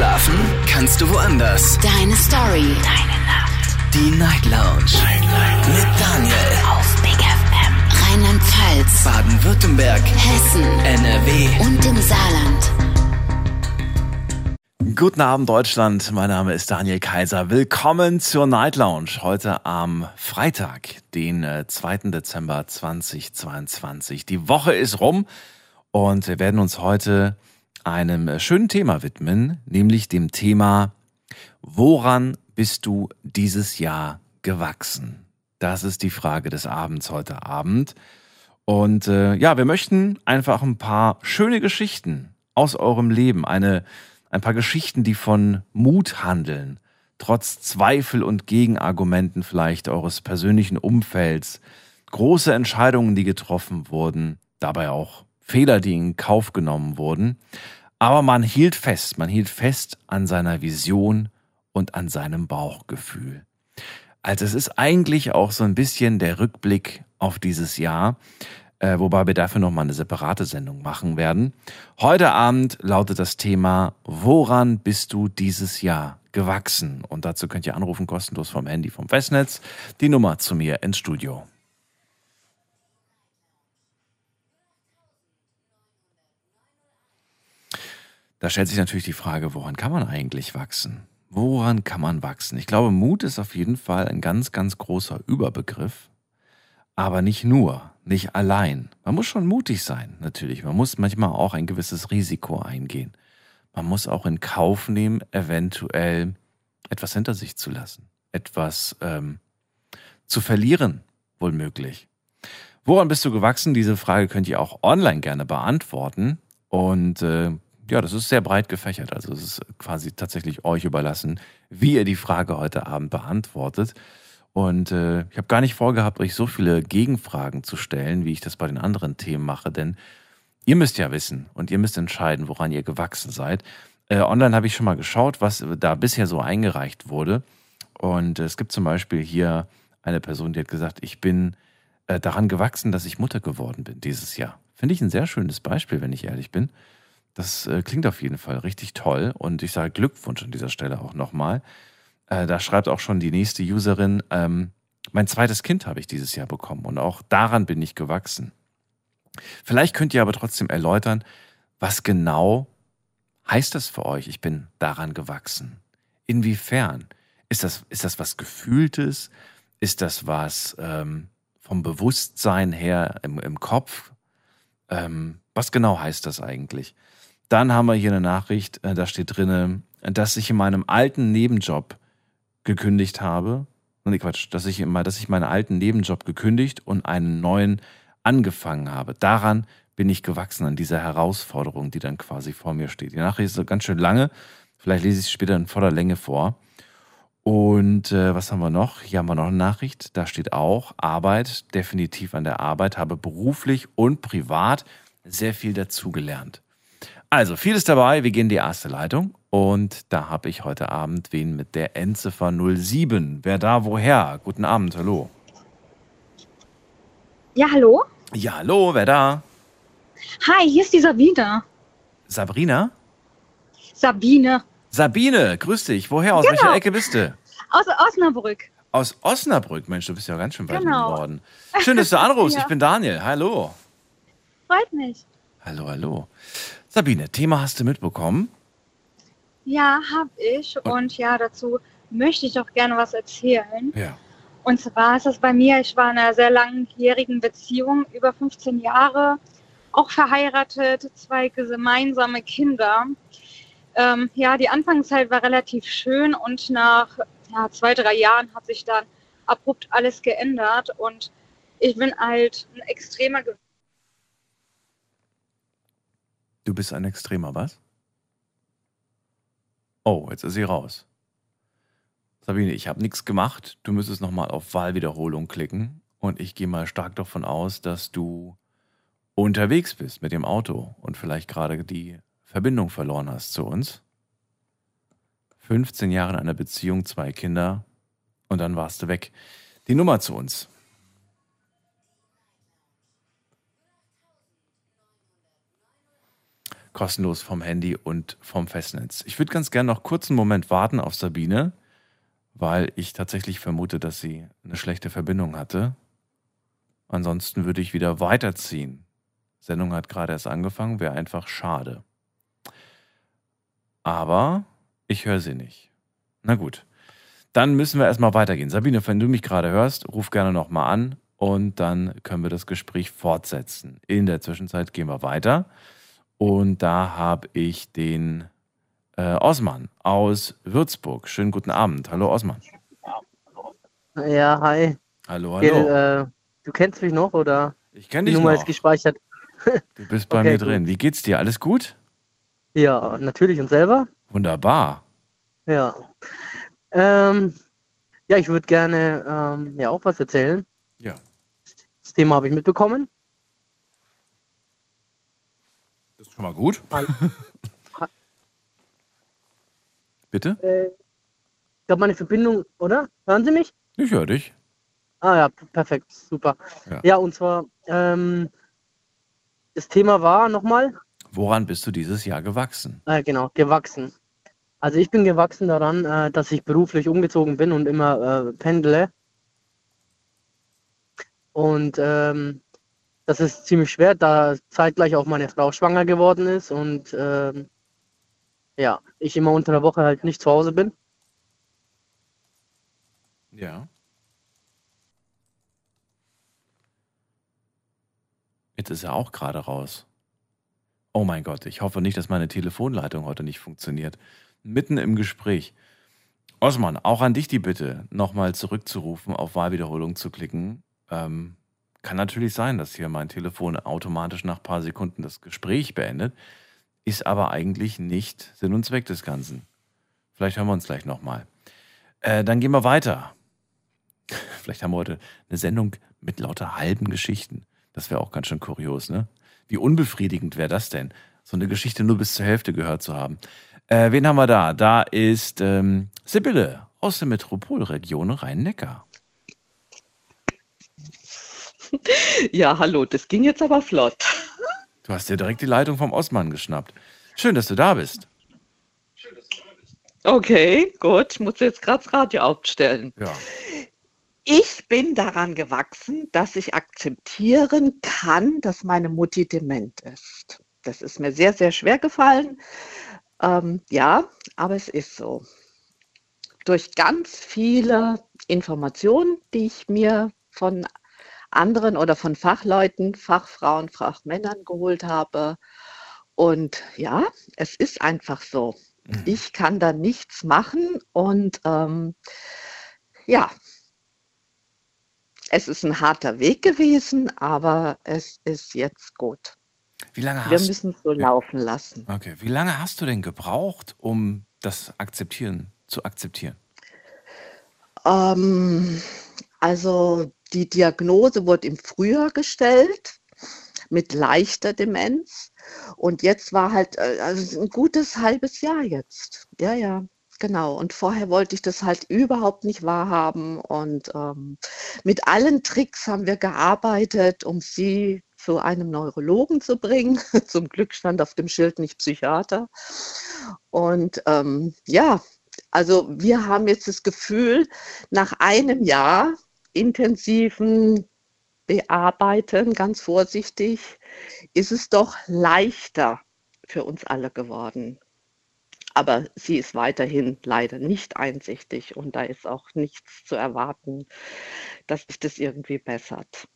Schlafen kannst du woanders. Deine Story. Deine Nacht. Die Night Lounge. Night, Night. Mit Daniel. Auf Big FM. Rheinland-Pfalz. Baden-Württemberg. Hessen. NRW. Und im Saarland. Guten Abend, Deutschland. Mein Name ist Daniel Kaiser. Willkommen zur Night Lounge. Heute am Freitag, den äh, 2. Dezember 2022. Die Woche ist rum und wir werden uns heute einem äh, schönen Thema widmen, nämlich dem Thema, woran bist du dieses Jahr gewachsen? Das ist die Frage des Abends heute Abend. Und äh, ja, wir möchten einfach ein paar schöne Geschichten aus eurem Leben, eine, ein paar Geschichten, die von Mut handeln, trotz Zweifel und Gegenargumenten vielleicht eures persönlichen Umfelds, große Entscheidungen, die getroffen wurden, dabei auch Fehler, die in Kauf genommen wurden. Aber man hielt fest, man hielt fest an seiner Vision und an seinem Bauchgefühl. Also es ist eigentlich auch so ein bisschen der Rückblick auf dieses Jahr, äh, wobei wir dafür nochmal eine separate Sendung machen werden. Heute Abend lautet das Thema, woran bist du dieses Jahr gewachsen? Und dazu könnt ihr anrufen, kostenlos vom Handy, vom Festnetz, die Nummer zu mir ins Studio. Da stellt sich natürlich die Frage, woran kann man eigentlich wachsen? Woran kann man wachsen? Ich glaube, Mut ist auf jeden Fall ein ganz, ganz großer Überbegriff. Aber nicht nur, nicht allein. Man muss schon mutig sein, natürlich. Man muss manchmal auch ein gewisses Risiko eingehen. Man muss auch in Kauf nehmen, eventuell etwas hinter sich zu lassen. Etwas ähm, zu verlieren, wohl möglich. Woran bist du gewachsen? Diese Frage könnt ihr auch online gerne beantworten. Und äh, ja, das ist sehr breit gefächert. Also es ist quasi tatsächlich euch überlassen, wie ihr die Frage heute Abend beantwortet. Und äh, ich habe gar nicht vorgehabt, euch so viele Gegenfragen zu stellen, wie ich das bei den anderen Themen mache, denn ihr müsst ja wissen und ihr müsst entscheiden, woran ihr gewachsen seid. Äh, online habe ich schon mal geschaut, was da bisher so eingereicht wurde. Und es gibt zum Beispiel hier eine Person, die hat gesagt, ich bin äh, daran gewachsen, dass ich Mutter geworden bin dieses Jahr. Finde ich ein sehr schönes Beispiel, wenn ich ehrlich bin. Das äh, klingt auf jeden Fall richtig toll und ich sage Glückwunsch an dieser Stelle auch nochmal. Äh, da schreibt auch schon die nächste Userin, ähm, mein zweites Kind habe ich dieses Jahr bekommen und auch daran bin ich gewachsen. Vielleicht könnt ihr aber trotzdem erläutern, was genau heißt das für euch, ich bin daran gewachsen? Inwiefern? Ist das, ist das was Gefühltes? Ist das was ähm, vom Bewusstsein her im, im Kopf? Ähm, was genau heißt das eigentlich? Dann haben wir hier eine Nachricht, äh, da steht drinne, dass ich in meinem alten Nebenjob gekündigt habe. Nee, Quatsch, dass ich immer, dass ich meinen alten Nebenjob gekündigt und einen neuen angefangen habe. Daran bin ich gewachsen an dieser Herausforderung, die dann quasi vor mir steht. Die Nachricht ist so ganz schön lange. Vielleicht lese ich es später in voller Länge vor. Und äh, was haben wir noch? Hier haben wir noch eine Nachricht. Da steht auch Arbeit, definitiv an der Arbeit, habe beruflich und privat sehr viel dazugelernt. Also, vieles dabei. Wir gehen in die erste Leitung. Und da habe ich heute Abend wen mit der Endziffer 07. Wer da, woher? Guten Abend, hallo. Ja, hallo? Ja, hallo, wer da? Hi, hier ist die Sabine. Sabrina? Sabine. Sabine, grüß dich. Woher? Aus Genau. welcher Ecke bist du? Aus Osnabrück. Aus Osnabrück. Mensch, du bist ja ganz schön weit Genau. im Norden. Schön, dass du anrufst. Ja. Ich bin Daniel. Hallo. Freut mich. Hallo, hallo. Sabine, Thema hast du mitbekommen? Ja, hab ich. Und ja, dazu möchte ich auch gerne was erzählen. Ja. Und zwar ist es bei mir, ich war in einer sehr langjährigen Beziehung, über 15 Jahre, auch verheiratet, zwei gemeinsame Kinder. Ähm, ja, die Anfangszeit war relativ schön und nach ja, zwei, drei Jahren hat sich dann abrupt alles geändert und ich bin halt ein extremer Ge Du bist ein Extremer, was? Oh, jetzt ist sie raus. Sabine, ich habe nichts gemacht. Du müsstest nochmal auf Wahlwiederholung klicken. Und ich gehe mal stark davon aus, dass du unterwegs bist mit dem Auto und vielleicht gerade die Verbindung verloren hast zu uns. 15 Jahre in einer Beziehung, zwei Kinder und dann warst du weg. Die Nummer zu uns. Kostenlos vom Handy und vom Festnetz. Ich würde ganz gerne noch kurz einen Moment warten auf Sabine, weil ich tatsächlich vermute, dass sie eine schlechte Verbindung hatte. Ansonsten würde ich wieder weiterziehen. Sendung hat gerade erst angefangen, wäre einfach schade. Aber ich höre sie nicht. Na gut. Dann müssen wir erstmal weitergehen. Sabine, wenn du mich gerade hörst, ruf gerne nochmal an und dann können wir das Gespräch fortsetzen. In der Zwischenzeit gehen wir weiter. Und da habe ich den äh, Osman aus Würzburg. Schönen guten Abend. Hallo Osman. Ja, hi. Hallo, hallo. Gil, äh, du kennst mich noch oder ich kenne die dich Nummer noch. ist gespeichert? Du bist bei Okay, mir drin. Wie geht's dir? Alles gut? Ja, natürlich. Und selber? Wunderbar. Ja. Ähm, ja, ich würde gerne ähm, ja auch was erzählen. Ja. Das Thema habe ich mitbekommen. Das ist schon mal gut. Bitte? Äh, ich glaube, meine Verbindung, oder? Hören Sie mich? Ich höre dich. Ah ja, perfekt, super. Ja. Ja, und zwar, ähm, das Thema war nochmal, Woran bist du dieses Jahr gewachsen? äh, genau, gewachsen. Also ich bin gewachsen daran, äh, dass ich beruflich umgezogen bin und immer äh, pendle. Und ähm, das ist ziemlich schwer, da zeitgleich auch meine Frau schwanger geworden ist und ähm, ja, ich immer unter der Woche halt nicht zu Hause bin. Ja. Jetzt ist er auch gerade raus. Oh mein Gott, ich hoffe nicht, dass meine Telefonleitung heute nicht funktioniert. Mitten im Gespräch. Osman, auch an dich die Bitte, nochmal zurückzurufen, auf Wahlwiederholung zu klicken. Ähm, kann natürlich sein, dass hier mein Telefon automatisch nach ein paar Sekunden das Gespräch beendet, ist aber eigentlich nicht Sinn und Zweck des Ganzen. Vielleicht hören wir uns gleich nochmal. Äh, dann gehen wir weiter. Vielleicht haben wir heute eine Sendung mit lauter halben Geschichten. Das wäre auch ganz schön kurios, ne? Wie unbefriedigend wäre das denn, so eine Geschichte nur bis zur Hälfte gehört zu haben. Äh, wen haben wir da? Da ist ähm, Sibylle aus der Metropolregion Rhein-Neckar. Ja, hallo, das ging jetzt aber flott. Du hast dir direkt die Leitung vom Osman geschnappt. Schön, dass du da bist. Okay, gut, ich muss jetzt gerade das Radio aufstellen. Ja. Ich bin daran gewachsen, dass ich akzeptieren kann, dass meine Mutti dement ist. Das ist mir sehr, sehr schwer gefallen. Ähm, ja, aber es ist so. Durch ganz viele Informationen, die ich mir von anderen oder von Fachleuten, Fachfrauen, Fachmännern geholt habe. Und ja, es ist einfach so. Mhm. Ich kann da nichts machen und ähm, ja, es ist ein harter Weg gewesen, aber es ist jetzt gut. Wie lange Wir müssen es so Ja. laufen lassen. Okay, wie lange hast du denn gebraucht, um das akzeptieren zu akzeptieren? Ähm, also die Diagnose wurde im Frühjahr gestellt mit leichter Demenz und jetzt war halt äh, also ein gutes halbes Jahr jetzt. Ja, ja, genau. Und vorher wollte ich das halt überhaupt nicht wahrhaben und ähm, mit allen Tricks haben wir gearbeitet, um sie zu einem Neurologen zu bringen. Zum Glück stand auf dem Schild nicht Psychiater. Und ähm, ja, also wir haben jetzt das Gefühl, nach einem Jahr intensiven Bearbeiten, ganz vorsichtig, ist es doch leichter für uns alle geworden. Aber sie ist weiterhin leider nicht einsichtig und da ist auch nichts zu erwarten, dass sich das irgendwie bessert.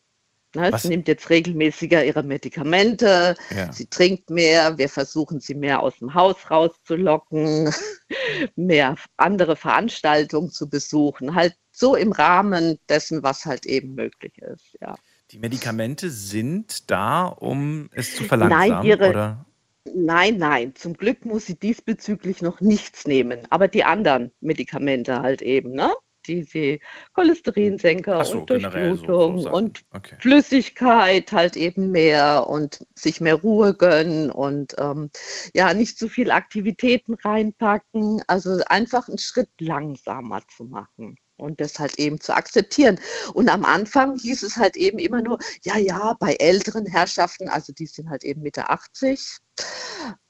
Ne, sie nimmt jetzt regelmäßiger ihre Medikamente, Ja. sie trinkt mehr, wir versuchen sie mehr aus dem Haus rauszulocken, mehr andere Veranstaltungen zu besuchen, halt so im Rahmen dessen, was halt eben möglich ist, ja. Die Medikamente sind da, um es zu verlangsamen, ihre- oder? Nein, nein, zum Glück muss sie diesbezüglich noch nichts nehmen, aber die anderen Medikamente halt eben, ne? Die sie Cholesterinsenker so, und so- so Durchblutung Sachen. und Okay. Flüssigkeit halt eben mehr und sich mehr Ruhe gönnen und ähm, ja, nicht zu viel Aktivitäten reinpacken. Also einfach einen Schritt langsamer zu machen. und das halt eben zu akzeptieren. Und am Anfang hieß es halt eben immer nur, ja, ja, bei älteren Herrschaften, also die sind halt eben Mitte 80,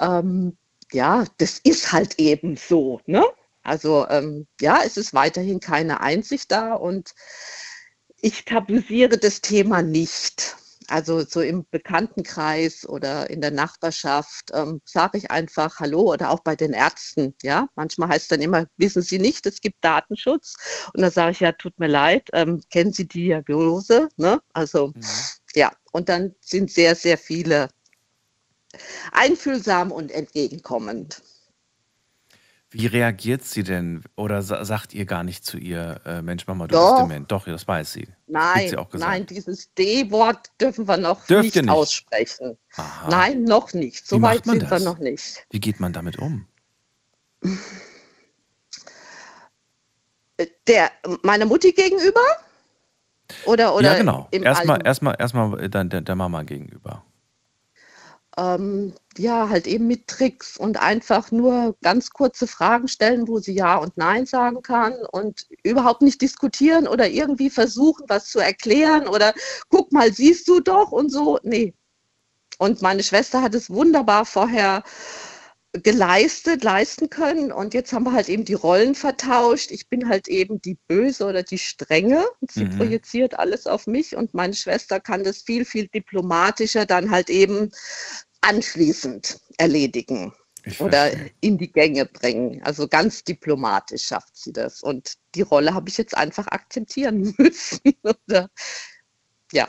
ähm, ja, das ist halt eben so, ne? Also ähm, ja, es ist weiterhin keine Einsicht da und ich tabuisiere das Thema nicht. Also so im Bekanntenkreis oder in der Nachbarschaft ähm, sage ich einfach Hallo oder auch bei den Ärzten. Ja, manchmal heißt es dann immer, wissen Sie nicht, es gibt Datenschutz. Und dann sage ich ja, tut mir leid, ähm, kennen Sie die Diagnose? Ne? Also mhm. ja, und dann sind sehr, sehr viele einfühlsam und entgegenkommend. Wie reagiert sie denn? Oder sagt ihr gar nicht zu ihr, äh, Mensch, Mama, du Doch. bist dement? Doch, das weiß sie. Nein, sie nein, dieses D-Wort dürfen wir noch nicht, nicht, aussprechen. Aha. Nein, noch nicht. So weit sind das? wir noch nicht. Wie geht man damit um? Der, meiner Mutti gegenüber? Oder, oder ja, genau. Erstmal, erstmal, erstmal der, der Mama gegenüber ähm, ja, halt eben mit Tricks und einfach nur ganz kurze Fragen stellen, wo sie Ja und Nein sagen kann und überhaupt nicht diskutieren oder irgendwie versuchen, was zu erklären oder guck mal, siehst du doch und so. Nee. Und meine Schwester hat es wunderbar vorher geleistet, leisten können. Und jetzt haben wir halt eben die Rollen vertauscht. Ich bin halt eben die Böse oder die Strenge. Sie mhm. projiziert alles auf mich und meine Schwester kann das viel, viel diplomatischer dann halt eben anschließend erledigen oder in die Gänge bringen. Also ganz diplomatisch schafft sie das. Und die Rolle habe ich jetzt einfach akzeptieren müssen. oder, ja,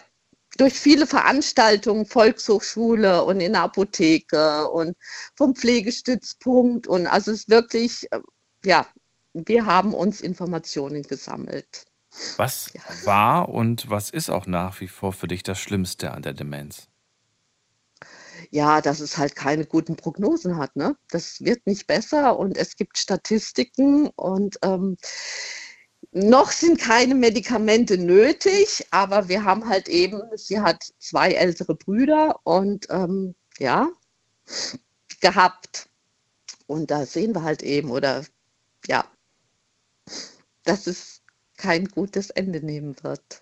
durch viele Veranstaltungen, Volkshochschule und in der Apotheke und vom Pflegestützpunkt. Und also es ist wirklich, äh, ja, wir haben uns Informationen gesammelt. Was ja. war und was ist auch nach wie vor für dich das Schlimmste an der Demenz? Ja, dass es halt keine guten Prognosen hat. Ne? Das wird nicht besser und es gibt Statistiken und ähm, noch sind keine Medikamente nötig, aber wir haben halt eben, sie hat zwei ältere Brüder und ähm, ja, gehabt. Und da sehen wir halt eben, oder ja, dass es kein gutes Ende nehmen wird.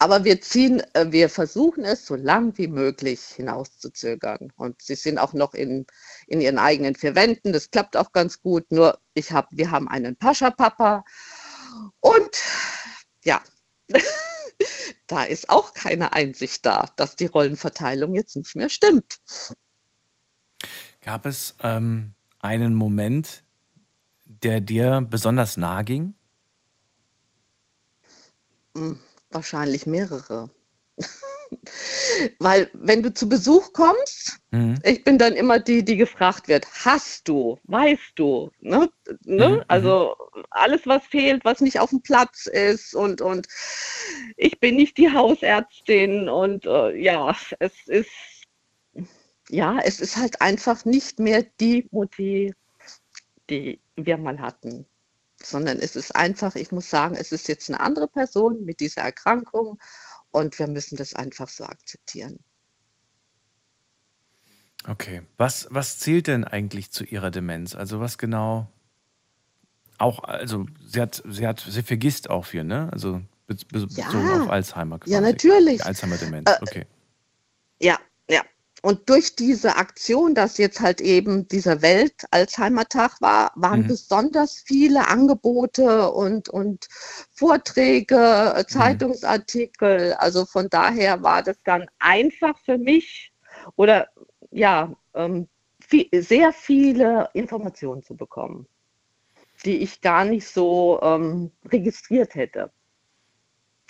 Aber wir ziehen, äh, wir versuchen es so lang wie möglich hinauszuzögern. Und sie sind auch noch in, in ihren eigenen vier Wänden. Das klappt auch ganz gut. Nur ich hab, wir haben einen Pascha-Papa und ja, da ist auch keine Einsicht da, dass die Rollenverteilung jetzt nicht mehr stimmt. Gab es ähm, einen Moment, der dir besonders nahe ging? Hm, wahrscheinlich mehrere. Weil wenn du zu Besuch kommst, mhm. ich bin dann immer die, die gefragt wird, hast du, weißt du, ne? ne? Mhm. Also alles, was fehlt, was nicht auf dem Platz ist und, und ich bin nicht die Hausärztin und äh, ja, es ist, ja, es ist halt einfach nicht mehr die Mutti, die wir mal hatten sondern es ist einfach, ich muss sagen, es ist jetzt eine andere Person mit dieser Erkrankung und wir müssen das einfach so akzeptieren. Okay. Was, was zählt denn eigentlich zu ihrer Demenz? Also was genau auch, also sie hat, sie hat, sie vergisst auch viel, ne? Also bezogen ja. auf Alzheimer quasi. Ja, natürlich. Alzheimer-Demenz, äh, okay. Ja, ja. Und durch diese Aktion, dass jetzt halt eben dieser Welt-Alzheimer-Tag war, waren mhm. besonders viele Angebote und, und Vorträge, mhm. Zeitungsartikel. Also von daher war das dann einfach für mich oder ja, ähm, viel, sehr viele Informationen zu bekommen, die ich gar nicht so ähm, registriert hätte.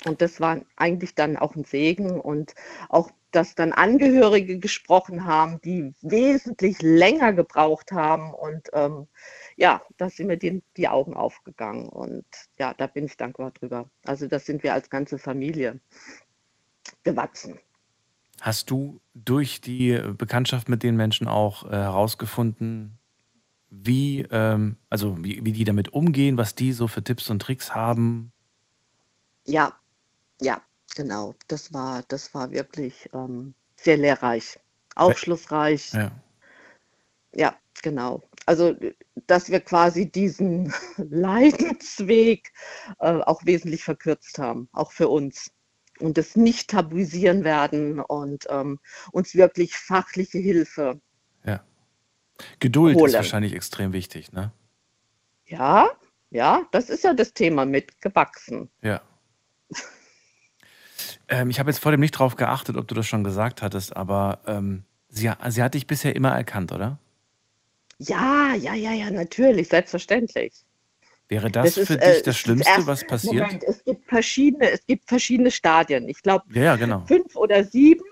Und das war eigentlich dann auch ein Segen und auch dass dann Angehörige gesprochen haben, die wesentlich länger gebraucht haben. Und ähm, ja, da sind mir die, die Augen aufgegangen. Und ja, da bin ich dankbar drüber. Also das sind wir als ganze Familie gewachsen. Hast du durch die Bekanntschaft mit den Menschen auch äh, herausgefunden, wie, ähm, also wie, wie die damit umgehen, was die so für Tipps und Tricks haben? Ja, ja, Genau, das war, das war wirklich ähm, sehr lehrreich, aufschlussreich. Ja. Ja, genau. Also dass wir quasi diesen Leidensweg äh, auch wesentlich verkürzt haben, auch für uns. Und es nicht tabuisieren werden und ähm, uns wirklich fachliche Hilfe. Ja. Geduld Holen. ist wahrscheinlich extrem wichtig, ne? Ja, ja, das ist ja das Thema mit gewachsen. Ja. ähm, ich habe jetzt vor dem nicht drauf geachtet, ob du das schon gesagt hattest, aber ähm, sie, sie hat dich bisher immer erkannt, oder? Ja, ja, ja, ja, natürlich, selbstverständlich. Wäre das, Das für ist, dich äh, das das Schlimmste, erst- was passiert? Moment, es gibt verschiedene, es gibt verschiedene Stadien. Ich glaube, Ja, ja, genau. fünf oder sieben.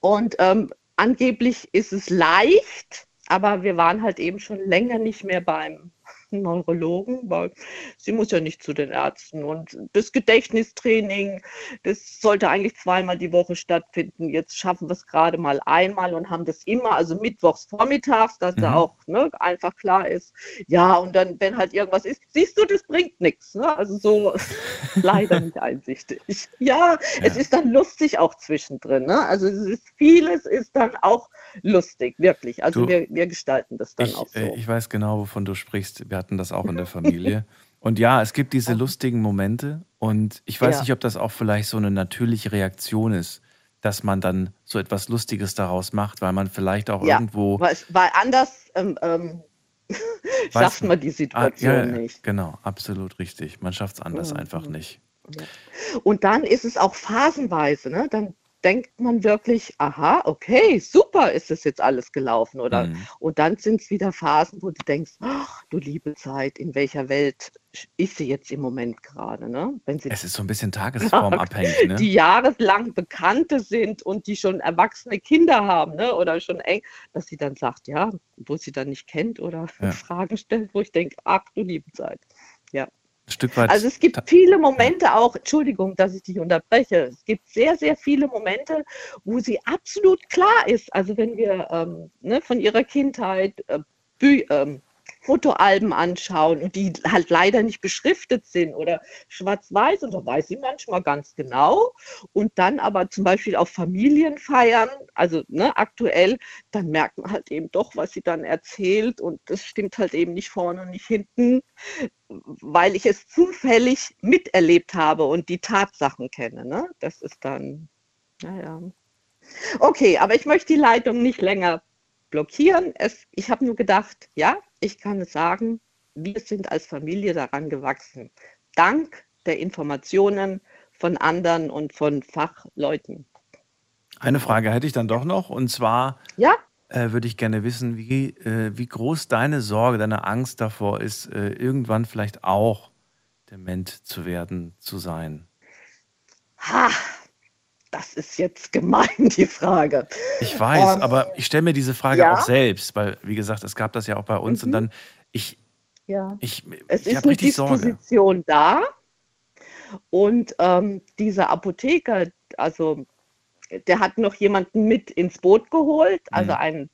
Und ähm, angeblich ist es leicht, aber wir waren halt eben schon länger nicht mehr beim Neurologen, weil sie muss ja nicht zu den Ärzten. Und das Gedächtnistraining, das sollte eigentlich zweimal die Woche stattfinden. Jetzt schaffen wir es gerade mal einmal und haben das immer, also mittwochs vormittags, dass da Mhm. auch ne, einfach klar ist. Ja, und dann, wenn halt irgendwas ist, siehst du, das bringt nichts. Ne? Also so leider nicht einsichtig. Ja, es Ja. ist dann lustig auch zwischendrin. Ne? Also es ist, vieles ist dann auch lustig, wirklich. Also Du, wir, wir gestalten das dann Ich, auch so. äh, ich weiß genau, wovon du sprichst. Wir hatten das auch in der Familie. Und ja, es gibt diese lustigen Momente. Und ich weiß Ja. nicht, ob das auch vielleicht so eine natürliche Reaktion ist, dass man dann so etwas Lustiges daraus macht, weil man vielleicht auch Ja, irgendwo. weil, weil anders ähm, ähm, schafft man die Ah, Situation ja, ja, nicht. genau, absolut richtig. Man schafft es anders Mhm. einfach nicht. Und dann ist es auch phasenweise, ne? Dann denkt man wirklich, aha, okay, super ist es jetzt alles gelaufen, oder? Mhm. Und dann sind es wieder Phasen, wo du denkst, ach, du liebe Zeit, in welcher Welt ist sie jetzt im Moment gerade, ne? Wenn sie Es ist so ein bisschen tagesformabhängig, ne? die jahreslang Bekannte sind und die schon erwachsene Kinder haben, ne? Oder schon eng, dass sie dann sagt, ja, wo sie dann nicht kennt oder Ja. Fragen stellt, wo ich denke, ach du liebe Zeit. Ja. Ein Stück weit. Also es gibt viele Momente auch, Entschuldigung, dass ich dich unterbreche, es gibt sehr, sehr viele Momente, wo sie absolut klar ist. Also wenn wir ähm, ne, von ihrer Kindheit äh, ähm, Fotoalben anschauen und die halt leider nicht beschriftet sind oder schwarz-weiß und da weiß sie manchmal ganz genau und dann aber zum Beispiel auf Familienfeiern, also ne, aktuell, dann merkt man halt eben doch, was sie dann erzählt und das stimmt halt eben nicht vorne und nicht hinten weil ich es zufällig miterlebt habe und die Tatsachen kenne. Ne? Das ist dann, naja. Okay, aber ich möchte die Leitung nicht länger blockieren. Es, ich habe nur gedacht, ja, ich kann es sagen, wir sind als Familie daran gewachsen. Dank der Informationen von anderen und von Fachleuten. Eine Frage hätte ich dann doch noch, und zwar Ja, äh, würde ich gerne wissen, wie, äh, wie groß deine Sorge, deine Angst davor ist, äh, irgendwann vielleicht auch dement zu werden, zu sein. ha, das ist jetzt gemein, die Frage. Ich weiß, Ähm, aber ich stelle mir diese Frage ja. auch selbst, weil, wie gesagt, es gab das ja auch bei uns und Mhm. dann, ich, Ja. ich, Es ich ist habe eine richtig Sorge. Disposition da. Und ähm, dieser Apotheker, also der hat noch jemanden mit ins Boot geholt, also Mhm. einen,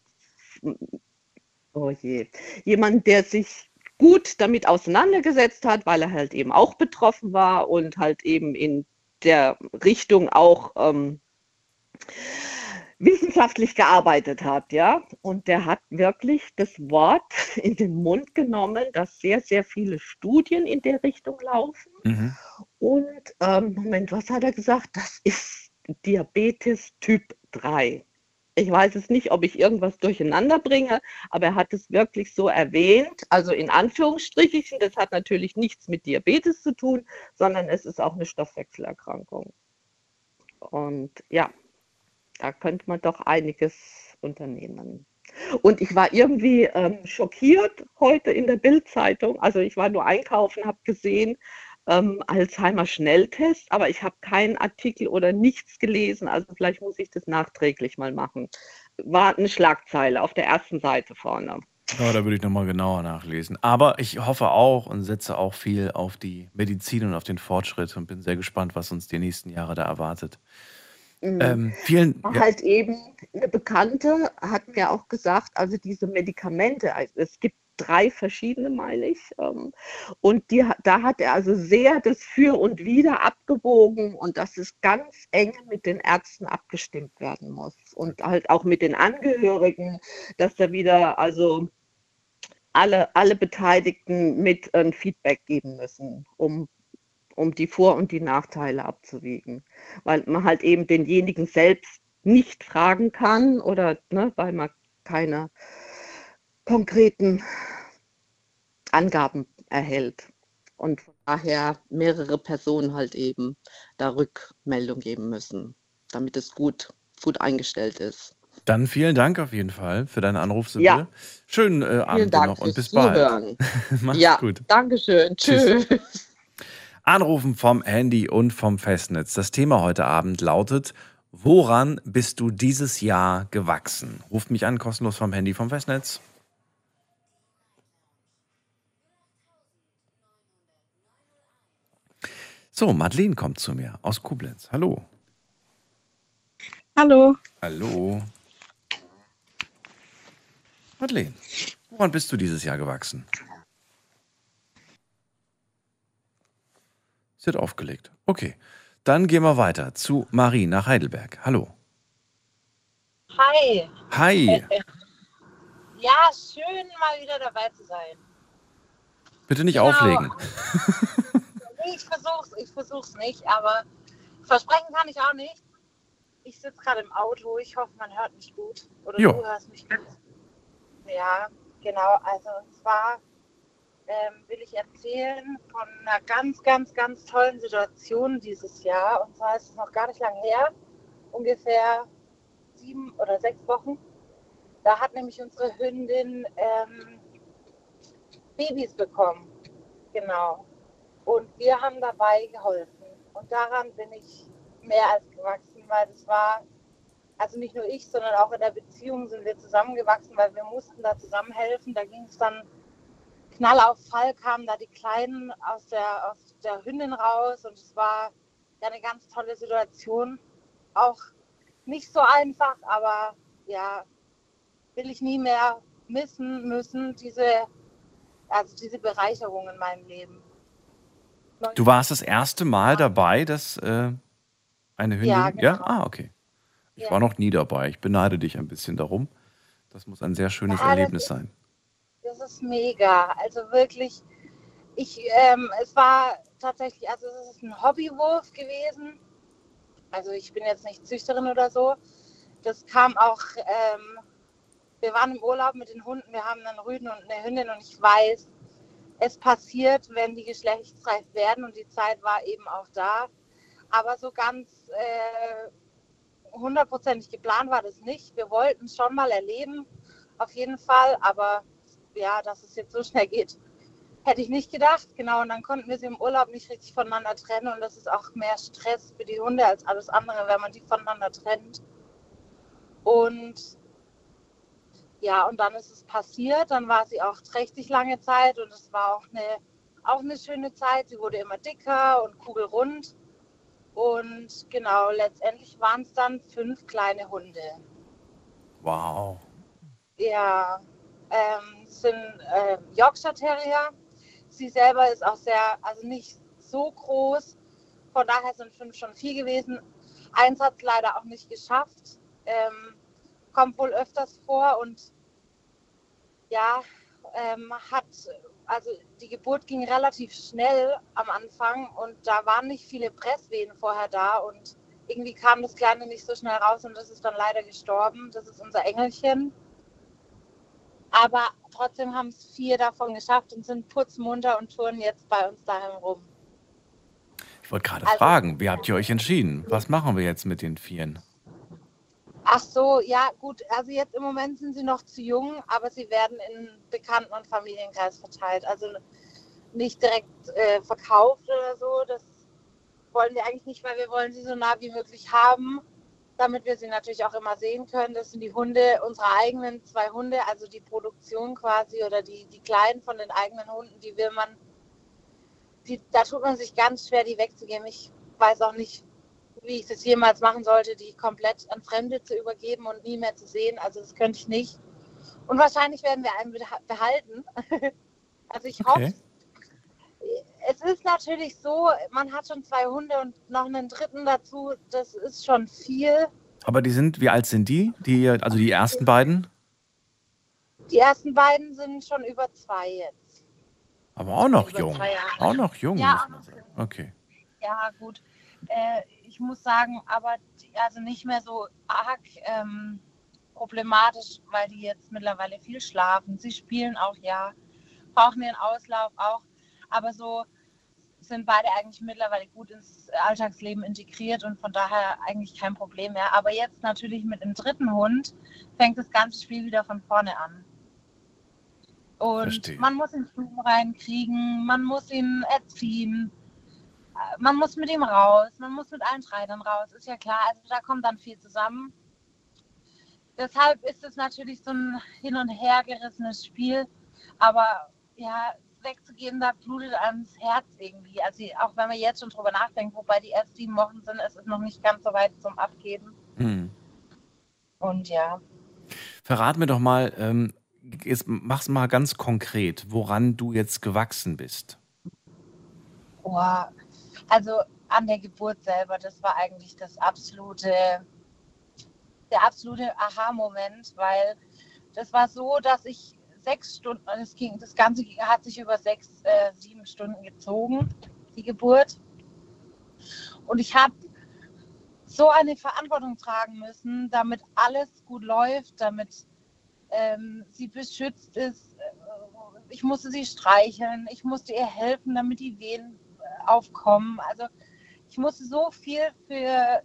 oh je, jemand, der sich gut damit auseinandergesetzt hat, weil er halt eben auch betroffen war und halt eben in der Richtung auch ähm, wissenschaftlich gearbeitet hat, ja. Und der hat wirklich das Wort in den Mund genommen, dass sehr, sehr viele Studien in der Richtung laufen. Mhm. Und ähm, Moment, was hat er gesagt? Das ist Diabetes Typ 3. Ich weiß es nicht, ob ich irgendwas durcheinander bringe, aber er hat es wirklich so erwähnt, also in Anführungsstrichen, das hat natürlich nichts mit Diabetes zu tun, sondern es ist auch eine Stoffwechselerkrankung. Und ja, da könnte man doch einiges unternehmen. Und ich war irgendwie ähm, schockiert heute in der Bild-Zeitung. Also ich war nur einkaufen, habe gesehen, ähm, Alzheimer Schnelltest, aber ich habe keinen Artikel oder nichts gelesen. Also vielleicht muss ich das nachträglich mal machen. War eine Schlagzeile auf der ersten Seite vorne. Ja, da würde ich nochmal genauer nachlesen. Aber ich hoffe auch und setze auch viel auf die Medizin und auf den Fortschritt und bin sehr gespannt, was uns die nächsten Jahre da erwartet. Mhm. Ähm, vielen, ja, Halt eben eine Bekannte hat mir auch gesagt, also diese Medikamente, also es gibt drei verschiedene, meine ich. ähm, Und die, da hat er also sehr das Für und Wider abgewogen und dass es ganz eng mit den Ärzten abgestimmt werden muss. Und halt auch mit den Angehörigen, dass da wieder also alle, alle Beteiligten mit ein Feedback geben müssen, um, um die Vor- und die Nachteile abzuwägen. Weil man halt eben denjenigen selbst nicht fragen kann oder ne, weil man keine konkreten Angaben erhält. Und von daher mehrere Personen halt eben da Rückmeldung geben müssen, damit es gut, gut eingestellt ist. Dann vielen Dank auf jeden Fall für deinen Anruf, Sibylle. Ja. Schönen äh, Abend noch und bis bald. Mach's ja, gut. Dankeschön. Tschüss. Tschüss. Anrufen vom Handy und vom Festnetz. Das Thema heute Abend lautet, woran bist du dieses Jahr gewachsen? Ruft mich an, kostenlos vom Handy, vom Festnetz. So, Madeleine kommt zu mir aus Koblenz. Hallo. Hallo. Hallo. Madeleine, woran bist du dieses Jahr gewachsen? Sie hat aufgelegt. Okay. Dann gehen wir weiter zu Marie nach Heidelberg. Hallo. Hi. Hi. Ja, schön mal wieder dabei zu sein. Bitte nicht Genau. auflegen. Ich versuch's, ich versuch's nicht, aber versprechen kann ich auch nicht. Ich sitze gerade im Auto, ich hoffe, man hört mich gut. Oder Jo. du hörst mich gut. Ja, genau. Also und zwar ähm, will ich erzählen von einer ganz, ganz, ganz tollen Situation dieses Jahr. Und zwar ist es noch gar nicht lang her, ungefähr sieben oder sechs Wochen. Da hat nämlich unsere Hündin ähm, Babys bekommen. Genau. Und wir haben dabei geholfen. Und daran bin ich mehr als gewachsen, weil das war, also nicht nur ich, sondern auch in der Beziehung sind wir zusammengewachsen, weil wir mussten da zusammen helfen. Da ging es dann Knall auf Fall, kamen da die Kleinen aus der, aus der Hündin raus und es war ja eine ganz tolle Situation. Auch nicht so einfach, aber ja, will ich nie mehr missen müssen, diese, also diese Bereicherung in meinem Leben. Du warst das erste Mal dabei, dass äh, eine Hündin. Ja, genau. Ah, okay. Ich Ja. war noch nie dabei. Ich beneide dich ein bisschen darum. Das muss ein sehr schönes Ja, Erlebnis ist- sein. Das ist mega. Also wirklich, ich, ähm, es war tatsächlich, also es ist ein Hobbywurf gewesen. Also ich bin jetzt nicht Züchterin oder so. Das kam auch, ähm, wir waren im Urlaub mit den Hunden, wir haben einen Rüden und eine Hündin und ich weiß, es passiert, wenn die geschlechtsreif werden und die Zeit war eben auch da. Aber so ganz äh, hundertprozentig geplant war das nicht. Wir wollten es schon mal erleben, auf jeden Fall, aber ja, dass es jetzt so schnell geht, hätte ich nicht gedacht. Genau, und dann konnten wir sie im Urlaub nicht richtig voneinander trennen und das ist auch mehr Stress für die Hunde als alles andere, wenn man die voneinander trennt. Und ja, und dann ist es passiert, dann war sie auch trächtig lange Zeit und es war auch eine, auch eine schöne Zeit. Sie wurde immer dicker und kugelrund. Und genau, letztendlich waren es dann fünf kleine Hunde. Wow. Ja, ähm, es sind äh, Yorkshire Terrier. Sie selber ist auch sehr, also nicht so groß. Von daher sind fünf schon viel gewesen. Eins hat es leider auch nicht geschafft. Ähm, kommt wohl öfters vor und ja, ähm, hat, also die Geburt ging relativ schnell am Anfang und da waren nicht viele Presswehen vorher da und irgendwie kam das Kleine nicht so schnell raus und das ist dann leider gestorben. Das ist unser Engelchen. Aber trotzdem haben es vier davon geschafft und sind putzmunter und touren jetzt bei uns daheim rum. Ich wollte gerade Also- fragen, wie habt ihr euch entschieden? Was machen wir jetzt mit den Vieren? Ach so, ja gut, also jetzt im Moment sind sie noch zu jung, aber sie werden in Bekannten- und Familienkreis verteilt. Also nicht direkt äh, verkauft oder so. Das wollen wir eigentlich nicht, weil wir wollen sie so nah wie möglich haben, damit wir sie natürlich auch immer sehen können. Das sind die Hunde, unsere eigenen zwei Hunde, also die Produktion quasi oder die, die kleinen von den eigenen Hunden, die will man, die, da tut man sich ganz schwer, die wegzugeben. Ich weiß auch nicht, wie ich das jemals machen sollte, die komplett an Fremde zu übergeben und nie mehr zu sehen. Also das könnte ich nicht. Und wahrscheinlich werden wir einen beha- behalten. also ich hoffe. Okay. Es ist natürlich so, man hat schon zwei Hunde und noch einen dritten dazu. Das ist schon viel. Aber die sind, wie alt sind die? die also die ersten beiden? Die ersten beiden sind schon über zwei jetzt. Aber auch noch Über jung. zwei Jahre. Auch noch jung, Ja, muss man sagen. Okay. Ja, gut. Äh, ich muss sagen, aber die, also nicht mehr so arg ähm, problematisch, weil die jetzt mittlerweile viel schlafen. Sie spielen auch, ja, brauchen ihren Auslauf auch. Aber so sind beide eigentlich mittlerweile gut ins Alltagsleben integriert und von daher eigentlich kein Problem mehr. Aber jetzt natürlich mit dem dritten Hund fängt das ganze Spiel wieder von vorne an. Und Verstehe. man muss ihn Stuben reinkriegen, man muss ihn erziehen, man muss mit ihm raus, man muss mit allen drei dann raus, ist ja klar. Also da kommt dann viel zusammen. Deshalb ist es natürlich so ein hin und her gerissenes Spiel. Aber ja, wegzugehen, da blutet das Herz irgendwie. Also auch wenn man jetzt schon drüber nachdenkt, wobei die erst sieben Wochen sind, ist es noch nicht ganz so weit zum Abgeben. Hm. Und ja, Verrat mir doch mal, ähm, jetzt mach's mal ganz konkret, woran du jetzt gewachsen bist. boah, also an der Geburt selber, das war eigentlich das absolute, der absolute Aha-Moment, weil das war so, dass ich sechs Stunden, das, ging, das Ganze hat sich über sechs, äh, sieben Stunden gezogen, die Geburt. Und ich habe so eine Verantwortung tragen müssen, damit alles gut läuft, damit ähm, sie beschützt ist. Ich musste sie streicheln, ich musste ihr helfen, damit die Wehen aufkommen. Also ich musste so viel für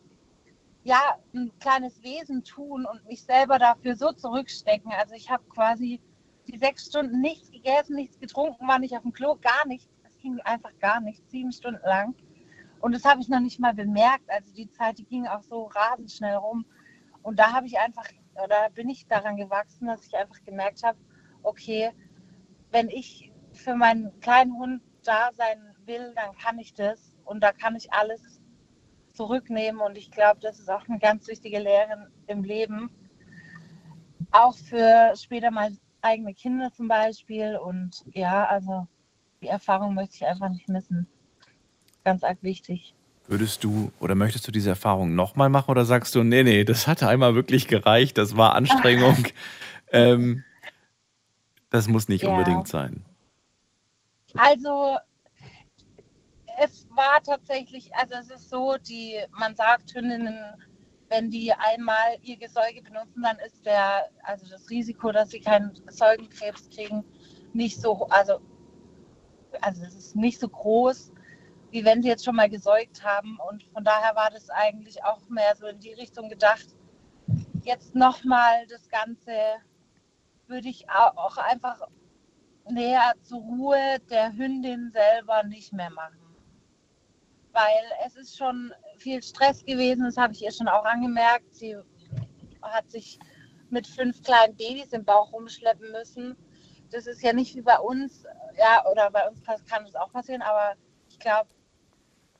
ja, ein kleines Wesen tun und mich selber dafür so zurückstecken. Also ich habe quasi die sechs Stunden nichts gegessen, nichts getrunken, war nicht auf dem Klo, gar nichts. Es ging einfach gar nichts, sieben Stunden lang. Und das habe ich noch nicht mal bemerkt. Also die Zeit, die ging auch so rasend schnell rum. Und da habe ich einfach, oder bin ich daran gewachsen, dass ich einfach gemerkt habe, okay, wenn ich für meinen kleinen Hund da sein will, dann kann ich das. Und da kann ich alles zurücknehmen. Und ich glaube, das ist auch eine ganz wichtige Lehre im Leben. Auch für später mal eigene Kinder zum Beispiel. Und ja, also die Erfahrung möchte ich einfach nicht missen. Ganz arg wichtig. Würdest du oder möchtest du diese Erfahrung nochmal machen oder sagst du, nee, nee, das hatte einmal wirklich gereicht, das war Anstrengung, ähm, das muss nicht Ja. unbedingt sein. Also es war tatsächlich, also es ist so, die, man sagt Hündinnen, wenn die einmal ihr Gesäuge benutzen, dann ist der, also das Risiko, dass sie keinen Säugenkrebs kriegen, nicht so, also, also es ist nicht so groß, wie wenn sie jetzt schon mal gesäugt haben. Und von daher war das eigentlich auch mehr so in die Richtung gedacht. Jetzt nochmal das Ganze würde ich au- auch einfach näher zur Ruhe der Hündin selber nicht mehr machen. Weil es ist schon viel Stress gewesen, das habe ich ihr schon auch angemerkt. Sie hat sich mit fünf kleinen Babys im Bauch rumschleppen müssen. Das ist ja nicht wie bei uns, ja, oder bei uns kann das auch passieren, aber ich glaube,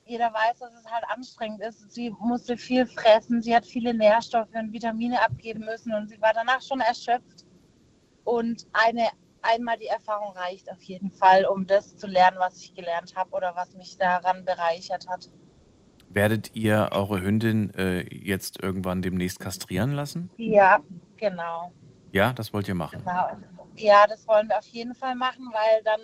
jeder weiß, dass es halt anstrengend ist. Sie musste viel fressen, sie hat viele Nährstoffe und Vitamine abgeben müssen und sie war danach schon erschöpft. Und eine einmal die Erfahrung reicht auf jeden Fall, um das zu lernen, was ich gelernt habe oder was mich daran bereichert hat. Werdet ihr eure Hündin äh, jetzt irgendwann demnächst kastrieren lassen? Ja, genau. Ja, das wollt ihr machen. genau. Ja, das wollen wir auf jeden Fall machen, weil dann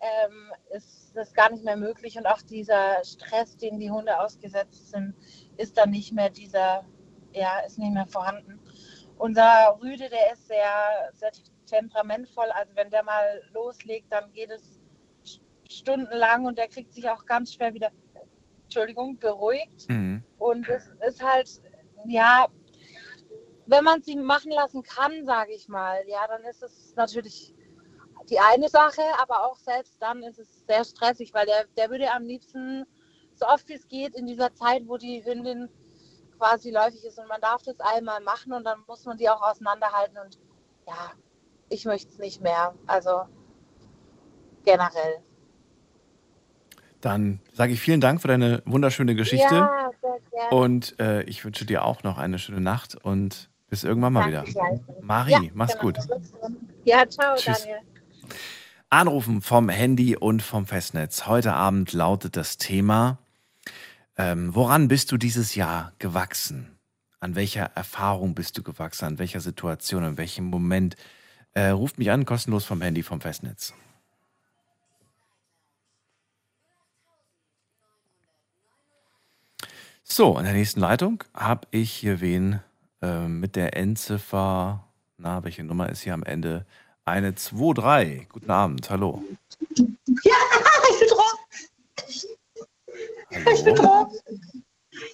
ähm, ist das gar nicht mehr möglich und auch dieser Stress, den die Hunde ausgesetzt sind, ist dann nicht mehr dieser, ja, ist nicht mehr vorhanden. Unser Rüde, der ist sehr, sehr temperamentvoll. Also wenn der mal loslegt, dann geht es stundenlang und der kriegt sich auch ganz schwer wieder, Entschuldigung, beruhigt. Mhm. Und es ist halt, ja, wenn man sie machen lassen kann, sage ich mal, ja, dann ist es natürlich die eine Sache, aber auch selbst dann ist es sehr stressig, weil der, der würde am liebsten, so oft wie es geht, in dieser Zeit, wo die Hündin quasi läufig ist und man darf das einmal machen und dann muss man die auch auseinanderhalten und ja, ich möchte es nicht mehr. Also generell. Dann sage ich vielen Dank für deine wunderschöne Geschichte Ja, sehr gerne. und äh, ich wünsche dir auch noch eine schöne Nacht und bis irgendwann mal wieder. Danke gleichfalls. Marie, Ja, mach's genau. gut. Ja, ciao, Tschüss. Daniel. Anrufen vom Handy und vom Festnetz. Heute Abend lautet das Thema, ähm, woran bist du dieses Jahr gewachsen? An welcher Erfahrung bist du gewachsen? An welcher Situation? In welchem Moment? Äh, ruft mich an, kostenlos vom Handy, vom Festnetz. So, in der nächsten Leitung habe ich hier wen äh, mit der Endziffer. Na, welche Nummer ist hier am Ende? Eine 2-3. Guten Abend, hallo. Ja, ich bin dran. Ich bin Hallo. dran.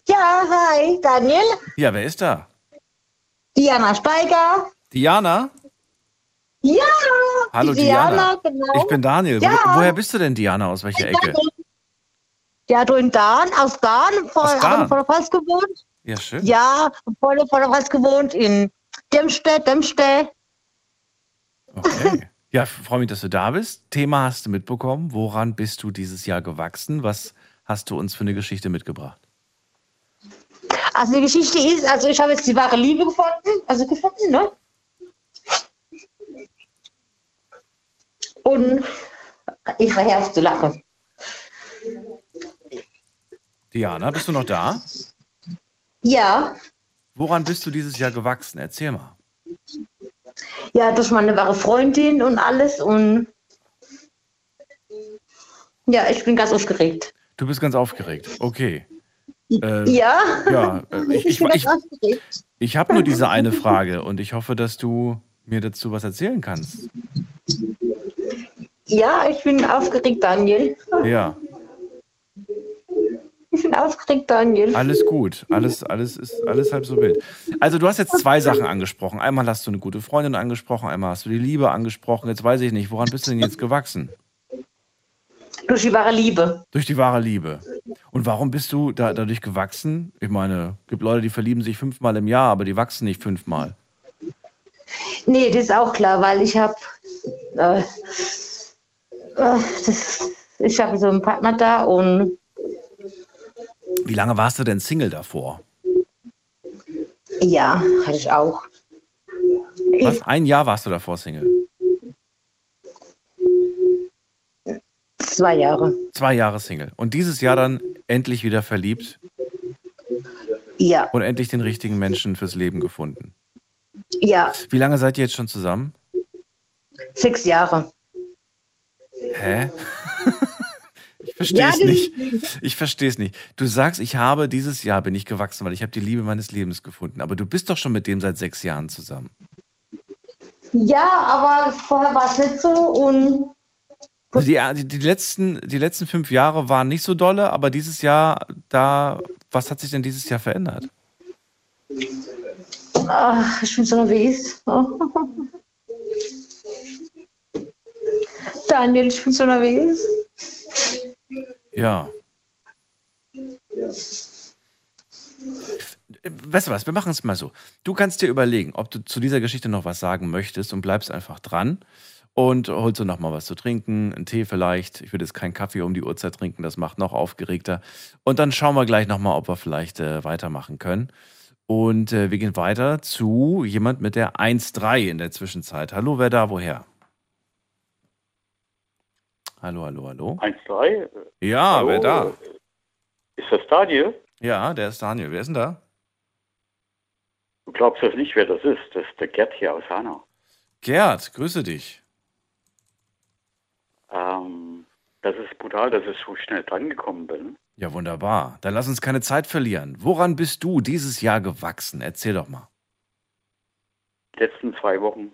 Ja, hi, Daniel. Ja, wer ist da? Diana Steiger. Diana? Ja, Hallo die Diana. genau. Ich bin Daniel. Ja. Wo, woher bist du denn, Diana? Aus welcher Ecke? Ja, du in Dahn, aus Dahn, vor, Aus Dahn? haben vor der Fass gewohnt. Ja, schön. Ja, vor der, vor Fass gewohnt in Demmstedt, Demmstedt. Okay. Ja, freue mich, dass du da bist. Thema hast du mitbekommen. Woran bist du dieses Jahr gewachsen? Was hast du uns für eine Geschichte mitgebracht? Also die Geschichte ist, also ich habe jetzt die wahre Liebe gefunden, also gefunden, ne? Und ich auf zu lachen. Diana, bist du noch da? Ja, Woran bist du dieses Jahr gewachsen? Erzähl mal. ja, durch meine wahre Freundin und alles und ja, ich bin ganz aufgeregt. Du bist ganz aufgeregt. Okay. Äh, Ja, Ja, äh, ich, ich, bin ich, ganz aufgeregt. ich habe nur diese eine Frage und ich hoffe, dass du mir dazu was erzählen kannst. Ja, ich bin aufgeregt, Daniel. Ja, Ich bin aufgeregt, Daniel. alles gut. Alles, alles ist alles halb so wild. Also du hast jetzt zwei Sachen angesprochen. Einmal hast du eine gute Freundin angesprochen, einmal hast du die Liebe angesprochen. Jetzt weiß ich nicht, woran bist du denn jetzt gewachsen? Durch die wahre Liebe. Durch die wahre Liebe. Und warum bist du da, dadurch gewachsen? Ich meine, es gibt Leute, die verlieben sich fünfmal im Jahr, aber die wachsen nicht fünfmal. Nee, das ist auch klar, weil ich habe äh, das- ich habe so einen Partner da und Wie lange warst du denn Single davor? ja, hatte ich auch. Was? Ein Jahr warst du davor Single? Zwei Jahre. Zwei Jahre Single. Und dieses Jahr dann endlich wieder verliebt Ja, und endlich den richtigen Menschen fürs Leben gefunden. ja, Wie lange seid ihr jetzt schon zusammen? sechs Jahre. Hä? Ich verstehe Ja, es das- nicht. Ich verstehe es nicht. Du sagst, ich habe dieses Jahr bin ich gewachsen, weil ich habe die Liebe meines Lebens gefunden. Aber du bist doch schon mit dem seit sechs Jahren zusammen. Ja, aber vorher war es nicht so und Also die, die, die, letzten, die letzten fünf Jahre waren nicht so dolle, aber dieses Jahr, da, was hat sich denn dieses Jahr verändert? ach, ich bin so nervös. Daniel, ich bin so nervös. Ja. Weißt du was, wir machen es mal so. Du kannst dir überlegen, ob du zu dieser Geschichte noch was sagen möchtest und bleibst einfach dran und holst du noch mal was zu trinken, einen Tee vielleicht. Ich würde jetzt keinen Kaffee um die Uhrzeit trinken, das macht noch aufgeregter. Und dann schauen wir gleich noch mal, ob wir vielleicht äh, weitermachen können. Und äh, wir gehen weiter zu jemand mit der 1-3 in der Zwischenzeit. Hallo, wer da, woher? Hallo, hallo, hallo. 1-3. Ja, Hallo? wer da? Ist das Daniel? Ja, der ist Daniel. Wer ist denn da? Du glaubst das nicht, wer das ist. Das ist der Gerd hier aus Hanau. Gerd, grüße dich. Ähm, das ist brutal, dass ich so schnell drangekommen bin. Ja, wunderbar. Dann lass uns keine Zeit verlieren. Woran bist du dieses Jahr gewachsen? Erzähl doch mal. Die letzten zwei Wochen,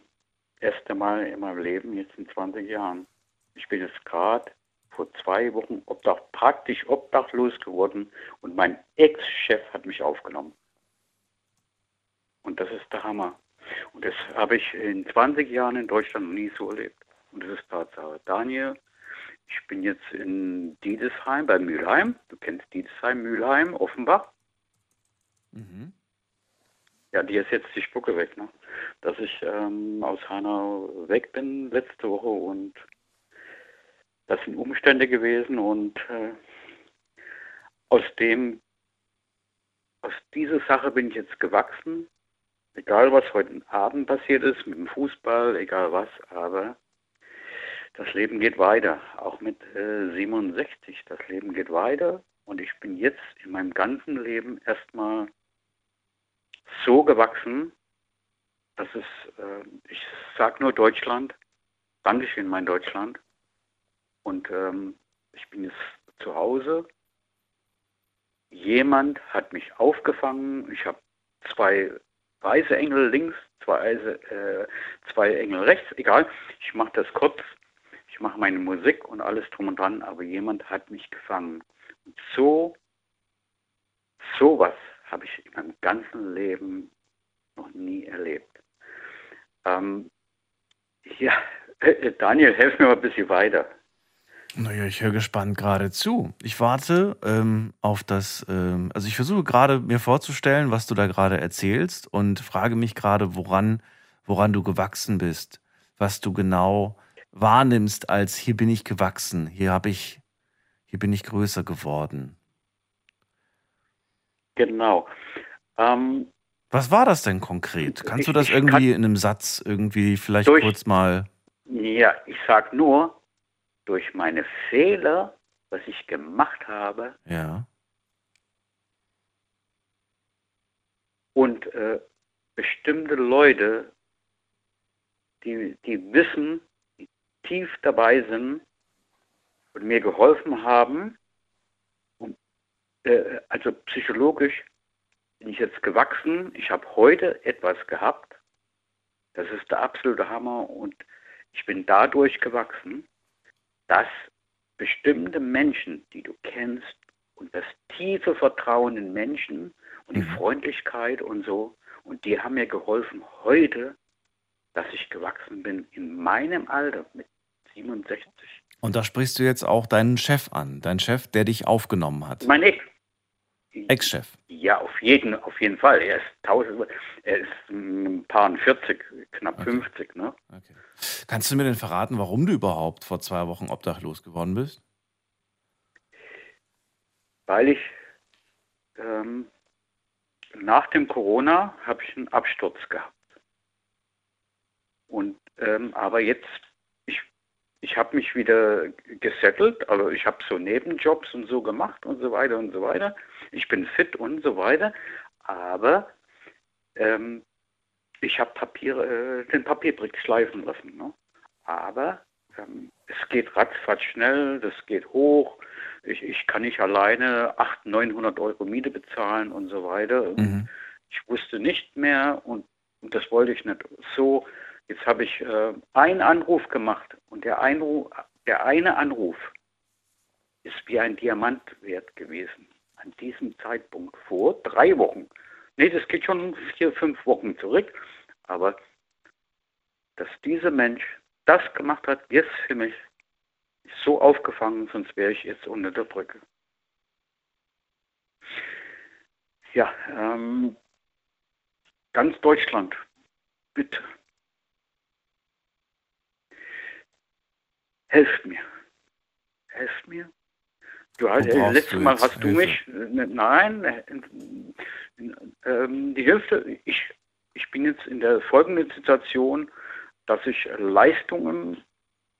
erste Mal in meinem Leben, jetzt in 20 Jahren. Ich bin jetzt gerade vor zwei Wochen obdach, praktisch obdachlos geworden und mein Ex-Chef hat mich aufgenommen. Und das ist der Hammer. Und das habe ich in 20 Jahren in Deutschland noch nie so erlebt. Und das ist Tatsache. Daniel, ich bin jetzt in Diedesheim bei Mülheim. Du kennst Diedesheim, Mülheim, Offenbach. Mhm. Ja, die ist jetzt die Spucke weg, ne? Dass ich ähm, aus Hanau weg bin letzte Woche und das sind Umstände gewesen und äh, aus dem, aus dieser Sache bin ich jetzt gewachsen. Egal was heute Abend passiert ist mit dem Fußball, egal was, aber das Leben geht weiter, auch mit äh, 67. Das Leben geht weiter und ich bin jetzt in meinem ganzen Leben erstmal so gewachsen, das ist, äh, ich sag nur Deutschland. Dankeschön, mein Deutschland. Und ähm, ich bin jetzt zu Hause. Jemand hat mich aufgefangen. Ich habe zwei weiße Engel links, zwei, äh, zwei Engel rechts, egal. Ich mache das kurz. Ich mache meine Musik und alles drum und dran, aber jemand hat mich gefangen. Und so, sowas habe ich in meinem ganzen Leben noch nie erlebt. Ähm, ja, Daniel, helf mir mal ein bisschen weiter. Naja, ich höre gespannt gerade zu. Ich warte ähm, auf das, ähm, also ich versuche gerade mir vorzustellen, was du da gerade erzählst und frage mich gerade, woran, woran du gewachsen bist, was du genau wahrnimmst als hier bin ich gewachsen, hier habe ich, hier bin ich größer geworden. Genau. Ähm, was war das denn konkret? Kannst du das irgendwie in einem Satz irgendwie vielleicht durch, kurz mal? Ja, ich sag nur, durch meine Fehler, was ich gemacht habe. Ja. Und äh, bestimmte Leute, die, die wissen, die tief dabei sind und mir geholfen haben, und, äh, also psychologisch bin ich jetzt gewachsen. Ich habe heute etwas gehabt. Das ist der absolute Hammer und ich bin dadurch gewachsen dass bestimmte Menschen, die du kennst, und das tiefe Vertrauen in Menschen und die mhm. Freundlichkeit und so, und die haben mir geholfen heute, dass ich gewachsen bin in meinem Alter mit 67. Und da sprichst du jetzt auch deinen Chef an, deinen Chef, der dich aufgenommen hat. Mein Ex. Ex-Chef. Ja, auf jeden, auf jeden Fall. Er ist, tausend, er ist ein paar 40, knapp okay. 50. Ne? Okay. Kannst du mir denn verraten, warum du überhaupt vor zwei Wochen obdachlos geworden bist? Weil ich ähm, nach dem Corona habe ich einen Absturz gehabt. Und ähm, aber jetzt, ich, ich habe mich wieder gesettelt, also ich habe so Nebenjobs und so gemacht und so weiter und so weiter. Ich bin fit und so weiter, aber ähm, ich habe Papier, äh, den Papierbrick schleifen lassen. Ne? Aber ähm, es geht ratzfatz schnell, das geht hoch. Ich, ich kann nicht alleine 800, 900 Euro Miete bezahlen und so weiter. Mhm. Ich wusste nicht mehr und, und, das wollte ich nicht. So, jetzt habe ich äh, einen Anruf gemacht und der, Einruf, der eine Anruf ist wie ein Diamant wert gewesen. An diesem Zeitpunkt vor drei Wochen. Nee, das geht schon vier, fünf Wochen zurück. Aber dass dieser Mensch das gemacht hat, jetzt für mich so aufgefangen, sonst wäre ich jetzt unter der Brücke. Ja, ähm, ganz Deutschland, bitte. Helft mir. Helft mir. Du hast, äh, letztes Mal hast Hilfe? du mich, äh, nein, äh, äh, die Hilfe, ich, ich bin jetzt in der folgenden Situation, dass ich Leistungen,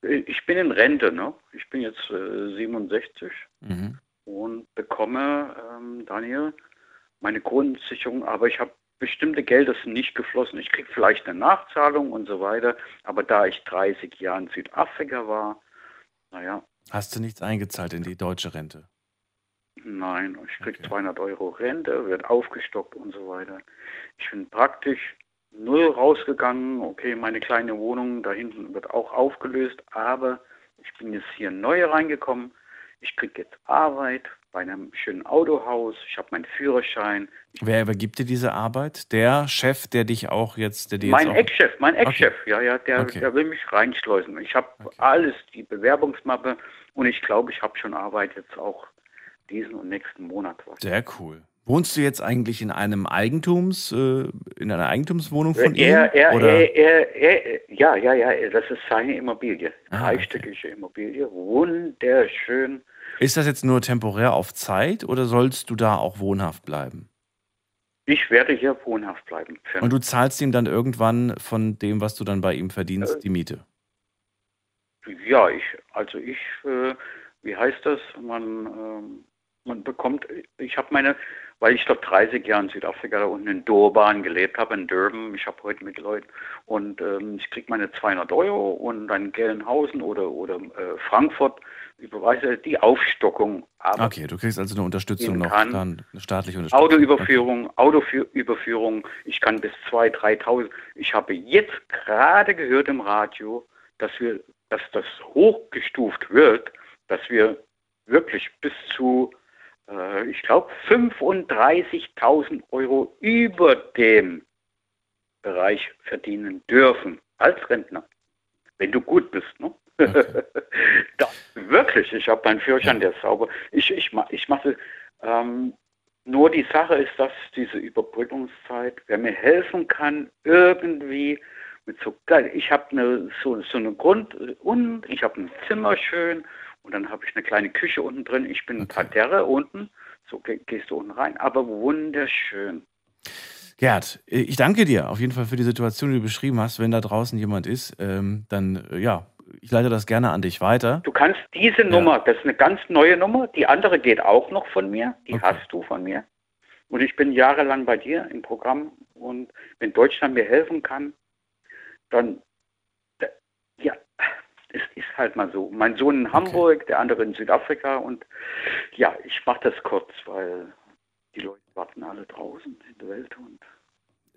äh, ich bin in Rente, ne? ich bin jetzt äh, 67 mhm. und bekomme, ähm, Daniel, meine Grundsicherung, aber ich habe bestimmte Gelder sind nicht geflossen. Ich kriege vielleicht eine Nachzahlung und so weiter, aber da ich 30 Jahre in Südafrika war, naja. Hast du nichts eingezahlt in die deutsche Rente? Nein, ich kriege okay. 200 Euro Rente, wird aufgestockt und so weiter. Ich bin praktisch null rausgegangen. Okay, meine kleine Wohnung da hinten wird auch aufgelöst, aber ich bin jetzt hier neu reingekommen. Ich kriege jetzt Arbeit bei einem schönen Autohaus. Ich habe meinen Führerschein. Wer übergibt dir diese Arbeit? Der Chef, der dich auch jetzt, der dir mein Ex-Chef, mein Ex-Chef, okay. ja, ja, der, okay. der will mich reinschleusen. Ich habe okay. alles, die Bewerbungsmappe und ich glaube, ich habe schon Arbeit jetzt auch diesen und nächsten Monat. Sehr cool. Wohnst du jetzt eigentlich in einem Eigentums, äh, in einer Eigentumswohnung von er, ihm? Er, oder? Er, er, ja, ja, ja, das ist seine Immobilie. Ah, Dreistöckige. Immobilie, wunderschön. Ist das jetzt nur temporär auf Zeit oder sollst du da auch wohnhaft bleiben? Ich werde hier wohnhaft bleiben. Und du zahlst ihm dann irgendwann von dem, was du dann bei ihm verdienst, äh, die Miete? Ja, ich, also ich, äh, wie heißt das? Man, ähm, man bekommt, ich habe meine, weil ich dort 30 Jahre in Südafrika da unten in Durban gelebt habe, in Durban, ich habe heute mit Leuten und ähm, ich kriege meine 200 Euro und dann Gelnhausen oder, oder äh, Frankfurt überweise die Aufstockung. Aber Okay, du kriegst also eine Unterstützung noch, kann. dann eine staatliche Unterstützung. Autoüberführung, Autoüberführung, ich kann bis 2.000, 3.000. Ich habe jetzt gerade gehört im Radio, dass wir, dass das hochgestuft wird, dass wir wirklich bis zu, äh, ich glaube, 35.000 Euro über dem Bereich verdienen dürfen als Rentner, wenn du gut bist. Ne? das, wirklich, ich habe meinen Führerschein, der ist sauber. Ich, ich, ich mache, ähm, nur die Sache ist, dass diese Überbrückungszeit, wer mir helfen kann, irgendwie mit so geil, ich habe eine, so, so eine Grund, und ich habe ein Zimmer schön und dann habe ich eine kleine Küche unten drin. Ich bin ein Parterre unten, so ge gehst du unten rein, aber wunderschön. Gerd, ich danke dir auf jeden Fall für die Situation, die du beschrieben hast. Wenn da draußen jemand ist, ähm, dann äh, ja, ich leite das gerne an dich weiter. Du kannst diese Nummer, das ist eine ganz neue Nummer, die andere geht auch noch von mir, die hast du von mir. Und ich bin jahrelang bei dir im Programm und wenn Deutschland mir helfen kann, dann, da- ja, es ist halt mal so. Mein Sohn in Hamburg, der andere in Südafrika und ja, ich mache das kurz, weil die Leute warten alle draußen in der Welt und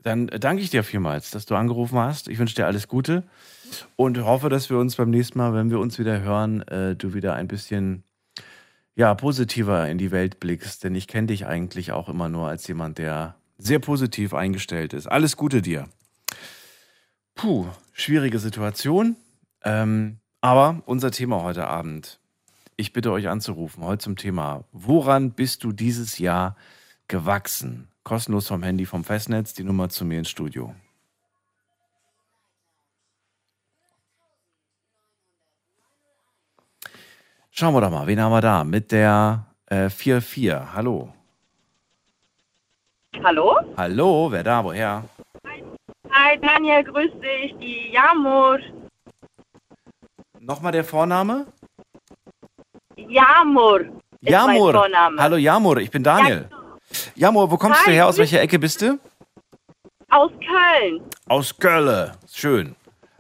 Dann danke ich dir vielmals, dass du angerufen hast. Ich wünsche dir alles Gute und hoffe, dass wir uns beim nächsten Mal, wenn wir uns wieder hören, äh, du wieder ein bisschen ja, positiver in die Welt blickst. Denn ich kenne dich eigentlich auch immer nur als jemand, der sehr positiv eingestellt ist. Alles Gute dir. Puh, schwierige Situation. Ähm, aber unser Thema heute Abend. Ich bitte euch anzurufen, heute zum Thema, woran bist du dieses Jahr gewachsen? Kostenlos vom Handy vom Festnetz, die Nummer zu mir ins Studio. Schauen wir doch mal, wen haben wir da? Mit der äh, 4-4. Hallo. Hallo? Hallo, wer da? Woher? Hi Daniel, grüß dich, die Jamur. Nochmal der Vorname? Jamur Jamur. Hallo Jamur, ich bin Daniel. Jamur, wo kommst Hi, du her? Aus welcher Ecke bist du? Aus Köln, Aus Gölle. Schön.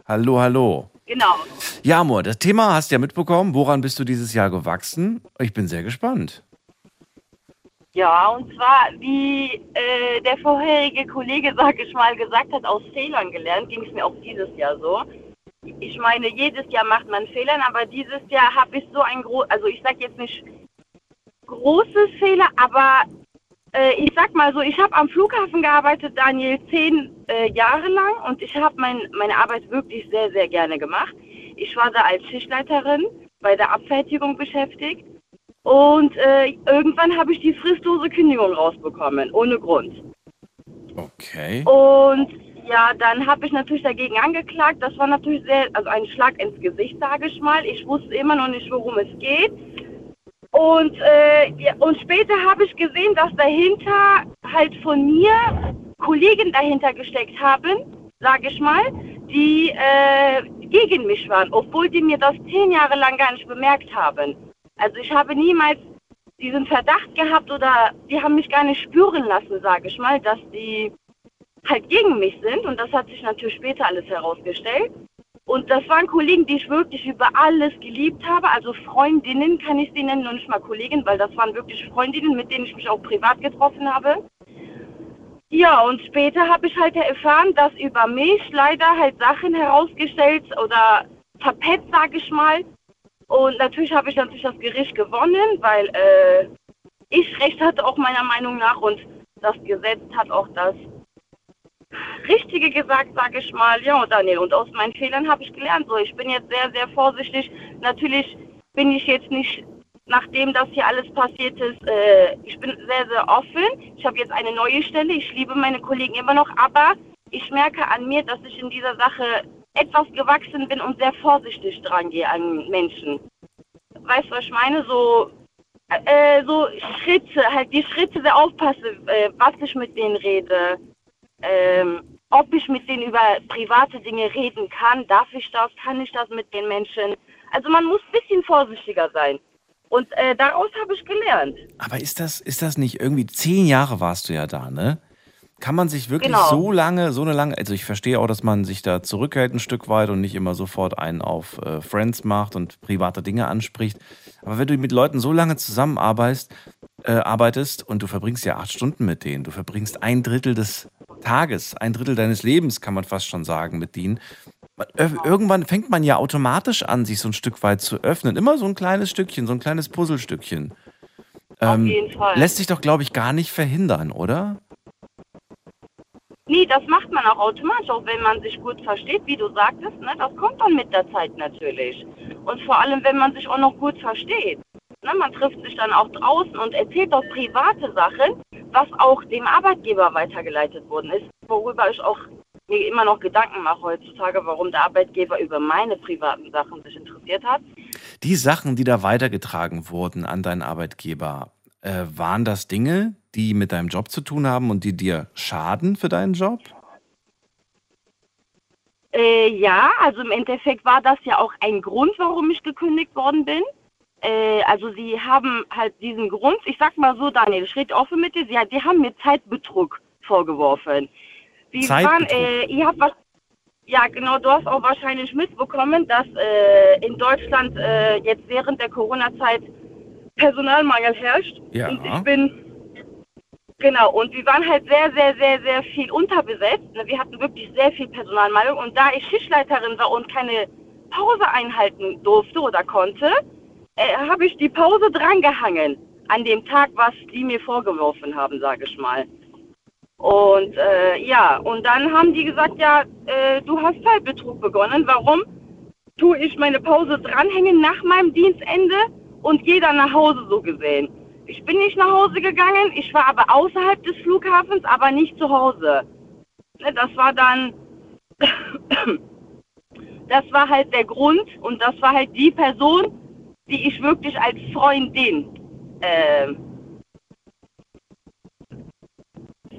Hallo, hallo. genau. Jamur, das Thema hast du ja mitbekommen. Woran bist du dieses Jahr gewachsen? Ich bin sehr gespannt. Ja, und zwar, wie äh, der vorherige Kollege, sag ich mal, gesagt hat, aus Fehlern gelernt, ging es mir auch dieses Jahr so. Ich meine, jedes Jahr macht man Fehler, aber dieses Jahr habe ich so ein groß, also ich sag jetzt nicht großes Fehler, aber ich sag mal so, ich habe am Flughafen gearbeitet, Daniel, zehn äh, Jahre lang und ich habe mein, meine Arbeit wirklich sehr, sehr gerne gemacht. Ich war da als Schichtleiterin bei der Abfertigung beschäftigt und äh, irgendwann habe ich die fristlose Kündigung rausbekommen, ohne Grund. Okay. Und ja, dann habe ich natürlich dagegen angeklagt. Das war natürlich sehr, also ein Schlag ins Gesicht, sage ich mal. Ich wusste immer noch nicht, worum es geht. Und, äh, ja, und später habe ich gesehen, dass dahinter halt von mir Kollegen dahinter gesteckt haben, sage ich mal, die äh, gegen mich waren, obwohl die mir das zehn Jahre lang gar nicht bemerkt haben. Also ich habe niemals diesen Verdacht gehabt oder die haben mich gar nicht spüren lassen, sage ich mal, dass die halt gegen mich sind und das hat sich natürlich später alles herausgestellt. Und das waren Kollegen, die ich wirklich über alles geliebt habe, also Freundinnen kann ich sie nennen, noch nicht mal Kollegen, weil das waren wirklich Freundinnen, mit denen ich mich auch privat getroffen habe. Ja, und später habe ich halt erfahren, dass über mich leider halt Sachen herausgestellt oder verpetzt, sage ich mal. Und natürlich habe ich natürlich das Gericht gewonnen, weil äh, ich Recht hatte auch meiner Meinung nach und das Gesetz hat auch das Richtige gesagt, sage ich mal. Ja, Daniel, und aus meinen Fehlern habe ich gelernt. So, ich bin jetzt sehr, sehr vorsichtig. Natürlich bin ich jetzt nicht, nachdem das hier alles passiert ist, äh, ich bin sehr, sehr offen. Ich habe jetzt eine neue Stelle. Ich liebe meine Kollegen immer noch, aber ich merke an mir, dass ich in dieser Sache etwas gewachsen bin und sehr vorsichtig dran gehe an Menschen. Weißt du, was ich meine? So, äh, so Schritte, halt die Schritte sehr aufpasse, äh, was ich mit denen rede ähm, ob ich mit denen über private Dinge reden kann. Darf ich das? Kann ich das mit den Menschen? Also man muss ein bisschen vorsichtiger sein. Und äh, daraus habe ich gelernt. Aber ist das, ist das nicht irgendwie, zehn Jahre warst du ja da, ne? Kann man sich wirklich Genau. so lange, so eine lange, also ich verstehe auch, dass man sich da zurückhält ein Stück weit und nicht immer sofort einen auf äh, Friends macht und private Dinge anspricht. Aber wenn du mit Leuten so lange zusammenarbeitest, äh, arbeitest und du verbringst ja acht Stunden mit denen, du verbringst ein Drittel des Tages, ein Drittel deines Lebens, kann man fast schon sagen, mit denen. Ö- Irgendwann fängt man ja automatisch an, sich so ein Stück weit zu öffnen. Immer so ein kleines Stückchen, so ein kleines Puzzlestückchen. Ähm, jeden Fall. Lässt sich doch, glaube ich, gar nicht verhindern, oder? Nee, das macht man auch automatisch, auch wenn man sich gut versteht, wie du sagtest, ne? Das kommt dann mit der Zeit natürlich. Und vor allem, wenn man sich auch noch gut versteht. Ne? Man trifft sich dann auch draußen und erzählt auch private Sachen, was auch dem Arbeitgeber weitergeleitet worden ist, worüber ich auch mir immer noch Gedanken mache heutzutage, warum der Arbeitgeber über meine privaten Sachen sich interessiert hat. Die Sachen, die da weitergetragen wurden an deinen Arbeitgeber, äh, waren das Dinge, die mit deinem Job zu tun haben und die dir schaden für deinen Job? Äh, ja, also im Endeffekt war das ja auch ein Grund, warum ich gekündigt worden bin. Äh, also sie haben halt diesen Grund, ich sag mal so, Daniel, ich rede offen mit dir, sie, die haben mir Zeitbetrug vorgeworfen. Sie Zeitbetrug? waren, äh, ihr habt was, ja genau, du hast auch wahrscheinlich mitbekommen, dass äh, in Deutschland äh, jetzt während der Corona-Zeit Personalmangel herrscht. Ja. Und ich bin Genau, und wir waren halt sehr, sehr, sehr, sehr viel unterbesetzt. Ne, Wir hatten wirklich sehr viel Personalmangel. Und da ich Schichtleiterin war und keine Pause einhalten durfte oder konnte, äh, habe ich die Pause drangehangen an dem Tag, was die mir vorgeworfen haben, sage ich mal. Und äh, ja, und dann haben die gesagt, ja, äh, du hast Zeitbetrug begonnen. Warum tue ich meine Pause dranhängen nach meinem Dienstende und gehe dann nach Hause so gesehen? Ich bin nicht nach Hause gegangen, ich war aber außerhalb des Flughafens, aber nicht zu Hause. Ne, Das war dann, das war halt der Grund und das war halt die Person, die ich wirklich als Freundin äh,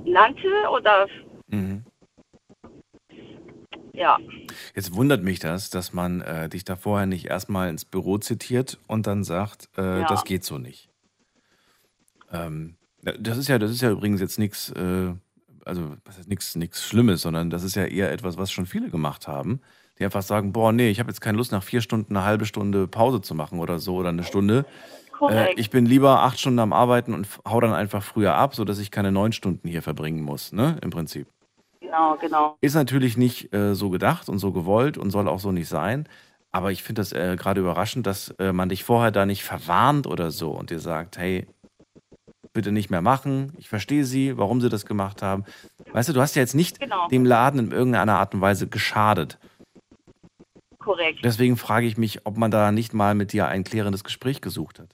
nannte oder Mhm. ja. Jetzt wundert mich das, dass man äh, dich da vorher nicht erstmal ins Büro zitiert und dann sagt, äh, Ja. das geht so nicht. Ähm, das ist ja, das ist ja übrigens jetzt nichts, äh, also nichts, nichts Schlimmes, sondern das ist ja eher etwas, was schon viele gemacht haben, die einfach sagen, boah, nee, ich habe jetzt keine Lust, nach vier Stunden eine halbe Stunde Pause zu machen oder so oder eine Stunde. Äh, ich bin lieber acht Stunden am Arbeiten und hau dann einfach früher ab, sodass ich keine neun Stunden hier verbringen muss, ne? Im Prinzip. Genau, genau. Ist natürlich nicht äh, so gedacht und so gewollt und soll auch so nicht sein. Aber ich finde das äh, gerade überraschend, dass äh, man dich vorher da nicht verwarnt oder so und dir sagt, hey, bitte nicht mehr machen. Ich verstehe sie, warum sie das gemacht haben. Weißt du, du hast ja jetzt nicht Genau. dem Laden in irgendeiner Art und Weise geschadet. Korrekt. Deswegen frage ich mich, ob man da nicht mal mit dir ein klärendes Gespräch gesucht hat.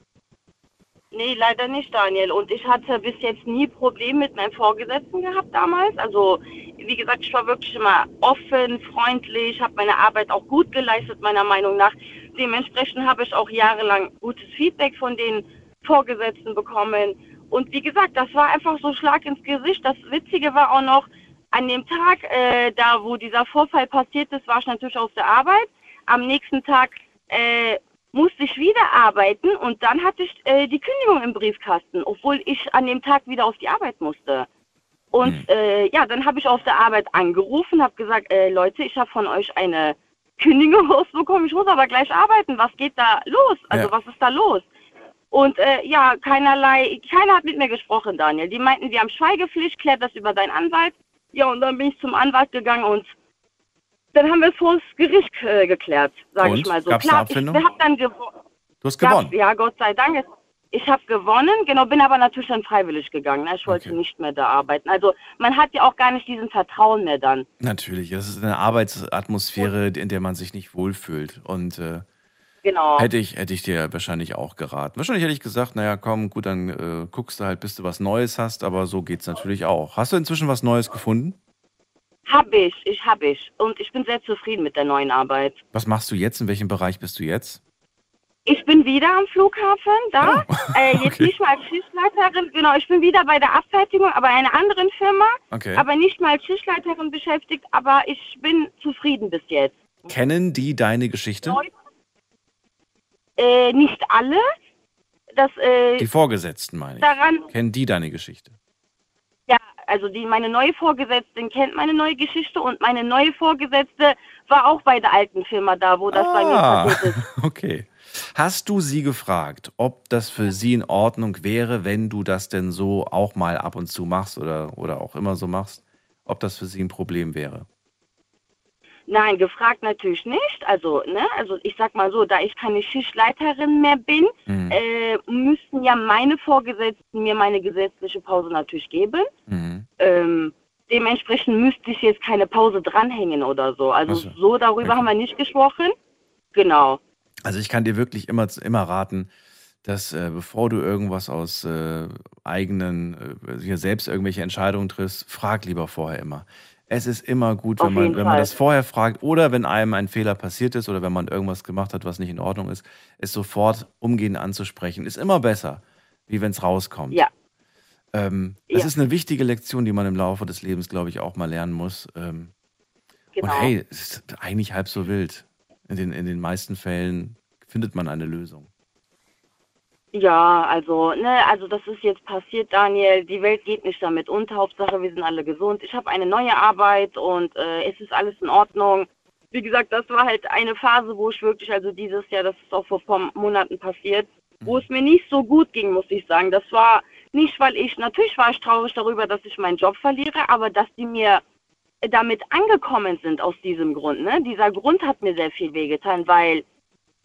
Nee, leider nicht, Daniel. Und ich hatte bis jetzt nie Probleme mit meinem Vorgesetzten gehabt damals. Also, wie gesagt, ich war wirklich immer offen, freundlich, habe meine Arbeit auch gut geleistet, meiner Meinung nach. Dementsprechend habe ich auch jahrelang gutes Feedback von den Vorgesetzten bekommen. Und wie gesagt, das war einfach so Schlag ins Gesicht. Das Witzige war auch noch, an dem Tag, äh, da wo dieser Vorfall passiert ist, war ich natürlich auf der Arbeit. Am nächsten Tag äh, musste ich wieder arbeiten und dann hatte ich äh, die Kündigung im Briefkasten, obwohl ich an dem Tag wieder auf die Arbeit musste. Und äh, ja, dann habe ich auf der Arbeit angerufen, habe gesagt, äh, Leute, ich habe von euch eine Kündigung rausbekommen, ich muss aber gleich arbeiten. Was geht da los? Also Ja. was ist da los? Und äh, ja, keinerlei, keiner hat mit mir gesprochen, Daniel. Die meinten, wir haben Schweigepflicht, klärt das über deinen Anwalt. Ja, und dann bin ich zum Anwalt gegangen und dann haben wir es vor das Gericht äh, geklärt, sage ich mal so. Gab's eine Klar, ich Abfindung? habe dann gewonnen. Du hast gewonnen. Ja, Gott sei Dank. Ich habe gewonnen, genau, bin aber natürlich dann freiwillig gegangen. Ne? Ich wollte Okay. nicht mehr da arbeiten. Also man hat ja auch gar nicht diesen Vertrauen mehr dann. Natürlich, das ist eine Arbeitsatmosphäre, in der man sich nicht wohlfühlt. Und äh, Genau. hätte, ich, hätte ich dir wahrscheinlich auch geraten. Wahrscheinlich hätte ich gesagt, naja, komm, gut, dann äh, guckst du halt, bis du was Neues hast, aber so geht's natürlich auch. Hast du inzwischen was Neues gefunden? Hab ich, ich hab ich. Und ich bin sehr zufrieden mit der neuen Arbeit. Was machst du jetzt? In welchem Bereich bist du jetzt? Ich bin wieder am Flughafen, da. Oh, äh, jetzt nicht mal als Schichtleiterin, genau, ich bin wieder bei der Abfertigung, aber in einer anderen Firma. Okay. Aber nicht mal als Schichtleiterin beschäftigt, aber ich bin zufrieden bis jetzt. Kennen die deine Geschichte? Äh, nicht alle, dass äh, Die Vorgesetzten meine ich. daran, Kennen die deine Geschichte? Also die meine neue Vorgesetzte kennt meine neue Geschichte und meine neue Vorgesetzte war auch bei der alten Firma da, wo das bei mir Ah, passiert ist. okay. Hast du sie gefragt, ob das für sie in Ordnung wäre, wenn du das denn so auch mal ab und zu machst oder, oder auch immer so machst? Ob das für sie ein Problem wäre? Nein, gefragt natürlich nicht. Also, ne, also ich sag mal so, da ich keine Schichtleiterin mehr bin, Mhm. äh, müssten ja meine Vorgesetzten mir meine gesetzliche Pause natürlich geben. Mhm. Ähm, dementsprechend müsste ich jetzt keine Pause dranhängen oder so. Also so. so darüber haben wir nicht gesprochen. Genau. Also ich kann dir wirklich immer, immer raten, dass äh, bevor du irgendwas aus äh, eigenen, äh, hier selbst irgendwelche Entscheidungen triffst, frag lieber vorher immer. Es ist immer gut, Auf wenn man, wenn man Fall. das vorher fragt oder wenn einem ein Fehler passiert ist oder wenn man irgendwas gemacht hat, was nicht in Ordnung ist, es sofort umgehend anzusprechen, ist immer besser, wie wenn es rauskommt. Ja. Ähm, Das Ja. ist eine wichtige Lektion, die man im Laufe des Lebens, glaube ich, auch mal lernen muss. Ähm, Genau. Und hey, es ist eigentlich halb so wild. In den, in den meisten Fällen findet man eine Lösung. Ja, also, ne, also das ist jetzt passiert, Daniel. Die Welt geht nicht damit unter. Hauptsache, wir sind alle gesund. Ich habe eine neue Arbeit und äh, es ist alles in Ordnung. Wie gesagt, das war halt eine Phase, wo ich wirklich, also dieses Jahr, das ist auch vor paar Monaten passiert, wo es mir nicht so gut ging, muss ich sagen. Das war nicht, weil ich, natürlich war ich traurig darüber, dass ich meinen Job verliere, aber dass die mir damit angekommen sind aus diesem Grund. Ne? Dieser Grund hat mir sehr viel wehgetan, weil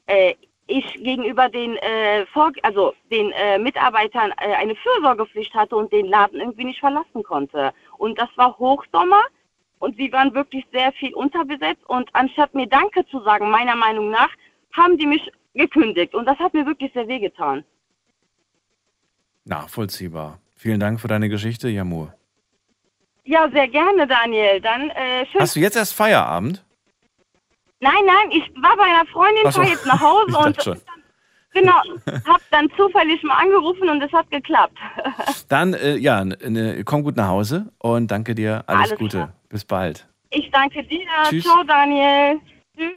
äh, ich gegenüber den, äh, Vor also den äh, Mitarbeitern äh, eine Fürsorgepflicht hatte und den Laden irgendwie nicht verlassen konnte. Und das war Hochsommer und sie waren wirklich sehr viel unterbesetzt und anstatt mir Danke zu sagen, meiner Meinung nach, haben die mich gekündigt und das hat mir wirklich sehr wehgetan. Nachvollziehbar. Vielen Dank für deine Geschichte, Jamur. Ja, sehr gerne, Daniel. Dann äh. Hast du jetzt erst Feierabend? Nein, nein, ich war bei einer Freundin, so, fahre jetzt nach Hause und schon. genau, hab dann zufällig mal angerufen und es hat geklappt. Dann, äh, ja, ne, komm gut nach Hause und danke dir. Alles, Alles Gute. klar. Bis bald. Ich danke dir. Tschüss. Ciao, Daniel. Tschüss.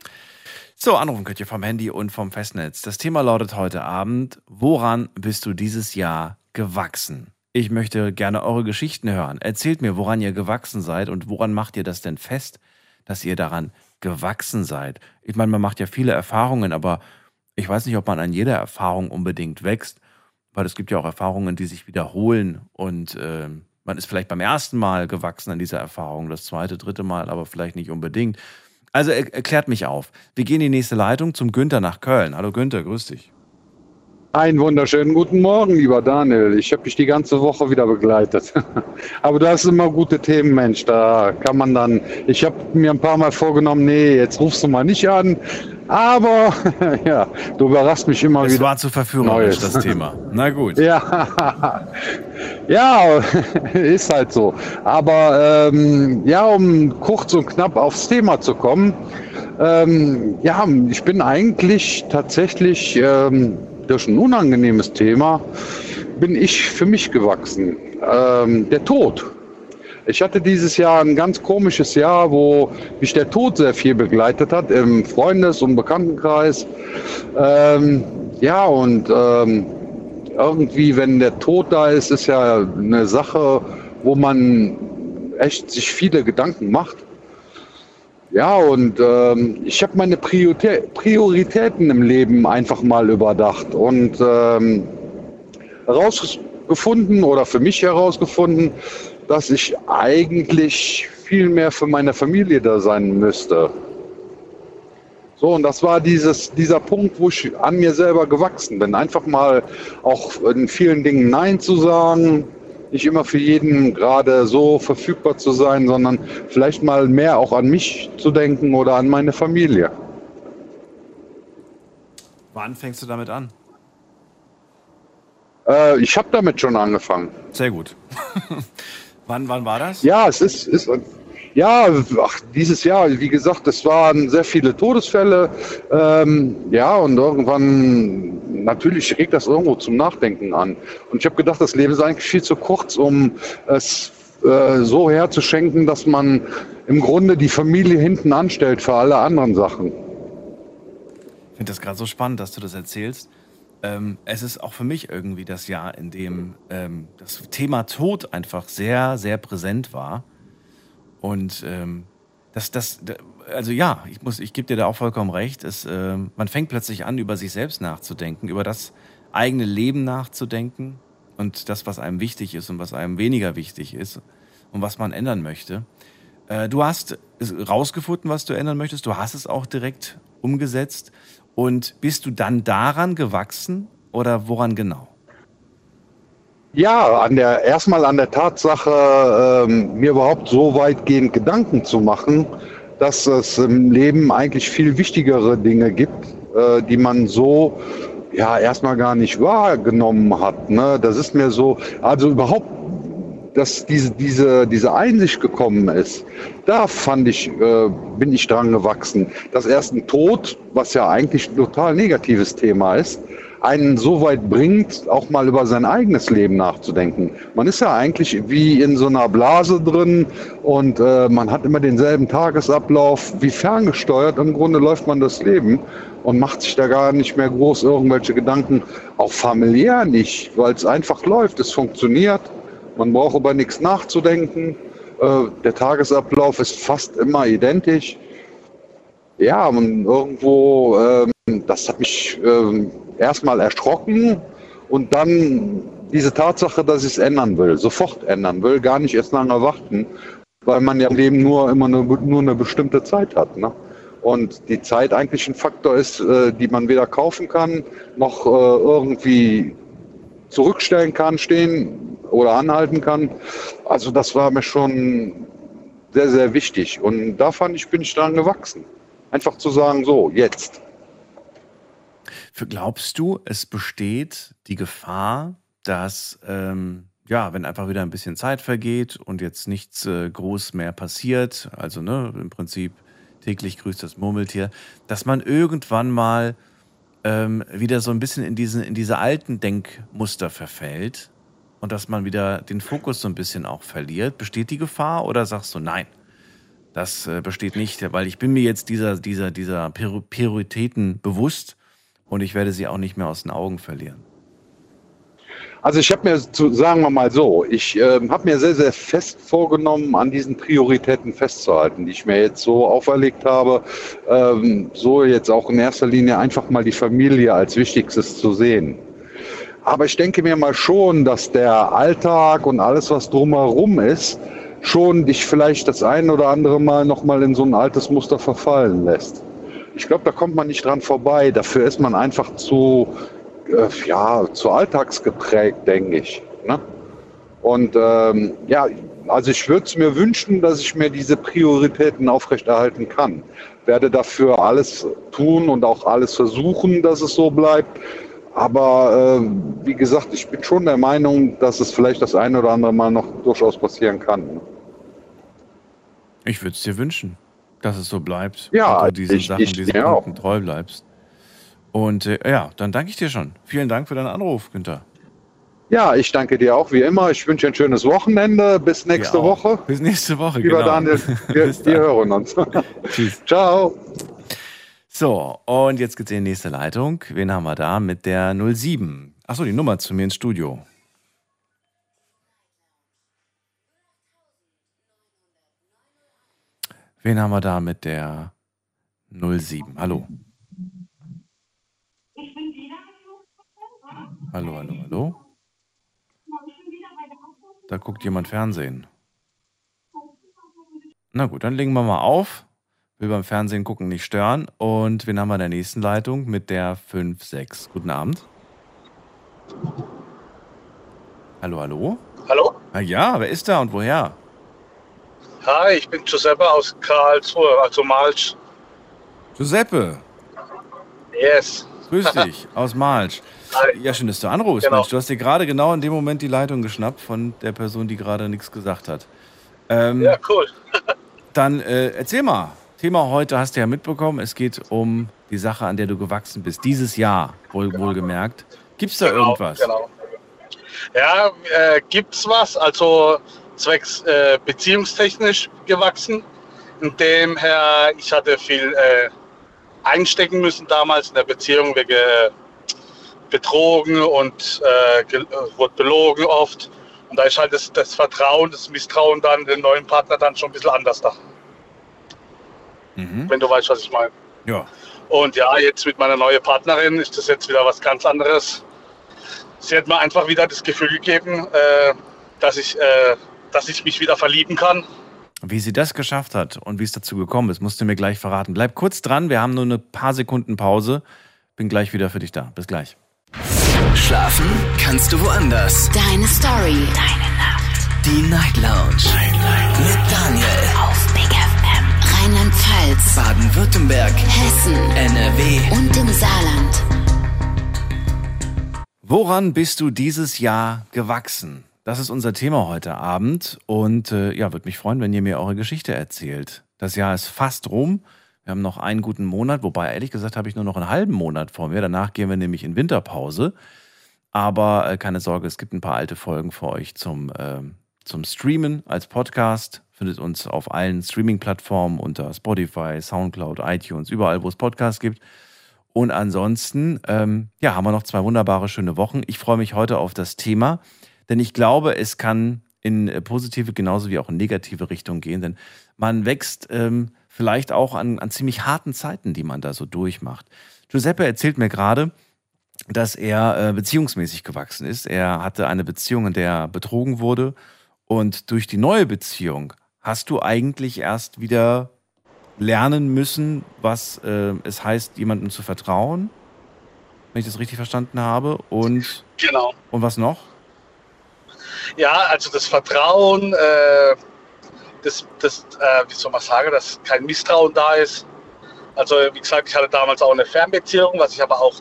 So, anrufen könnt ihr vom Handy und vom Festnetz. Das Thema lautet heute Abend, woran bist du dieses Jahr gewachsen? Ich möchte gerne eure Geschichten hören. Erzählt mir, woran ihr gewachsen seid und woran macht ihr das denn fest, dass ihr daran gewachsen seid? Ich meine, man macht ja viele Erfahrungen, aber ich weiß nicht, ob man an jeder Erfahrung unbedingt wächst, weil es gibt ja auch Erfahrungen, die sich wiederholen und äh, man ist vielleicht beim ersten Mal gewachsen an dieser Erfahrung, das zweite, dritte Mal, aber vielleicht nicht unbedingt. Also er erklärt mich auf. Wir gehen in die nächste Leitung zum Günther nach Köln. Hallo Günther, grüß dich. Einen wunderschönen guten Morgen, lieber Daniel. Ich habe dich die ganze Woche wieder begleitet. Aber du hast immer gute Themen, Mensch. Da kann man dann. Ich habe mir ein paar Mal vorgenommen, nee, jetzt rufst du mal nicht an. Aber ja, du überraschst mich immer Es wieder. war zu verführerisch, Neues. das Thema. Na gut. Ja, ja, ist halt so. Aber ähm, ja, um kurz und knapp aufs Thema zu kommen, ähm, ja, ich bin eigentlich tatsächlich ähm, durch ein unangenehmes Thema bin ich für mich gewachsen. Ähm, der Tod. Ich hatte dieses Jahr ein ganz komisches Jahr, wo mich der Tod sehr viel begleitet hat im Freundes- und Bekanntenkreis. Ähm, ja, und ähm, irgendwie, wenn der Tod da ist, ist ja eine Sache, wo man echt sich viele Gedanken macht. Ja, und ähm, ich habe meine Prioritä Prioritäten im Leben einfach mal überdacht und ähm, herausgefunden oder für mich herausgefunden, dass ich eigentlich viel mehr für meine Familie da sein müsste. So, und das war dieses, dieser Punkt, wo ich an mir selber gewachsen bin. Einfach mal auch in vielen Dingen Nein zu sagen, nicht immer für jeden gerade so verfügbar zu sein, sondern vielleicht mal mehr auch an mich zu denken oder an meine Familie. Wann fängst du damit an? Äh, ich habe damit schon angefangen. Sehr gut. wann, wann war das? Ja, es ist, ist ja, ach, dieses Jahr, wie gesagt, es waren sehr viele Todesfälle. Ähm, ja, und irgendwann, natürlich regt das irgendwo zum Nachdenken an. Und ich habe gedacht, das Leben ist eigentlich viel zu kurz, um es äh, so herzuschenken, dass man im Grunde die Familie hinten anstellt für alle anderen Sachen. Ich finde das gerade so spannend, dass du das erzählst, ähm, es ist auch für mich irgendwie das Jahr, in dem ähm, das Thema Tod einfach sehr, sehr präsent war. Und ähm, das, das, also ja, ich muss, ich gebe dir da auch vollkommen recht. Es, äh, man fängt plötzlich an, über sich selbst nachzudenken, über das eigene Leben nachzudenken und das, was einem wichtig ist und was einem weniger wichtig ist und was man ändern möchte. Äh, du hast rausgefunden, was du ändern möchtest. Du hast es auch direkt umgesetzt. Und bist du dann daran gewachsen oder woran genau? Ja, an der, erstmal an der Tatsache, ähm, mir überhaupt so weitgehend Gedanken zu machen, dass es im Leben eigentlich viel wichtigere Dinge gibt, äh, die man so ja erstmal gar nicht wahrgenommen hat. Ne? Das ist mir so, also überhaupt dass diese, diese, diese Einsicht gekommen ist, da fand ich, äh, bin ich dran gewachsen. Dass erst ein Tod, was ja eigentlich ein total negatives Thema ist, einen so weit bringt, auch mal über sein eigenes Leben nachzudenken. Man ist ja eigentlich wie in so einer Blase drin und äh, man hat immer denselben Tagesablauf, wie ferngesteuert. Im Grunde läuft man das Leben und macht sich da gar nicht mehr groß irgendwelche Gedanken, auch familiär nicht, weil es einfach läuft, es funktioniert. Man braucht über nichts nachzudenken. Äh, der Tagesablauf ist fast immer identisch. Ja, und irgendwo, ähm, das hat mich ähm, erstmal erschrocken und dann diese Tatsache, dass ich es ändern will, sofort ändern will, gar nicht erst lange warten, weil man ja im Leben nur immer eine, nur eine bestimmte Zeit hat. Ne? Und die Zeit eigentlich ein Faktor ist, äh, die man weder kaufen kann, noch äh, irgendwie zurückstellen kann, stehen oder anhalten kann. Also das war mir schon sehr, sehr wichtig. Und da fand ich, bin ich dran gewachsen. Einfach zu sagen, so, jetzt. Glaubst du, es besteht die Gefahr, dass, ähm, ja, wenn einfach wieder ein bisschen Zeit vergeht und jetzt nichts äh, groß mehr passiert, also ne, im Prinzip täglich grüßt das Murmeltier, dass man irgendwann mal ähm, wieder so ein bisschen in, diesen, in diese alten Denkmuster verfällt und dass man wieder den Fokus so ein bisschen auch verliert. Besteht die Gefahr oder sagst du nein? Das äh, besteht nicht, weil ich bin mir jetzt dieser, dieser, dieser Prioritäten bewusst und ich werde sie auch nicht mehr aus den Augen verlieren. Also ich habe mir, zu, sagen wir mal so, ich äh, habe mir sehr, sehr fest vorgenommen, an diesen Prioritäten festzuhalten, die ich mir jetzt so auferlegt habe, ähm, so jetzt auch in erster Linie einfach mal die Familie als Wichtigstes zu sehen. Aber ich denke mir mal schon, dass der Alltag und alles, was drumherum ist, schon dich vielleicht das ein oder andere Mal nochmal in so ein altes Muster verfallen lässt. Ich glaube, da kommt man nicht dran vorbei. Dafür ist man einfach zu äh, ja, zu alltagsgeprägt, denke ich. Ne? Und ähm, ja, also ich würde es mir wünschen, dass ich mir diese Prioritäten aufrechterhalten kann. Werde dafür alles tun und auch alles versuchen, dass es so bleibt. Aber äh, wie gesagt, ich bin schon der Meinung, dass es vielleicht das eine oder andere Mal noch durchaus passieren kann. Ne? Ich würde es dir wünschen, dass es so bleibt. Ja, und du diesen ich, Sachen, ich, diesen ja. Punkten treu bleibst. Und äh, ja, dann danke ich dir schon. Vielen Dank für deinen Anruf, Günther. Ja, ich danke dir auch wie immer. Ich wünsche ein schönes Wochenende. Bis nächste. Woche. Bis nächste Woche, Lieber genau. Daniel, wir, Bis wir hören uns. Tschüss. Ciao. So, und jetzt geht's in die nächste Leitung. Wen haben wir da mit der 07? Achso, die Nummer zu mir ins Studio. Wen haben wir da mit der 07? Hallo. Hallo, hallo, hallo. Da guckt jemand Fernsehen. Na gut, dann legen wir mal auf. Will beim Fernsehen gucken nicht stören. Und wen haben wir in der nächsten Leitung mit der 5-6? Guten Abend. Hallo, hallo. Hallo? Ah ja, wer ist da und woher? Hi, ich bin Giuseppe aus Karlsruhe, also Malsch. Giuseppe, Yes. grüß dich, aus Malsch. Ja, schön, dass du anrufst. Genau. Mensch, du hast dir gerade genau in dem Moment die Leitung geschnappt von der Person, die gerade nichts gesagt hat. Ähm, Ja, cool. Dann äh, erzähl mal. Thema heute hast du ja mitbekommen. Es geht um die Sache, an der du gewachsen bist. Dieses Jahr, wohl, wohlgemerkt. Gibt es da irgendwas? Genau. Ja, äh, gibt's was, also zwecks äh, beziehungstechnisch gewachsen. In dem her, ich hatte viel äh, einstecken müssen damals in der Beziehung wegen, äh, betrogen und äh, äh, wurde belogen oft. Und da ist halt das, das Vertrauen, das Misstrauen dann den neuen Partner dann schon ein bisschen anders da. Mhm. Wenn du weißt, was ich meine. Ja. Und ja, jetzt mit meiner neuen Partnerin ist das jetzt wieder was ganz anderes. Sie hat mir einfach wieder das Gefühl gegeben, äh, dass, ich, äh, dass ich mich wieder verlieben kann. Wie sie das geschafft hat und wie es dazu gekommen ist, musst du mir gleich verraten. Bleib kurz dran, wir haben nur eine paar Sekunden Pause. Bin gleich wieder für dich da. Bis gleich. Schlafen kannst du woanders. Deine Story. Deine Nacht. Die Night Lounge. Mit Daniel. Auf Big FM. Rheinland-Pfalz. Baden-Württemberg. Hessen. NRW. Und im Saarland. Woran bist du dieses Jahr gewachsen? Das ist unser Thema heute Abend und äh, ja, würde mich freuen, wenn ihr mir eure Geschichte erzählt. Das Jahr ist fast rum. Wir haben noch einen guten Monat, wobei ehrlich gesagt habe ich nur noch einen halben Monat vor mir. Danach gehen wir nämlich in Winterpause. Aber äh, keine Sorge, es gibt ein paar alte Folgen für euch zum, ähm, zum Streamen als Podcast. Findet uns auf allen Streaming-Plattformen unter Spotify, Soundcloud, iTunes, überall, wo es Podcasts gibt. Und ansonsten, ähm, ja, haben wir noch zwei wunderbare, schöne Wochen. Ich freue mich heute auf das Thema, denn ich glaube, es kann in äh, positive genauso wie auch in negative Richtung gehen, denn man wächst ähm, vielleicht auch an, an ziemlich harten Zeiten, die man da so durchmacht. Giuseppe erzählt mir gerade, dass er äh, beziehungsmäßig gewachsen ist. Er hatte eine Beziehung, in der er betrogen wurde. Und durch die neue Beziehung hast du eigentlich erst wieder lernen müssen, was äh, es heißt, jemandem zu vertrauen, wenn ich das richtig verstanden habe. Und, Genau. und was noch? Ja, also das Vertrauen, äh, das, das äh, wie soll man sagen, dass kein Misstrauen da ist. Also wie gesagt, ich hatte damals auch eine Fernbeziehung, was ich aber auch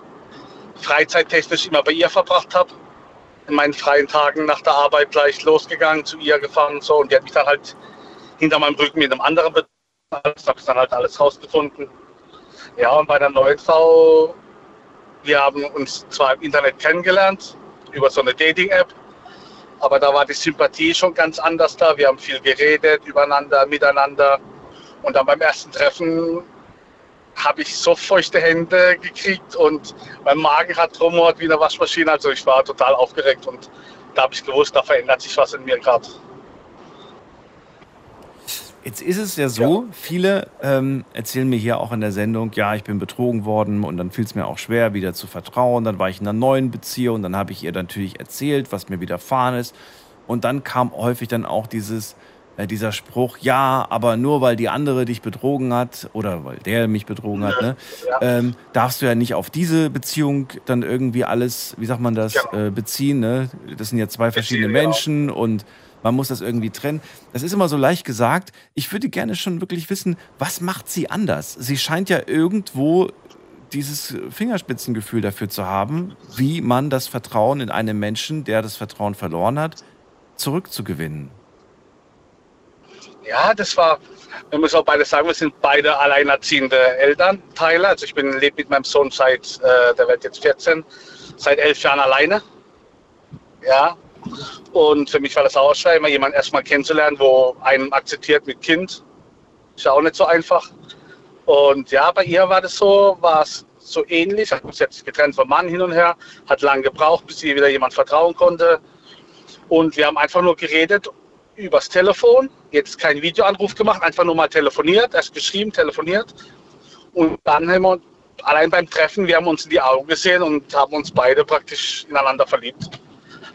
freizeittechnisch immer bei ihr verbracht habe. In meinen freien Tagen nach der Arbeit gleich losgegangen, zu ihr gefahren und so. Und die hat mich dann halt hinter meinem Rücken mit einem anderen betrogen. Das habe ich dann halt alles rausgefunden. Ja, und bei der neuen Frau, wir haben uns zwar im Internet kennengelernt, über so eine Dating-App, aber da war die Sympathie schon ganz anders da. Wir haben viel geredet, übereinander, miteinander. Und dann beim ersten Treffen habe ich so feuchte Hände gekriegt und mein Magen hat rumort wie eine Waschmaschine. Also ich war total aufgeregt und da habe ich gewusst, da verändert sich was in mir gerade. Jetzt ist es ja so, viele ähm, erzählen mir hier auch in der Sendung, ja, ich bin betrogen worden und dann fiel es mir auch schwer, wieder zu vertrauen. Dann war ich in einer neuen Beziehung, dann habe ich ihr natürlich erzählt, was mir widerfahren ist. Und dann kam häufig dann auch dieses, äh, dieser Spruch, ja, aber nur weil die andere dich betrogen hat oder weil der mich betrogen hat, ne, ähm, darfst du ja nicht auf diese Beziehung dann irgendwie alles, wie sagt man das, äh, beziehen. Ne? Das sind ja zwei verschiedene. Menschen und man muss das irgendwie trennen. Das ist immer so leicht gesagt. Ich würde gerne schon wirklich wissen, was macht sie anders? Sie scheint ja irgendwo dieses Fingerspitzengefühl dafür zu haben, wie man das Vertrauen in einen Menschen, der das Vertrauen verloren hat, zurückzugewinnen. Ja, das war, man muss auch beide sagen, wir sind beide alleinerziehende Elternteile. Also ich bin lebe mit meinem Sohn seit, äh, der wird jetzt 14, seit elf Jahren alleine. Ja. Und für mich war das auch schwer, immer jemanden erstmal kennenzulernen, wo einen akzeptiert mit Kind. Ist ja auch nicht so einfach. Und ja, bei ihr war das so, war es so ähnlich. Hat uns jetzt getrennt vom Mann hin und her, hat lange gebraucht, bis sie wieder jemand vertrauen konnte. Und wir haben einfach nur geredet übers Telefon, jetzt keinen Videoanruf gemacht, einfach nur mal telefoniert, erst geschrieben, telefoniert. Und dann haben wir allein beim Treffen, wir haben uns in die Augen gesehen und haben uns beide praktisch ineinander verliebt.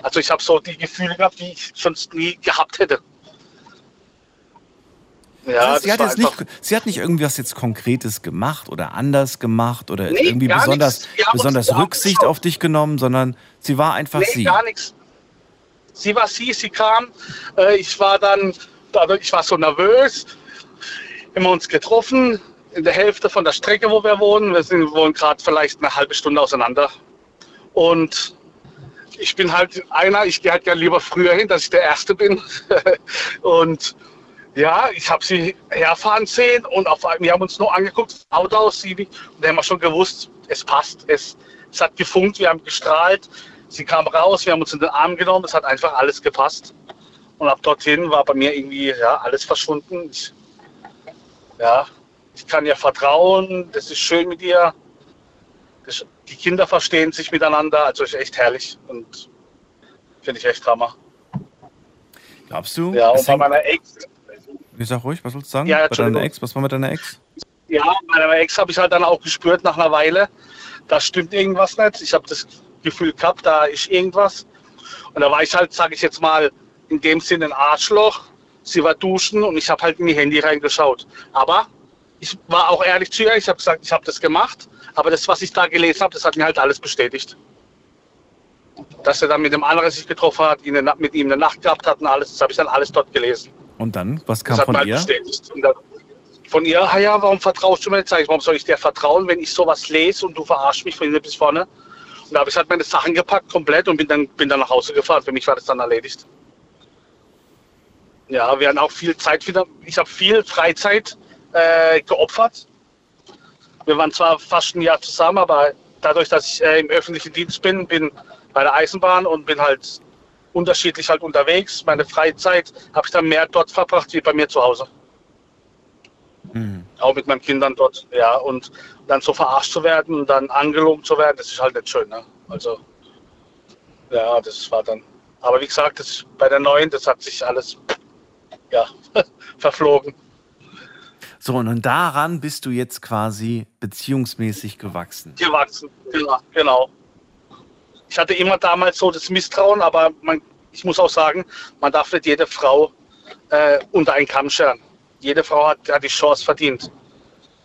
Also ich habe so die Gefühle gehabt, die ich sonst nie gehabt hätte. Ja, also sie, hat jetzt nicht, sie hat nicht irgendwas jetzt Konkretes gemacht oder anders gemacht oder Nee, irgendwie besonders, besonders Rücksicht auf dich genommen, sondern sie war einfach nee, sie. gar nichts. Sie war sie, sie kam. Äh, ich war dann, ich war so nervös. Wir haben uns getroffen in der Hälfte von der Strecke, wo wir wohnen. Wir sind, wohnen gerade vielleicht eine halbe Stunde auseinander. Und ich bin halt einer, ich gehe halt gerne lieber früher hin, dass ich der Erste bin. und ja, ich habe sie herfahren sehen und auf, wir haben uns nur angeguckt, das Auto aus sie, und da haben wir schon gewusst, es passt, es, es hat gefunkt, wir haben gestrahlt, sie kam raus, wir haben uns in den Arm genommen, es hat einfach alles gepasst. Und ab dorthin war bei mir irgendwie ja, alles verschwunden. Ich, ja, ich kann ihr vertrauen, das ist schön mit ihr. Das, die Kinder verstehen sich miteinander, also ist echt herrlich und finde ich echt Hammer. Glaubst du? Ja, und bei meiner Ex, Ich sag ruhig, was willst du sagen? Ja, bei deiner Ex, was war mit deiner Ex? ja, bei meiner Ex habe ich halt dann auch gespürt nach einer Weile, da stimmt irgendwas nicht. Ich habe das Gefühl gehabt, da ist irgendwas. Und da war ich halt, sage ich jetzt mal, in dem Sinne ein Arschloch. Sie war duschen und ich habe halt in die Handy reingeschaut. Aber ich war auch ehrlich zu ihr. Ich habe gesagt, ich habe das gemacht. Aber das, was ich da gelesen habe, das hat mir halt alles bestätigt. Dass er dann mit dem anderen sich getroffen hat, ihn mit ihm eine Nacht gehabt hat und alles, das habe ich dann alles dort gelesen. Und dann, was kam das hat von halt ihr? bestätigt. Und dann, von ihr, ah ja, warum vertraust du mir jetzt? Sag ich, warum soll ich dir vertrauen, wenn ich sowas lese und du verarschst mich von hinten bis vorne? Und da habe ich halt meine Sachen gepackt, komplett, und bin dann, bin dann nach Hause gefahren. Für mich war das dann erledigt. Ja, wir haben auch viel Zeit wieder. Ich habe viel Freizeit äh, geopfert. Wir waren zwar fast ein Jahr zusammen, aber dadurch, dass ich äh, im öffentlichen Dienst bin, bin bei der Eisenbahn und bin halt unterschiedlich halt unterwegs. Meine Freizeit habe ich dann mehr dort verbracht wie bei mir zu Hause. Auch mit meinen Kindern dort, ja. Und dann so verarscht zu werden und dann angelogen zu werden, das ist halt nicht schön. Ne? Also, ja, das war dann. Aber wie gesagt, das bei der neuen, das hat sich alles, ja, verflogen. So, und daran bist du jetzt quasi beziehungsmäßig gewachsen. Gewachsen, genau. genau. Ich hatte immer damals so das Misstrauen, aber man, ich muss auch sagen, man darf nicht jede Frau äh, unter einen Kamm scheren. Jede Frau hat, hat die Chance verdient,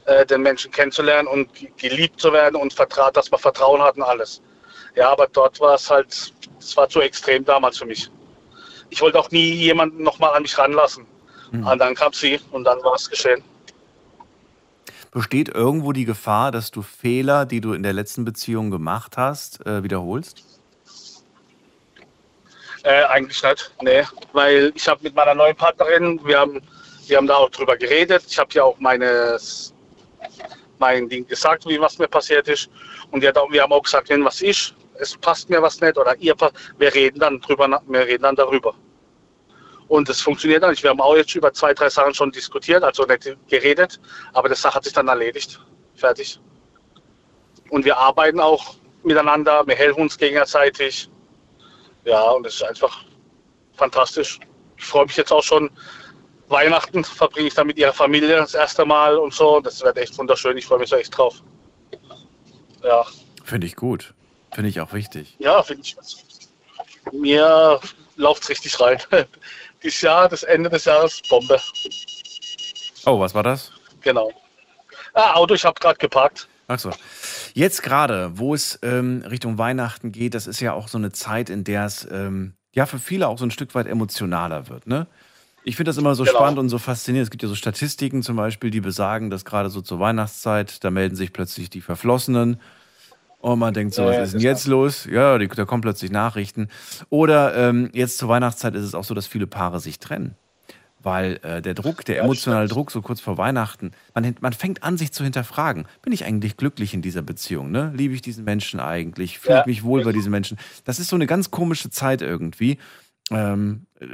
äh, den Menschen kennenzulernen und ge- geliebt zu werden und vertraut, dass man Vertrauen hat und alles. Ja, aber dort war es halt, es war zu extrem damals für mich. Ich wollte auch nie jemanden nochmal an mich ranlassen. Und dann kam sie und dann war es geschehen. Besteht irgendwo die Gefahr, dass du Fehler, die du in der letzten Beziehung gemacht hast, äh, wiederholst? Äh, eigentlich nicht, nee. Weil ich habe mit meiner neuen Partnerin, wir haben, wir haben da auch drüber geredet. Ich habe ja auch meine, mein Ding gesagt, wie was mir passiert ist. Und auch, wir haben auch gesagt, was ist, es passt mir was nicht oder ihr passt, wir reden dann drüber, wir reden dann darüber. Und es funktioniert dann nicht. Wir haben auch jetzt über zwei, drei Sachen schon diskutiert, also nicht geredet, aber das Sache hat sich dann erledigt. Fertig. Und wir arbeiten auch miteinander, wir helfen uns gegenseitig. Ja, und es ist einfach fantastisch. Ich freue mich jetzt auch schon. Weihnachten verbringe ich dann mit ihrer Familie das erste Mal und so. Das wird echt wunderschön. Ich freue mich so echt drauf. Ja, Finde ich gut. Finde ich auch wichtig. ja, finde ich. Mir läuft es richtig rein. Dieses Jahr, das Ende des Jahres, Bombe. Oh, was war das? Genau. Ah, Auto, ich habe gerade geparkt. Achso. Jetzt gerade, wo es ähm, Richtung Weihnachten geht, das ist ja auch so eine Zeit, in der es ähm, ja für viele auch so ein Stück weit emotionaler wird. Ne? Ich finde das immer so Genau. spannend und so faszinierend. Es gibt ja so Statistiken zum Beispiel, die besagen, dass gerade so zur Weihnachtszeit, da melden sich plötzlich die Verflossenen. Und man denkt so, Ja, was ja, ist denn das jetzt los? Ja, die, da kommen plötzlich Nachrichten. Oder ähm, jetzt zur Weihnachtszeit ist es auch so, dass viele Paare sich trennen. Weil äh, der Druck, der emotionale Druck so kurz vor Weihnachten, man, man fängt an, sich zu hinterfragen. Bin ich eigentlich glücklich in dieser Beziehung? Ne? Liebe ich diesen Menschen eigentlich? Fühle Ja. ich mich wohl bei diesen Menschen? Das ist so eine ganz komische Zeit irgendwie. Ähm, äh,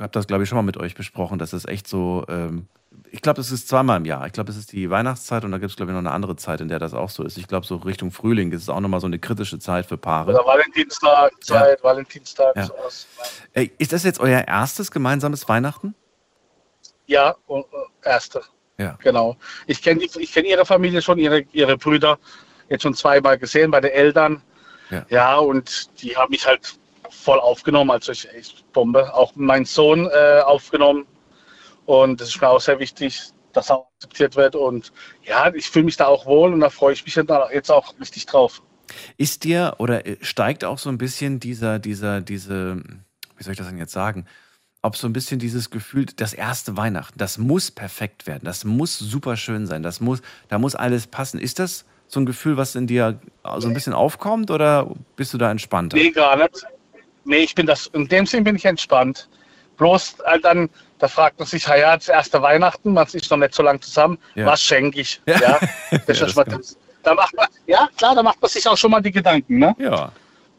hab das, glaube ich, schon mal mit euch besprochen. Das ist echt so. Ähm, ich glaube, es ist zweimal im Jahr. Ich glaube, es ist die Weihnachtszeit und da gibt es, glaube ich, noch eine andere Zeit, in der das auch so ist. Ich glaube, so Richtung Frühling ist es auch nochmal so eine kritische Zeit für Paare. Oder Valentinstag, Zeit, Valentinstag, Ja. sowas. Ey, ist das jetzt euer erstes gemeinsames Weihnachten? Ja, und, äh, erste. Ja. Genau. Ich kenne ich kenn ihre Familie schon, ihre, ihre Brüder jetzt schon zweimal gesehen bei den Eltern. Ja. und die haben mich halt voll aufgenommen, also ich echt Bombe. Auch mein Sohn äh, aufgenommen. Und das ist mir auch sehr wichtig, dass auch akzeptiert wird. Und ja, ich fühle mich da auch wohl und da freue ich mich jetzt auch richtig drauf. Ist dir oder steigt auch so ein bisschen dieser, dieser, diese, wie soll ich das denn jetzt sagen? Ob so ein bisschen dieses Gefühl, das erste Weihnachten, das muss perfekt werden, das muss super schön sein, das muss, da muss alles passen. Ist das so ein Gefühl, was in dir so ein bisschen aufkommt oder bist du da entspannter? Nee, gar nicht. Nee, ich bin das, in dem Sinn bin ich entspannt. Bloß äh, dann, da fragt man sich, ja, das erste Weihnachten, man ist noch nicht so lange zusammen, Ja. was schenke ich? Ja. Ja. Das Ja, das mal. Da macht man, ja, klar, da macht man sich auch schon mal die Gedanken. Ne? Ja.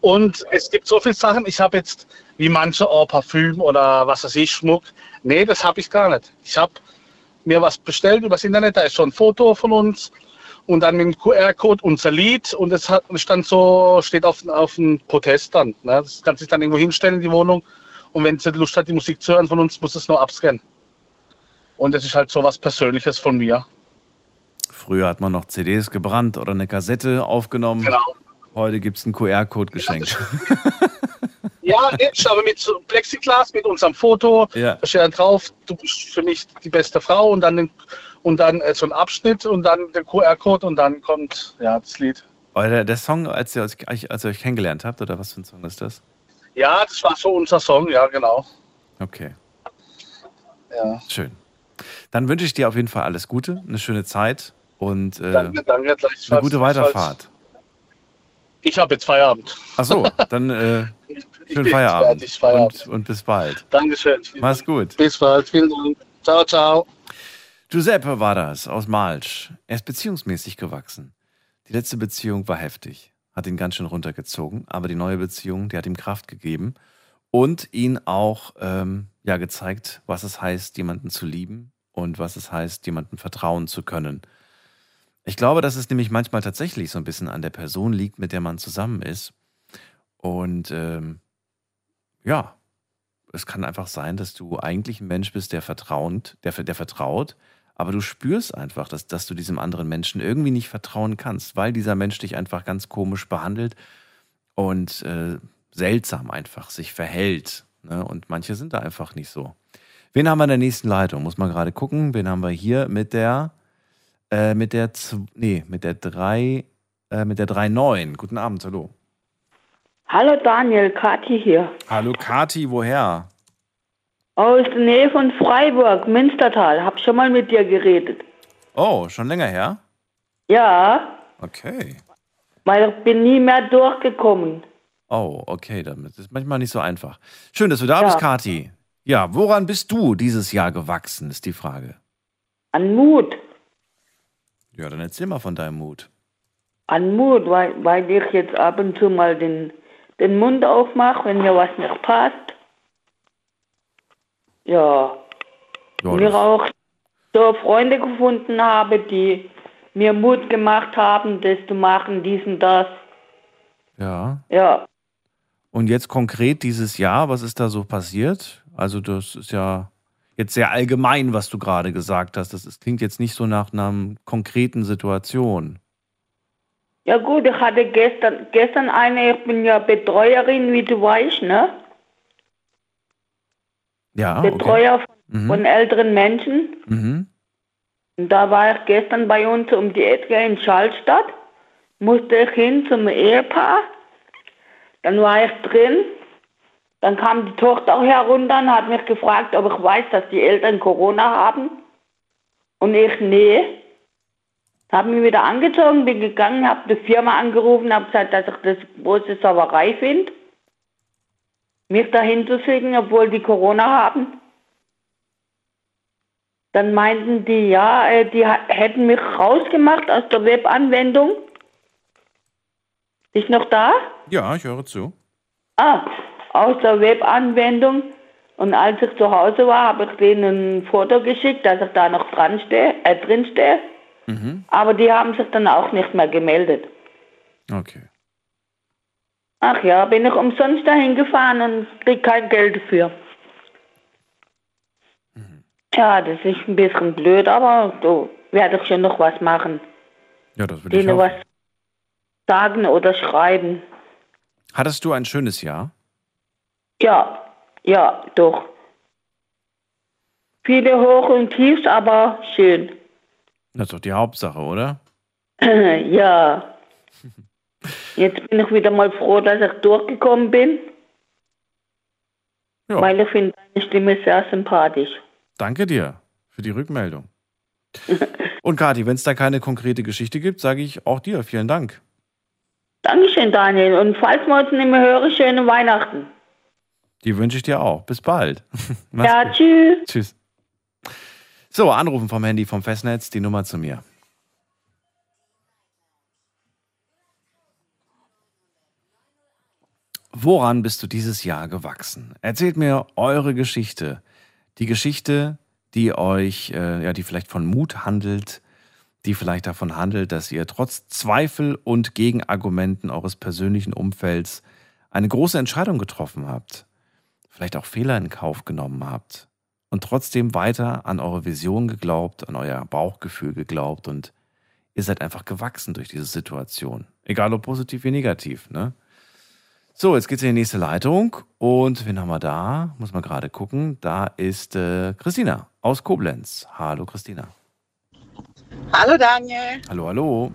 Und es gibt so viele Sachen, ich habe jetzt, wie manche, oh, Parfüm oder was weiß ich, Schmuck. Nee, das habe ich gar nicht. Ich habe mir was bestellt übers Internet, da ist schon ein Foto von uns und dann mit dem QR-Code unser Lied und es hat, stand so, steht auf, auf dem Proteststand. Ne? Das kann sich dann irgendwo hinstellen in die Wohnung und wenn sie Lust hat, die Musik zu hören von uns, muss es nur abscannen. Und das ist halt so was Persönliches von mir. Früher hat man noch CDs gebrannt oder eine Kassette aufgenommen. Genau. Heute gibt es einen QR-Code geschenkt. Ja, ich aber mit Plexiglas, mit unserem Foto, Ja. da steht dann drauf, du bist für mich die beste Frau und dann, den, und dann äh, so ein Abschnitt und dann der QR-Code und dann kommt ja das Lied. Oder der Song, als ihr, euch, als ihr euch kennengelernt habt, oder was für ein Song ist das? Ja, das war so unser Song, ja, genau. Okay, Ja. schön. Dann wünsche ich dir auf jeden Fall alles Gute, eine schöne Zeit und äh, Danke, danke. eine gute Weiterfahrt. Ich habe jetzt Feierabend. Ach so, dann äh, schönen Feierabend. fertig, Feierabend. Und, und bis bald. Dankeschön. Mach's gut. Bis bald. Vielen Dank. Ciao, ciao. Giuseppe war das aus Malsch. Er ist beziehungsmäßig gewachsen. Die letzte Beziehung war heftig, hat ihn ganz schön runtergezogen, aber die neue Beziehung, die hat ihm Kraft gegeben und ihn auch ähm, ja gezeigt, was es heißt, jemanden zu lieben und was es heißt, jemandem vertrauen zu können. Ich glaube, dass es nämlich manchmal tatsächlich so ein bisschen an der Person liegt, mit der man zusammen ist. Und ähm, ja, es kann einfach sein, dass du eigentlich ein Mensch bist, der vertrauend, der, der vertraut, aber du spürst einfach, dass, dass du diesem anderen Menschen irgendwie nicht vertrauen kannst, weil dieser Mensch dich einfach ganz komisch behandelt und äh, seltsam einfach sich verhält. Ne? Und manche sind da einfach nicht so. Wen haben wir in der nächsten Leitung? Muss man gerade gucken. Wen haben wir hier mit der, äh, mit der, nee, mit der 3, äh, mit der 3.9. Guten Abend, hallo. Hallo Daniel, Kathi hier. Hallo Kati, woher? Aus der Nähe von Freiburg, Münstertal. Hab schon mal mit dir geredet. Oh, schon länger her? Ja, Okay. weil ich bin nie mehr durchgekommen. Oh, okay, damit ist manchmal nicht so einfach. Schön, dass du da Ja. bist, Kati. Ja, woran bist du dieses Jahr gewachsen, ist die Frage. An Mut. Ja, dann erzähl mal von deinem Mut. An Mut, weil, weil ich jetzt ab und zu mal den, den Mund aufmache, wenn mir was nicht passt. Ja. Ja, Und ich das- auch so Freunde gefunden habe, die mir Mut gemacht haben, das zu machen, dies und das. Ja. Ja. Und jetzt konkret dieses Jahr, was ist da so passiert? Also, das ist ja jetzt sehr allgemein, was du gerade gesagt hast. Das ist, klingt jetzt nicht so nach einer konkreten Situation. Ja gut, ich hatte gestern, gestern eine, ich bin ja Betreuerin, wie du weißt, ne? Ja, okay. Betreuer von, Mhm. von älteren Menschen. Mhm. Und da war ich gestern bei uns um die Ecke in Schallstadt. Musste ich hin zum Ehepaar. Dann war ich drin. Dann kam die Tochter auch herunter und hat mich gefragt, ob ich weiß, dass die Eltern Corona haben. Und ich, nee. Habe mich wieder angezogen, bin gegangen, habe die Firma angerufen, habe gesagt, dass ich das große Sauerei finde. Mich dahin zu schicken, obwohl die Corona haben. Dann meinten die, ja, äh, die hätten mich rausgemacht aus der Webanwendung. Ist noch da? Ja, ich höre zu. Ah, aus der Webanwendung. Und als ich zu Hause war, habe ich denen ein Foto geschickt, dass ich da noch dran stehe, äh, drin stehe. Mhm. Aber die haben sich dann auch nicht mehr gemeldet. Okay. Ach ja, bin ich umsonst dahin gefahren und krieg kein Geld dafür. Ja, das ist ein bisschen blöd, aber so werde ich schon noch was machen. Ja, das will ich auch. was sagen oder schreiben. Hattest du ein schönes Jahr? Ja, ja, doch. Viele Hoch und Tiefs, aber schön. Das ist doch die Hauptsache, oder? ja. Jetzt bin ich wieder mal froh, dass ich durchgekommen bin. Ja. Weil ich finde deine Stimme sehr sympathisch. Danke dir für die Rückmeldung. Und Kathi, wenn es da keine konkrete Geschichte gibt, sage ich auch dir vielen Dank. Dankeschön, Daniel. Und falls wir uns nicht mehr hören, schöne Weihnachten. Die wünsche ich dir auch. Bis bald. Ja, tschüss. Tschüss. So, anrufen vom Handy vom Festnetz, die Nummer zu mir. Woran bist du dieses Jahr gewachsen? Erzählt mir eure Geschichte. Die Geschichte, die euch, äh, ja, die vielleicht von Mut handelt, die vielleicht davon handelt, dass ihr trotz Zweifel und Gegenargumenten eures persönlichen Umfelds eine große Entscheidung getroffen habt, vielleicht auch Fehler in Kauf genommen habt und trotzdem weiter an eure Vision geglaubt, an euer Bauchgefühl geglaubt und ihr seid einfach gewachsen durch diese Situation. Egal ob positiv wie negativ, ne? So, jetzt geht's in die nächste Leitung und wen haben wir da? Muss man gerade gucken. Da ist äh, Christina aus Koblenz. Hallo Christina. Hallo Daniel. Hallo, hallo.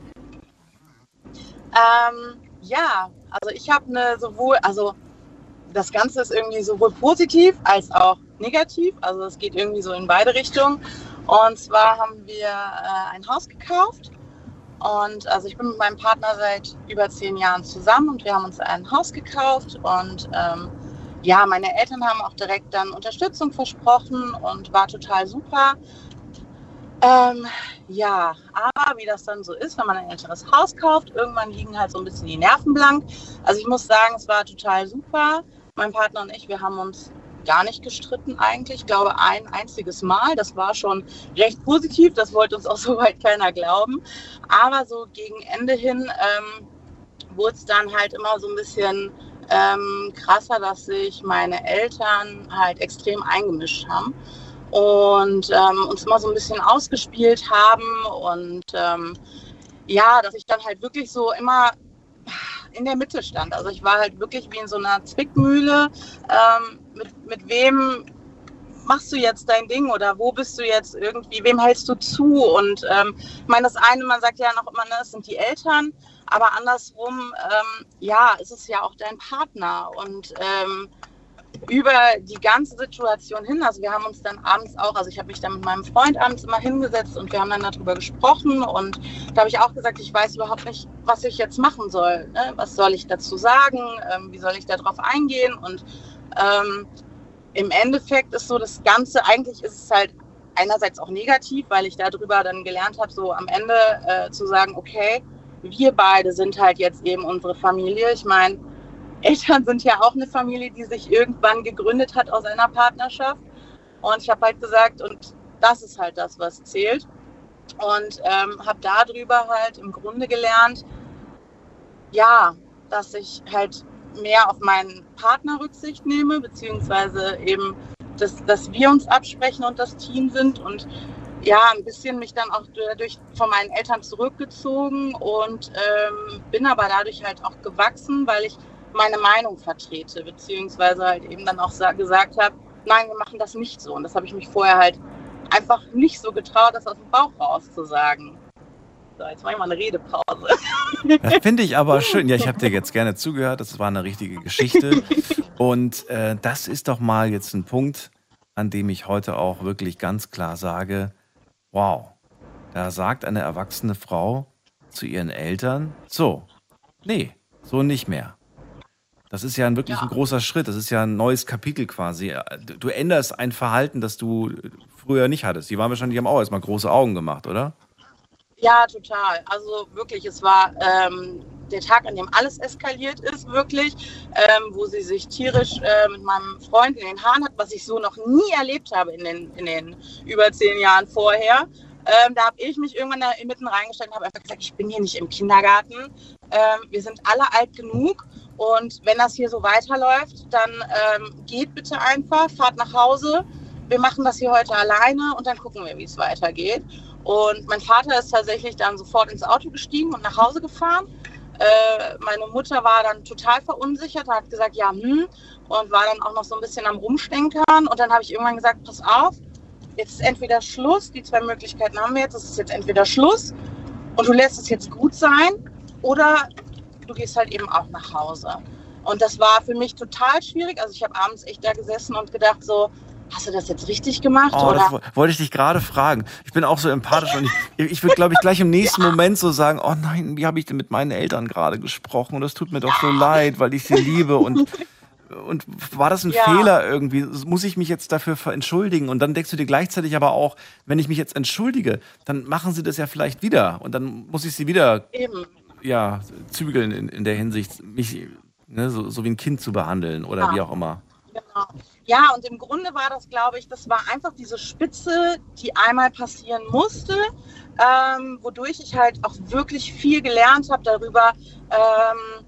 Ähm, ja, also ich habe eine sowohl, also das Ganze ist irgendwie sowohl positiv als auch negativ. Also es geht irgendwie so in beide Richtungen. Und zwar haben wir äh, ein Haus gekauft. Und also ich bin mit meinem Partner seit über zehn Jahren zusammen und wir haben uns ein Haus gekauft. Und ähm, ja, meine Eltern haben auch direkt dann Unterstützung versprochen und war total super. Ähm, ja, aber wie das dann so ist, wenn man ein älteres Haus kauft, irgendwann liegen halt so ein bisschen die Nerven blank. Also ich muss sagen, es war total super. Mein Partner und ich, wir haben uns gar nicht gestritten eigentlich. Ich glaube, ein einziges Mal. Das war schon recht positiv. Das wollte uns auch soweit keiner glauben. Aber so gegen Ende hin ähm, wurde es dann halt immer so ein bisschen ähm, krasser, dass sich meine Eltern halt extrem eingemischt haben und ähm, uns immer so ein bisschen ausgespielt haben und ähm, ja, dass ich dann halt wirklich so immer in der Mitte stand. Also ich war halt wirklich wie in so einer Zwickmühle. Ähm, mit, mit wem machst du jetzt dein Ding oder wo bist du jetzt irgendwie, wem hältst du zu? Und ähm, ich meine, das eine, man sagt ja noch immer, ne, das sind die Eltern, aber andersrum, ähm, ja, ist es ja auch dein Partner. Und ähm, über die ganze Situation hin, also wir haben uns dann abends auch, also ich habe mich dann mit meinem Freund abends immer hingesetzt und wir haben dann darüber gesprochen und da habe ich auch gesagt, ich weiß überhaupt nicht, was ich jetzt machen soll. Ne? Was soll ich dazu sagen? Ähm, wie soll ich darauf eingehen? Und ähm, im Endeffekt ist so das Ganze, eigentlich ist es halt einerseits auch negativ, weil ich darüber dann gelernt habe, so am Ende äh, zu sagen, okay, wir beide sind halt jetzt eben unsere Familie. Ich meine, Eltern sind ja auch eine Familie, die sich irgendwann gegründet hat aus einer Partnerschaft. Und ich habe halt gesagt, und das ist halt das, was zählt. Und ähm, habe darüber halt im Grunde gelernt, ja, dass ich halt mehr auf meinen Partner Rücksicht nehme, beziehungsweise eben, dass, dass wir uns absprechen und das Team sind und ja, ein bisschen mich dann auch dadurch von meinen Eltern zurückgezogen und ähm, bin aber dadurch halt auch gewachsen, weil ich meine Meinung vertrete, beziehungsweise halt eben dann auch gesagt habe, nein, wir machen das nicht so. Und das habe ich mich vorher halt einfach nicht so getraut, das aus dem Bauch raus zu sagen. So, jetzt mache ich mal eine Redepause. Das finde ich aber schön. Ja, ich habe dir jetzt gerne zugehört. Das war eine richtige Geschichte. Und äh, das ist doch mal jetzt ein Punkt, an dem ich heute auch wirklich ganz klar sage, wow, da sagt eine erwachsene Frau zu ihren Eltern, so, nee, so nicht mehr. Das ist ja ein wirklich ja. ein großer Schritt. Das ist ja ein neues Kapitel quasi. Du änderst ein Verhalten, das du früher nicht hattest. Die waren wahrscheinlich, haben auch erstmal große Augen gemacht, oder? Ja, total. Also wirklich, es war ähm, der Tag, an dem alles eskaliert ist, wirklich, ähm, wo sie sich tierisch äh, mit meinem Freund in den Haaren hat, was ich so noch nie erlebt habe in den, in den über zehn Jahren vorher. Ähm, da habe ich mich irgendwann da mitten reingestellt und habe einfach gesagt, ich bin hier nicht im Kindergarten. Ähm, wir sind alle alt genug und wenn das hier so weiterläuft, dann ähm, geht bitte einfach, fahrt nach Hause. Wir machen das hier heute alleine und dann gucken wir, wie es weitergeht. Und mein Vater ist tatsächlich dann sofort ins Auto gestiegen und nach Hause gefahren. Äh, meine Mutter war dann total verunsichert, hat gesagt, ja, hm, und war dann auch noch so ein bisschen am Rumstenkern. Und dann habe ich irgendwann gesagt, pass auf, jetzt ist entweder Schluss, die zwei Möglichkeiten haben wir jetzt, es ist jetzt entweder Schluss und du lässt es jetzt gut sein oder du gehst halt eben auch nach Hause. Und das war für mich total schwierig. Also ich habe abends echt da gesessen und gedacht so, hast du das jetzt richtig gemacht? Oh, oder? Das wollte ich dich gerade fragen. Ich bin auch so empathisch und ich, ich würde, glaube ich, gleich im nächsten ja. Moment so sagen, oh nein, wie habe ich denn mit meinen Eltern gerade gesprochen? Und das tut mir doch so leid, weil ich sie liebe und und war das ein ja. Fehler irgendwie? Muss ich mich jetzt dafür entschuldigen? Und dann denkst du dir gleichzeitig aber auch, wenn ich mich jetzt entschuldige, dann machen sie das ja vielleicht wieder und dann muss ich sie wieder Eben ja, zügeln in, in der Hinsicht, mich ne, so, so wie ein Kind zu behandeln oder ja. wie auch immer. Genau. Ja, und im Grunde war das, glaube ich, das war einfach diese Spitze, die einmal passieren musste, ähm, wodurch ich halt auch wirklich viel gelernt habe darüber, ähm,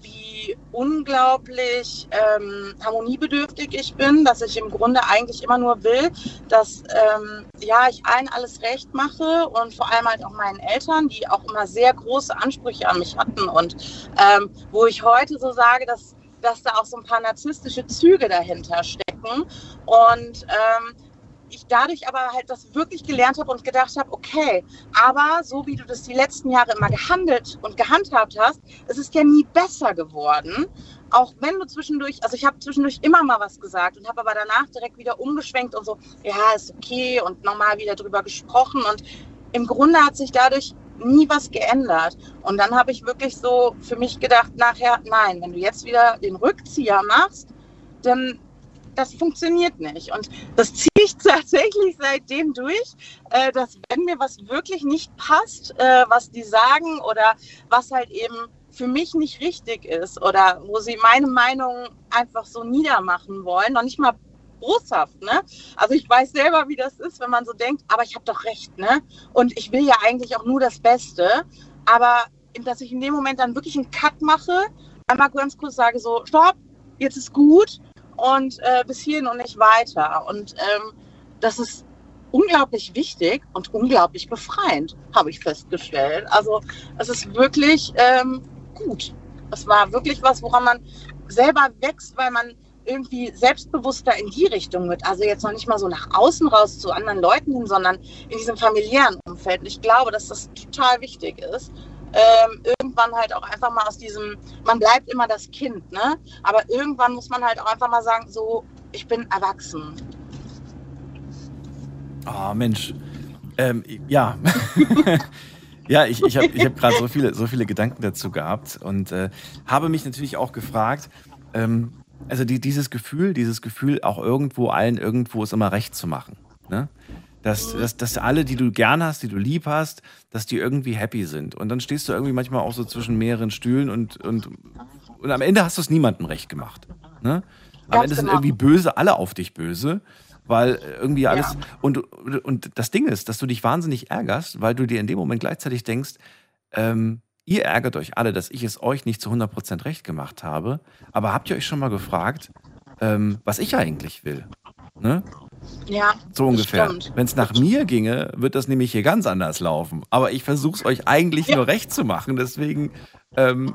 wie unglaublich ähm, harmoniebedürftig ich bin, dass ich im Grunde eigentlich immer nur will, dass ähm, ja, ich allen alles recht mache und vor allem halt auch meinen Eltern, die auch immer sehr große Ansprüche an mich hatten und ähm, wo ich heute so sage, dass, dass da auch so ein paar narzisstische Züge dahinter stecken und ähm, ich dadurch aber halt das wirklich gelernt habe und gedacht habe, okay, aber so wie du das die letzten Jahre immer gehandelt und gehandhabt hast, es ist ja nie besser geworden. Auch wenn du zwischendurch, also ich habe zwischendurch immer mal was gesagt und habe aber danach direkt wieder umgeschwenkt und so, ja, ist okay und nochmal wieder drüber gesprochen und im Grunde hat sich dadurch nie was geändert. Und dann habe ich wirklich so für mich gedacht, nachher, nein, wenn du jetzt wieder den Rückzieher machst, dann das funktioniert nicht. Und das ziehe ich tatsächlich seitdem durch, äh, dass wenn mir was wirklich nicht passt, äh, was die sagen oder was halt eben für mich nicht richtig ist oder wo sie meine Meinung einfach so niedermachen wollen, noch nicht mal boshaft, ne? Also ich weiß selber, wie das ist, wenn man so denkt, aber ich habe doch recht, ne? Und ich will ja eigentlich auch nur das Beste, aber dass ich in dem Moment dann wirklich einen Cut mache, einmal ganz kurz sage so, stopp, jetzt ist gut und äh, bis hierhin und nicht weiter. Und ähm, das ist unglaublich wichtig und unglaublich befreiend, habe ich festgestellt. Also es ist wirklich ähm, gut. Es war wirklich was, woran man selber wächst, weil man irgendwie selbstbewusster in die Richtung wird. Also jetzt noch nicht mal so nach außen raus zu anderen Leuten hin, sondern in diesem familiären Umfeld. Und ich glaube, dass das total wichtig ist ähm, irgendwann halt auch einfach mal aus diesem, man bleibt immer das Kind, ne? Aber irgendwann muss man halt auch einfach mal sagen, so, ich bin erwachsen. Oh, Mensch. Ähm, ja. ja, ich, ich habe ich hab gerade so viele, so viele Gedanken dazu gehabt und äh, habe mich natürlich auch gefragt, ähm, also die, dieses Gefühl, dieses Gefühl, auch irgendwo allen irgendwo es immer recht zu machen. Ne? Dass, dass, dass alle, die du gern hast, die du lieb hast, dass die irgendwie happy sind. Und dann stehst du irgendwie manchmal auch so zwischen mehreren Stühlen und, und, und am Ende hast du es niemandem recht gemacht. Ne? Am Ende sind genau. irgendwie böse, alle auf dich böse, weil irgendwie alles. Ja. Und, und das Ding ist, dass du dich wahnsinnig ärgerst, weil du dir in dem Moment gleichzeitig denkst, ähm, ihr ärgert euch alle, dass ich es euch nicht zu 100% recht gemacht habe. Aber habt ihr euch schon mal gefragt, ähm, was ich eigentlich will? Ne? Ja. So ungefähr. Wenn es nach mir ginge, wird das nämlich hier ganz anders laufen. Aber ich versuche es euch eigentlich ja. nur recht zu machen. Deswegen, ähm,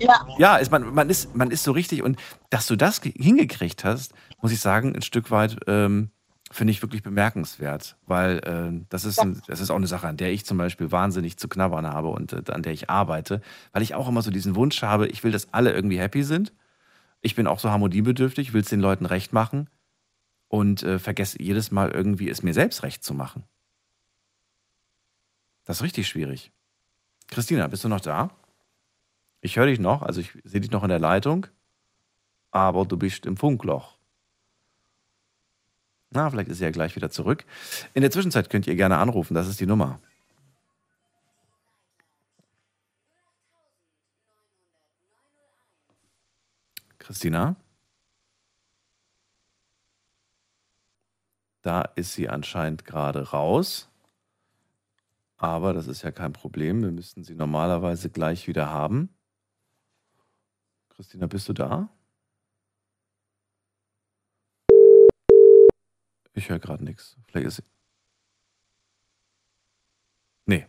ja, ja ist man, man, ist, man ist so richtig. Und dass du das hingekriegt hast, muss ich sagen, ein Stück weit ähm, finde ich wirklich bemerkenswert. Weil äh, das, ist ein, das ist auch eine Sache, an der ich zum Beispiel wahnsinnig zu knabbern habe und äh, an der ich arbeite. Weil ich auch immer so diesen Wunsch habe, ich will, dass alle irgendwie happy sind. Ich bin auch so harmoniebedürftig, will es den Leuten recht machen und äh, vergesse jedes Mal irgendwie es mir selbst recht zu machen. Das ist richtig schwierig. Christina, bist du noch da? Ich höre dich noch, also ich sehe dich noch in der Leitung, aber du bist im Funkloch. Na, vielleicht ist sie ja gleich wieder zurück. In der Zwischenzeit könnt ihr gerne anrufen, das ist die Nummer. Christina? Da ist sie anscheinend gerade raus. Aber das ist ja kein Problem. Wir müssten sie normalerweise gleich wieder haben. Christina, bist du da? Ich höre gerade nichts. Vielleicht ist sie. Nee.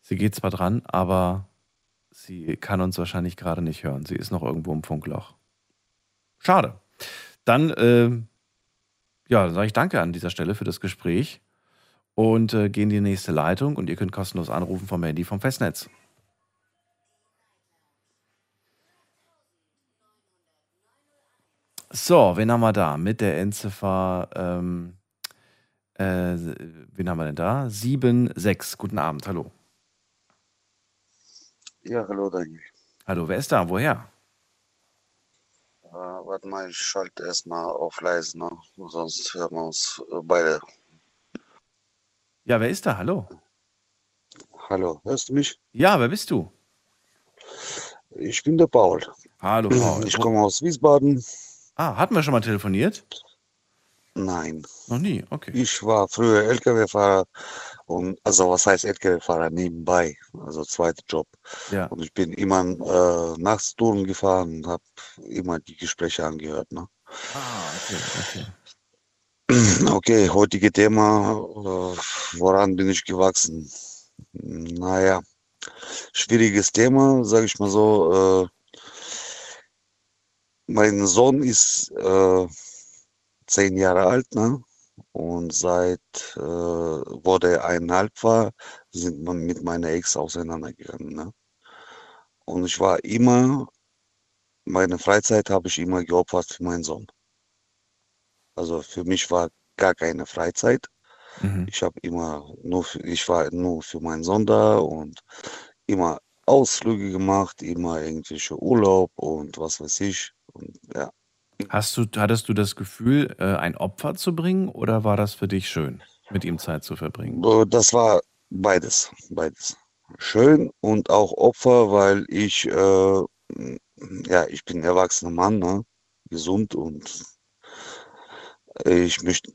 Sie geht zwar dran, aber sie kann uns wahrscheinlich gerade nicht hören. Sie ist noch irgendwo im Funkloch. Schade. Dann äh, ja, sage ich danke an dieser Stelle für das Gespräch und äh, gehen in die nächste Leitung und ihr könnt kostenlos anrufen vom Handy vom Festnetz. So, wen haben wir da? Mit der Endziffer, ähm, äh, wen haben wir denn da? 7-6. Guten Abend, hallo. Ja, hallo Daniel. Hallo, wer ist da? Woher? Äh, warte mal, ich schalte erstmal auf leise, ne? sonst hören wir uns beide. Ja, wer ist da? Hallo. Hallo, hörst du mich? Ja, wer bist du? Ich bin der Paul. Hallo Paul. Ich komme aus Wiesbaden. Ah, hatten wir schon mal telefoniert? Nein. Noch nie, okay. Ich war früher LKW-Fahrer und also was heißt LKW-Fahrer nebenbei, also zweiter Job. Ja. Und ich bin immer äh, nachts Touren gefahren und habe immer die Gespräche angehört. Ne? Ah, okay, okay. Okay, heutige Thema, äh, woran bin ich gewachsen? Naja, schwieriges Thema, sage ich mal so. Äh, mein Sohn ist äh, zehn Jahre alt, ne? Und seit äh, wo der eineinhalb war, sind wir mit meiner Ex auseinandergegangen, ne? Und ich war immer, meine Freizeit habe ich immer geopfert für meinen Sohn. Also für mich war gar keine Freizeit. Mhm. Ich habe immer nur, für, ich war nur für meinen Sohn da und immer Ausflüge gemacht, immer irgendwelche Urlaub und was weiß ich. Und ja, Hast du, hattest du das Gefühl, äh, ein Opfer zu bringen oder war das für dich schön, mit ihm Zeit zu verbringen? Äh, Das war beides, beides. Schön und auch Opfer, weil ich, äh, ja, ich bin erwachsener Mann, ne? gesund und ich möchte,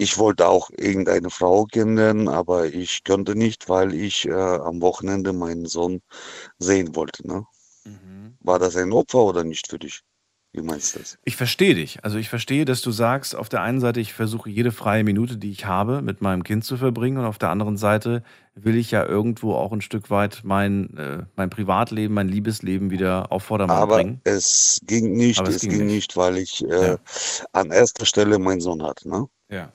ich wollte auch irgendeine Frau kennenlernen, aber ich konnte nicht, weil ich äh, am Wochenende meinen Sohn sehen wollte. Ne? War das ein Opfer oder nicht für dich? Wie meinst du das? Ich verstehe dich. Also ich verstehe, dass du sagst, auf der einen Seite, ich versuche jede freie Minute, die ich habe, mit meinem Kind zu verbringen und auf der anderen Seite will ich ja irgendwo auch ein Stück weit mein, äh, mein Privatleben, mein Liebesleben wieder auf Vordermann Aber bringen. es ging nicht, Aber es es ging ging nicht. nicht, weil ich äh, an erster Stelle meinen Sohn hatte. Ne? Ja.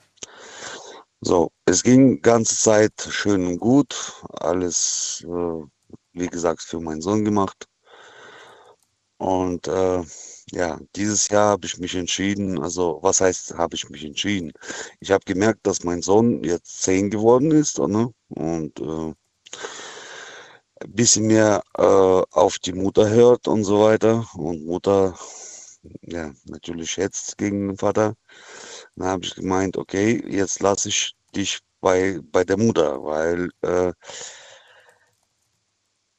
So, es ging ganze Zeit schön und gut, alles, äh, wie gesagt, für meinen Sohn gemacht. Und äh, ja, dieses Jahr habe ich mich entschieden, also was heißt, habe ich mich entschieden? Ich habe gemerkt, dass mein Sohn jetzt zehn geworden ist, ne? Und äh, ein bisschen mehr äh, auf die Mutter hört und so weiter. Und Mutter, ja, natürlich schätzt gegen den Vater. Dann habe ich gemeint, okay, jetzt lasse ich dich bei, bei der Mutter, weil äh,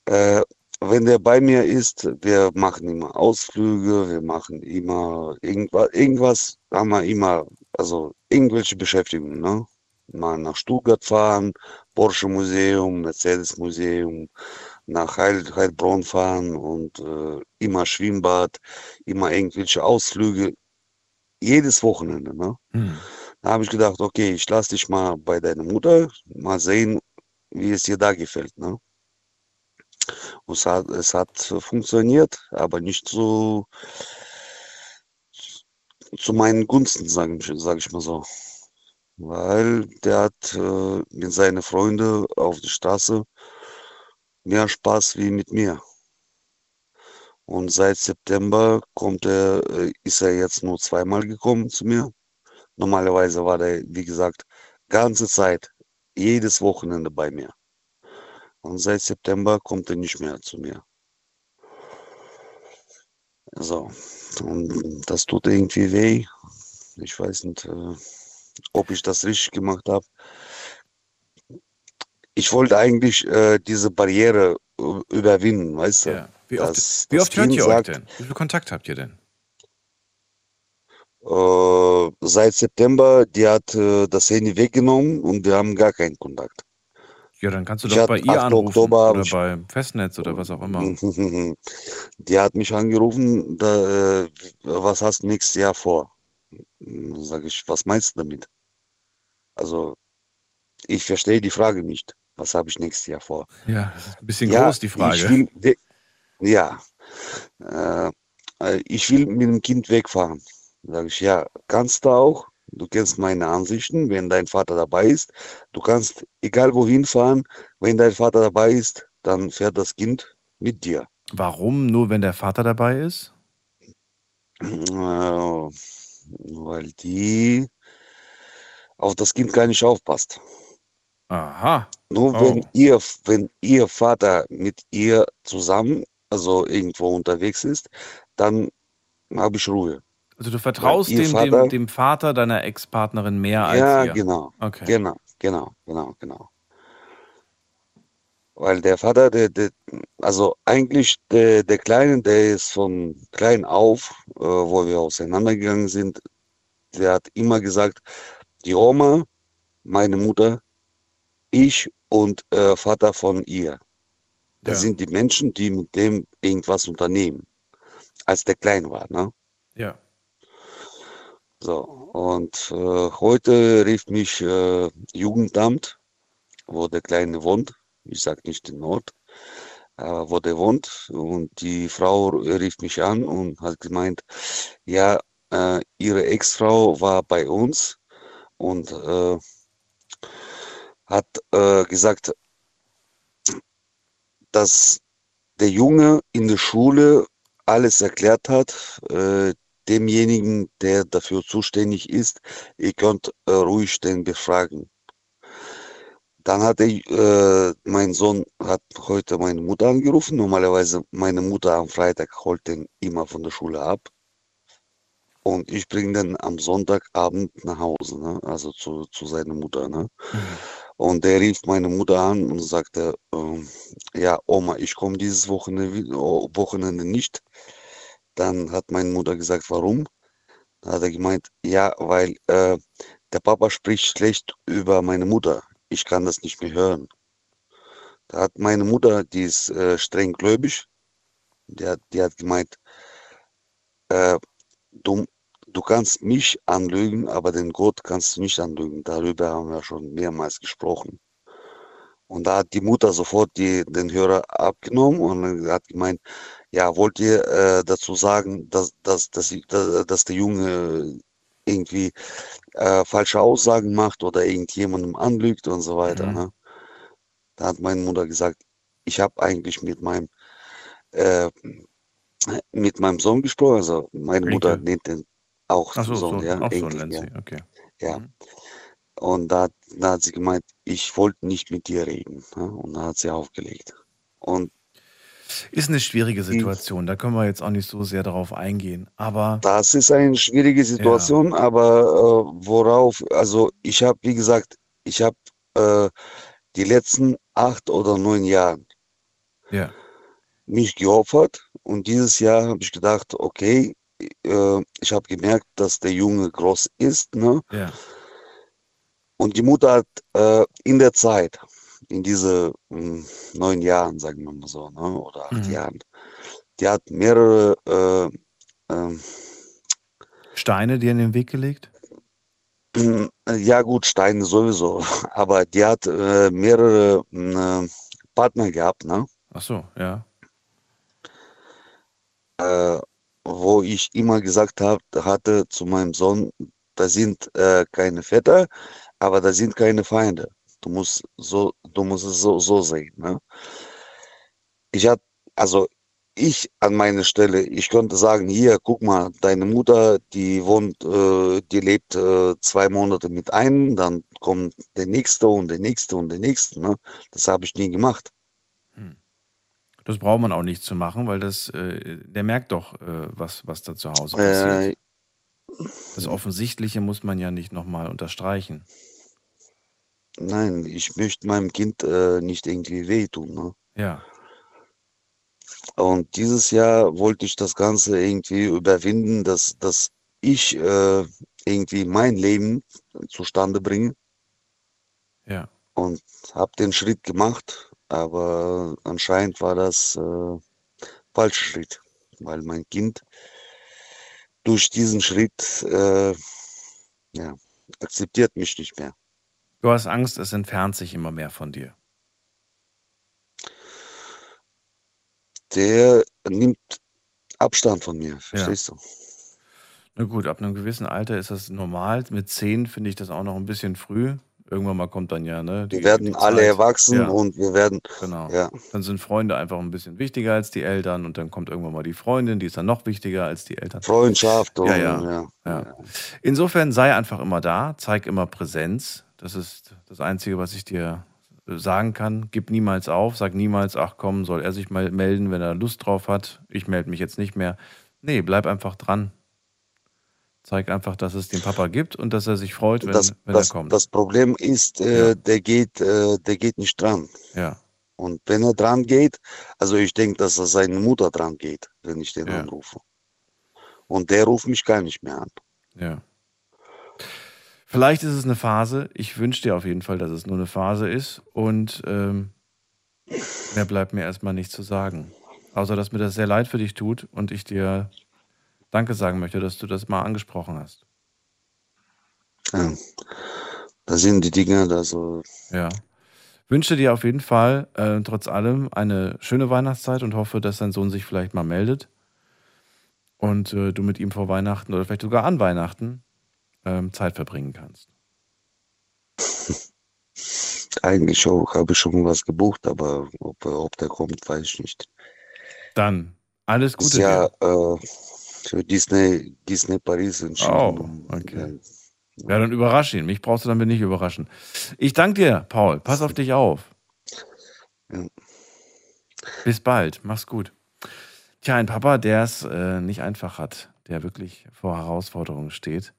äh, wenn der bei mir ist, wir machen immer Ausflüge, wir machen immer irgendwas, irgendwas haben wir immer, also irgendwelche Beschäftigungen, ne? Mal nach Stuttgart fahren, Porsche Museum, Mercedes Museum, nach Heil, Heilbronn fahren und äh, immer Schwimmbad, immer irgendwelche Ausflüge, jedes Wochenende, ne? Hm. Da habe ich gedacht, okay, ich lasse dich mal bei deiner Mutter, mal sehen, wie es dir da gefällt, ne? Und es hat, es hat funktioniert, aber nicht so zu meinen Gunsten, sage ich, sag ich mal so. Weil der hat äh, mit seinen Freunden auf der Straße mehr Spaß wie mit mir. Und seit September kommt er, äh, ist er jetzt nur zweimal gekommen zu mir. Normalerweise war der, wie gesagt, ganze Zeit, jedes Wochenende bei mir. Und seit September kommt er nicht mehr zu mir. So, und das tut irgendwie weh. Ich weiß nicht, äh, ob ich das richtig gemacht habe. Ich wollte eigentlich äh, diese Barriere ü- überwinden, weißt du? Ja. Wie oft, Dass wie das oft hört ihr euch sagt, denn? Wie viel Kontakt habt ihr denn? Äh, seit September, die hat äh, das Handy weggenommen und wir haben gar keinen Kontakt. Ja, dann kannst du Ich doch bei ihr 8. anrufen Oktober oder ich- beim Festnetz oder was auch immer. Die hat mich angerufen, da, äh, was hast du nächstes Jahr vor? Sage ich, was meinst du damit? Also, ich verstehe die Frage nicht. Was habe ich nächstes Jahr vor? Ja, das ist ein bisschen Ja, groß, die Ich Frage. will, we- ja, äh, äh, ich will mit dem Kind wegfahren. Sage ich, ja, kannst du auch. Du kennst meine Ansichten, wenn dein Vater dabei ist. Du kannst egal wohin fahren, wenn dein Vater dabei ist, dann fährt das Kind mit dir. Warum nur, wenn der Vater dabei ist? Äh, weil die auf das Kind gar nicht aufpasst. Aha. Nur Oh. wenn ihr, wenn ihr Vater mit ihr zusammen, also irgendwo unterwegs ist, dann habe ich Ruhe. Also du vertraust dem, Vater- dem, dem Vater deiner Ex-Partnerin mehr als Ja, ihr. genau. Okay. Genau, genau, genau, genau. Weil der Vater, der, der also eigentlich der, der Kleine, der ist von klein auf, äh, wo wir auseinandergegangen sind, der hat immer gesagt, die Oma, meine Mutter, ich und äh, Vater von ihr. Das Ja. sind die Menschen, die mit dem irgendwas unternehmen, als der klein war. Ne? Ja. So, und äh, heute rief mich äh, Jugendamt, wo der Kleine wohnt. Ich sag nicht den Ort, aber wo der wohnt. Und die Frau rief mich an und hat gemeint, ja, äh, ihre Ex-Frau war bei uns und äh, hat äh, gesagt, dass der Junge in der Schule alles erklärt hat, äh, demjenigen, der dafür zuständig ist, ihr könnt äh, ruhig den befragen. Dann hat er, äh, mein Sohn hat heute meine Mutter angerufen. Normalerweise meine Mutter am Freitag holt den immer von der Schule ab. Und ich bringe den am Sonntagabend nach Hause, ne? also zu, zu seiner Mutter. Ne? Und der rief meine Mutter an und sagte, ähm, ja, Oma, ich komme dieses Wochenende, oh, Wochenende nicht. Dann hat meine Mutter gesagt, warum? Dann hat er gemeint, ja, weil äh, der Papa spricht schlecht über meine Mutter. Ich kann das nicht mehr hören. Da hat meine Mutter, die ist äh, streng gläubig, die hat, die hat gemeint, äh, du, du kannst mich anlügen, aber den Gott kannst du nicht anlügen. Darüber haben wir schon mehrmals gesprochen. Und da hat die Mutter sofort die, den Hörer abgenommen und hat gemeint, ja, wollt ihr äh, dazu sagen, dass, dass, dass, dass, dass der Junge irgendwie äh, falsche Aussagen macht oder irgendjemandem anlügt und so weiter. Mhm. Ne? Da hat meine Mutter gesagt, ich habe eigentlich mit meinem äh, mit meinem Sohn gesprochen. Also meine Mutter nennt den auch Ach so, Sohn, so, ja, auch so nennt ja. sie, okay. Ja. Und da, hat- da hat sie gemeint, ich wollte nicht mit dir reden. Ne? Und da hat sie aufgelegt. Und Ist eine schwierige Situation, da können wir jetzt auch nicht so sehr darauf eingehen. Aber das ist eine schwierige Situation, aber äh, worauf, also ich habe, wie gesagt, ich habe äh, die letzten acht oder neun Jahre ja, mich geopfert und dieses Jahr habe ich gedacht, okay, äh, ich habe gemerkt, dass der Junge groß ist, ne? ja, Und die Mutter hat äh, in der Zeit, in diese mh, neun Jahren, sagen wir mal so, ne, oder acht Mhm. Jahren, die hat mehrere äh, ähm, Steine dir in den Weg gelegt? äh, ja gut, Steine sowieso, aber die hat äh, mehrere äh, Partner gehabt, ne? Ach so, ja. äh, wo ich immer gesagt hab, hatte zu meinem Sohn, da sind äh, keine Väter, aber da sind keine Feinde. Du musst so, du musst es so, so sehen. Ne? Ich hab, also ich an meiner Stelle, ich könnte sagen, hier, guck mal, deine Mutter, die wohnt, äh, die lebt äh, zwei Monate mit einem, dann kommt der nächste und der nächste und der nächste. Ne? Das habe ich nie gemacht. Das braucht man auch nicht zu machen, weil das, äh, der merkt doch, äh, was, was da zu Hause passiert. Das Offensichtliche muss man ja nicht nochmal unterstreichen. nein, ich möchte meinem Kind äh, nicht irgendwie wehtun. Ne? Ja, Und dieses Jahr wollte ich das Ganze irgendwie überwinden, dass, dass ich äh, irgendwie mein Leben zustande bringe ja. und habe den Schritt gemacht, aber anscheinend war das äh, falscher Schritt, weil mein Kind durch diesen Schritt äh, ja, akzeptiert mich nicht mehr. Du hast Angst, es entfernt sich immer mehr von dir. Der nimmt Abstand von mir, verstehst du? Na gut, ab einem gewissen Alter ist das normal. Mit zehn finde ich das auch noch ein bisschen früh. Irgendwann mal kommt dann ja, ne? Wir werden alle erwachsen Ja. und wir werden, Genau. ja, Dann sind Freunde einfach ein bisschen wichtiger als die Eltern und dann kommt irgendwann mal die Freundin, die ist dann noch wichtiger als die Eltern. Freundschaft und Ja, ja. ja. Insofern sei einfach immer da, zeig immer Präsenz. Das ist das Einzige, was ich dir sagen kann. Gib niemals auf, sag niemals, ach komm, soll er sich mal melden, wenn er Lust drauf hat. Ich melde mich jetzt nicht mehr. Nee, bleib einfach dran. Zeig einfach, dass es den Papa gibt und dass er sich freut, wenn, das, wenn das, er kommt. das Problem ist, äh, der geht, äh, der geht nicht dran. Ja. Und wenn er dran geht, also ich denke, dass er seine Mutter dran geht, wenn ich den Ja. anrufe. Und der ruft mich gar nicht mehr an. Ja. Vielleicht ist es eine Phase. Ich wünsche dir auf jeden Fall, dass es nur eine Phase ist. Und ähm, mehr bleibt mir erstmal nicht zu sagen. Außer, dass mir das sehr leid für dich tut und ich dir Danke sagen möchte, dass du das mal angesprochen hast. Ja. Da sind die Dinge, also Ja. Wünsche dir auf jeden Fall äh, trotz allem eine schöne Weihnachtszeit und hoffe, dass dein Sohn sich vielleicht mal meldet und äh, du mit ihm vor Weihnachten oder vielleicht sogar an Weihnachten ähm, Zeit verbringen kannst. eigentlich auch, habe ich schon was gebucht, aber ob, ob der kommt, weiß ich nicht. Dann alles Gute ja äh, für Disney, Disney Paris entschieden. Oh, okay. Ja, dann überrasch ihn. Mich brauchst du damit nicht überraschen. Ich danke dir, Paul. Pass auf dich auf. Bis bald. Mach's gut. Tja, ein Papa, der es äh, nicht einfach hat, der wirklich vor Herausforderungen steht.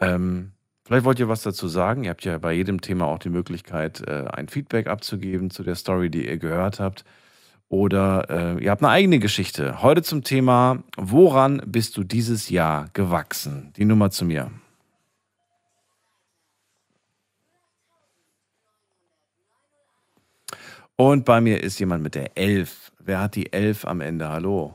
Ähm, vielleicht wollt ihr was dazu sagen. Ihr habt ja bei jedem Thema auch die Möglichkeit, äh, ein Feedback abzugeben zu der Story, die ihr gehört habt. Oder äh, ihr habt eine eigene Geschichte. Heute zum Thema, woran bist du dieses Jahr gewachsen? Die Nummer zu mir. Und bei mir ist jemand mit der 11. Wer hat die 11 am Ende? Hallo.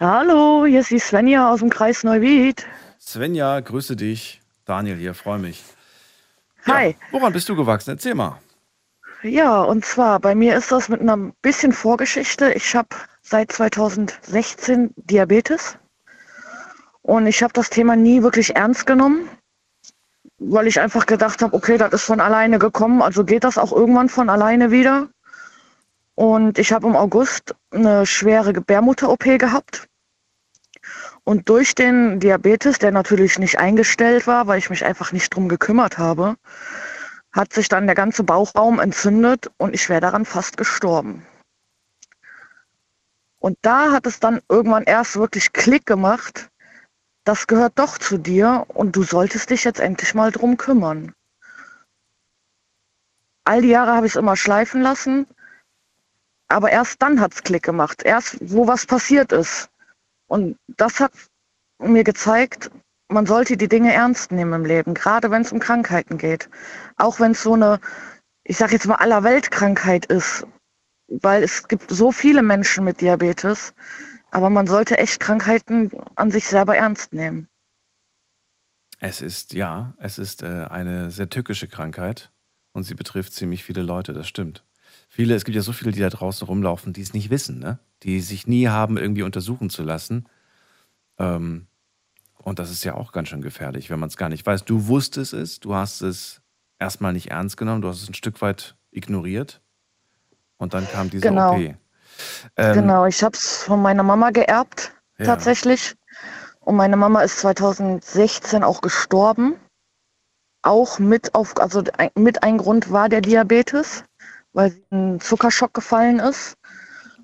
Hallo, hier ist die Svenja aus dem Kreis Neuwied. Svenja, grüße dich. Daniel hier, freue mich. Hi. Woran bist du gewachsen? Erzähl mal. Ja, und zwar bei mir ist das mit einer bisschen Vorgeschichte. Ich habe seit 2016 Diabetes und ich habe das Thema nie wirklich ernst genommen, weil ich einfach gedacht habe, okay, das ist von alleine gekommen, also geht das auch irgendwann von alleine wieder. Und ich habe im August eine schwere Gebärmutter-OP gehabt. Und durch den Diabetes, der natürlich nicht eingestellt war, weil ich mich einfach nicht drum gekümmert habe, hat sich dann der ganze Bauchraum entzündet und ich wäre daran fast gestorben. Und da hat es dann irgendwann erst wirklich Klick gemacht, das gehört doch zu dir und du solltest dich jetzt endlich mal drum kümmern. All die Jahre habe ich es immer schleifen lassen, aber erst dann hat es Klick gemacht, erst wo was passiert ist. Und das hat mir gezeigt, man sollte die Dinge ernst nehmen im Leben, gerade wenn es um Krankheiten geht. Auch wenn es so eine, ich sage jetzt mal, Allerweltkrankheit ist, weil es gibt so viele Menschen mit Diabetes, aber man sollte echt Krankheiten an sich selber ernst nehmen. Es ist, ja, es ist äh, eine sehr tückische Krankheit und sie betrifft ziemlich viele Leute, das stimmt. Viele, es gibt ja so viele, die da draußen rumlaufen, die es nicht wissen, ne? die sich nie haben irgendwie untersuchen zu lassen. Ähm, und das ist ja auch ganz schön gefährlich, wenn man es gar nicht weiß. Du wusstest es, du hast es erstmal nicht ernst genommen, du hast es ein Stück weit ignoriert und dann kam diese Genau. OP. Ähm, genau, ich habe es von meiner Mama geerbt, Ja. tatsächlich. Und meine Mama ist 2016 auch gestorben. Auch mit auf, also mit ein Grund war der Diabetes, weil sie in Zuckerschock gefallen ist.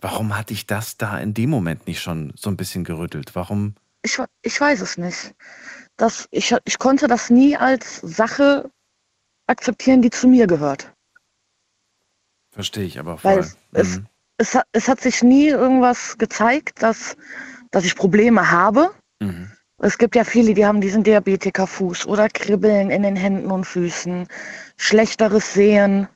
Warum hat dich das da in dem Moment nicht schon so ein bisschen gerüttelt? Warum? Ich, ich weiß es nicht. Das, ich, ich konnte das nie als Sache akzeptieren, die zu mir gehört. Verstehe ich aber Weil voll. es, es, Mhm. es, hat, es hat sich nie irgendwas gezeigt, dass, dass ich Probleme habe. Mhm. Es gibt ja viele, die haben diesen Diabetikerfuß oder Kribbeln in den Händen und Füßen, schlechteres Sehen.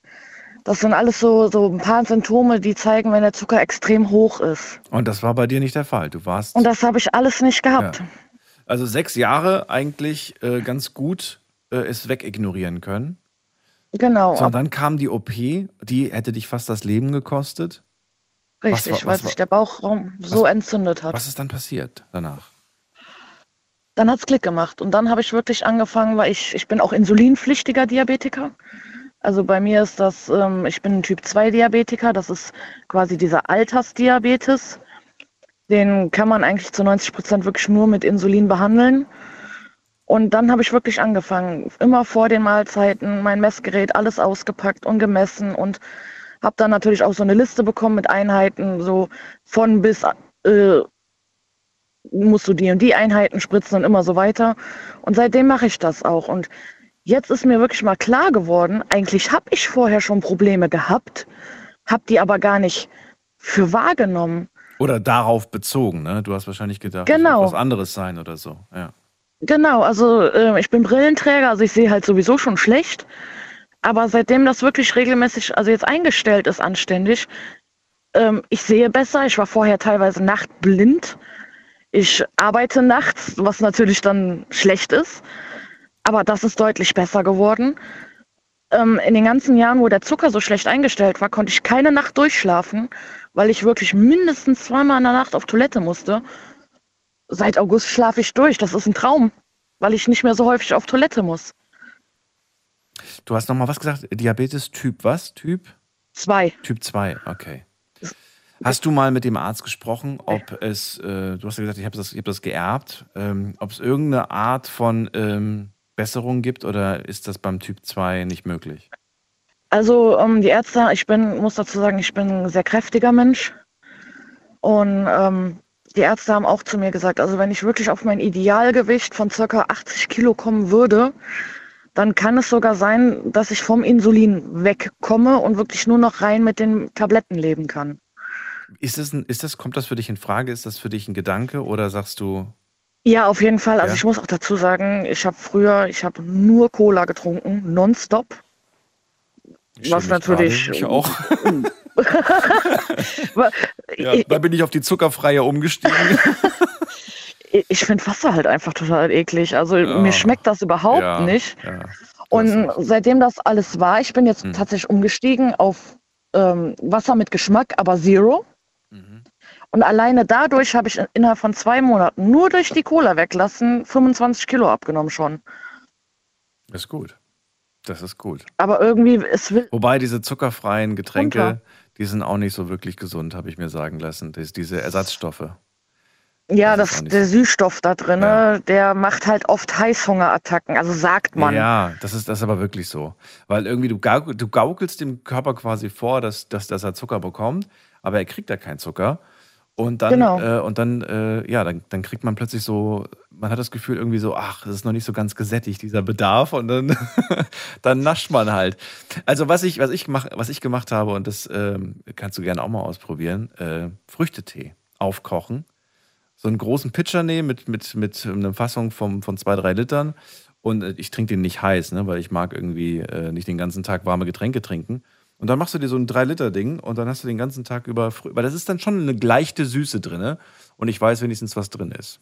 Das sind alles so, so ein paar Symptome, die zeigen, wenn der Zucker extrem hoch ist. Und das war bei dir nicht der Fall. Du warst Und das habe ich alles nicht gehabt. Ja. also sechs Jahre eigentlich äh, ganz gut äh, es wegignorieren können. Genau, So, und dann kam die OP, die hätte dich fast das Leben gekostet. richtig, was war- weil was sich der Bauchraum so entzündet hat. Was ist dann passiert danach? Dann hat's Klick gemacht und dann habe ich wirklich angefangen, weil ich, ich bin auch insulinpflichtiger Diabetiker. Also bei mir ist das, ähm, ich bin ein Typ 2 Diabetiker, das ist quasi dieser Altersdiabetes. Den kann man eigentlich zu 90 Prozent wirklich nur mit Insulin behandeln. Und dann habe ich wirklich angefangen, immer vor den Mahlzeiten mein Messgerät, alles ausgepackt und gemessen und habe dann natürlich auch so eine Liste bekommen mit Einheiten, so von bis äh, musst du die und die Einheiten spritzen und immer so weiter. Und seitdem mache ich das auch. Und jetzt ist mir wirklich mal klar geworden, eigentlich habe ich vorher schon Probleme gehabt, habe die aber gar nicht für wahrgenommen. Oder darauf bezogen, ne? Du hast wahrscheinlich gedacht, Genau. was anderes sein oder so. Ja. Genau, also äh, ich bin Brillenträger, also ich sehe halt sowieso schon schlecht. Aber seitdem das wirklich regelmäßig, also jetzt eingestellt ist, anständig, ähm, ich sehe besser. Ich war vorher teilweise nachtblind. Ich arbeite nachts, was natürlich dann schlecht ist. Aber das ist deutlich besser geworden. Ähm, in den ganzen Jahren, wo der Zucker so schlecht eingestellt war, konnte ich keine Nacht durchschlafen, weil ich wirklich mindestens zweimal in der Nacht auf Toilette musste. Seit August schlafe ich durch. Das ist ein Traum, weil ich nicht mehr so häufig auf Toilette muss. Du hast nochmal was gesagt? Diabetes Typ was? Typ? 2. Typ 2, okay. Hast du mal mit dem Arzt gesprochen, ob es, äh, du hast ja gesagt, ich habe das, ich hab das geerbt, ähm, ob es irgendeine Art von ähm, Besserung gibt oder ist das beim Typ 2 nicht möglich? Also ähm, die Ärzte, ich bin, muss dazu sagen, ich bin ein sehr kräftiger Mensch. Und ähm, die Ärzte haben auch zu mir gesagt, also wenn ich wirklich auf mein Idealgewicht von circa 80 Kilo kommen würde, dann kann es sogar sein, dass ich vom Insulin wegkomme und wirklich nur noch rein mit den Tabletten leben kann. Ist das, ein, ist das, kommt das für dich in Frage? Ist das für dich ein Gedanke oder sagst du, Ja, auf jeden Fall. Also Ja. ich muss auch dazu sagen, ich habe früher, ich habe nur Cola getrunken, nonstop. Was natürlich. Ich auch. Wa- ja, da bin ich auf die zuckerfreie umgestiegen. ich ich finde Wasser halt einfach total eklig. Also Ja. mir schmeckt das überhaupt Ja, nicht. ja. Und seitdem das alles war, ich bin jetzt Mhm. tatsächlich umgestiegen auf ähm, Wasser mit Geschmack, aber Zero. Mhm. Und alleine dadurch habe ich in- innerhalb von zwei Monaten nur durch die Cola weglassen 25 Kilo abgenommen schon. Ist gut. Das ist gut. Aber irgendwie, es will. Wobei diese zuckerfreien Getränke, Runter. die sind auch nicht so wirklich gesund, habe ich mir sagen lassen. Das, diese Ersatzstoffe. Ja, Das das, der Süßstoff da drin, der macht halt oft Heißhungerattacken. Also sagt man. Ja, das ist, das ist aber wirklich so. Weil irgendwie du, du gaukelst dem Körper quasi vor, dass, dass, dass er Zucker bekommt, aber er kriegt ja keinen Zucker. Und dann, Genau. äh, und dann, äh, ja, dann, dann kriegt man plötzlich so, man hat das Gefühl irgendwie so, ach, das ist noch nicht so ganz gesättigt, dieser Bedarf. Und dann, dann nascht man halt. Also was ich, was ich, mach, was ich gemacht habe, und das ähm, kannst du gerne auch mal ausprobieren, äh, Früchtetee aufkochen so einen großen Pitcher nehmen mit, mit, mit einer Fassung vom, von zwei, drei Litern. Und äh, ich trinke den nicht heiß, ne, weil ich mag irgendwie äh, nicht den ganzen Tag warme Getränke trinken. Und dann machst du dir so ein 3-Liter-Ding und dann hast du den ganzen Tag über, Frü- weil das ist dann schon eine leichte Süße drin. Und ich weiß wenigstens, was drin ist.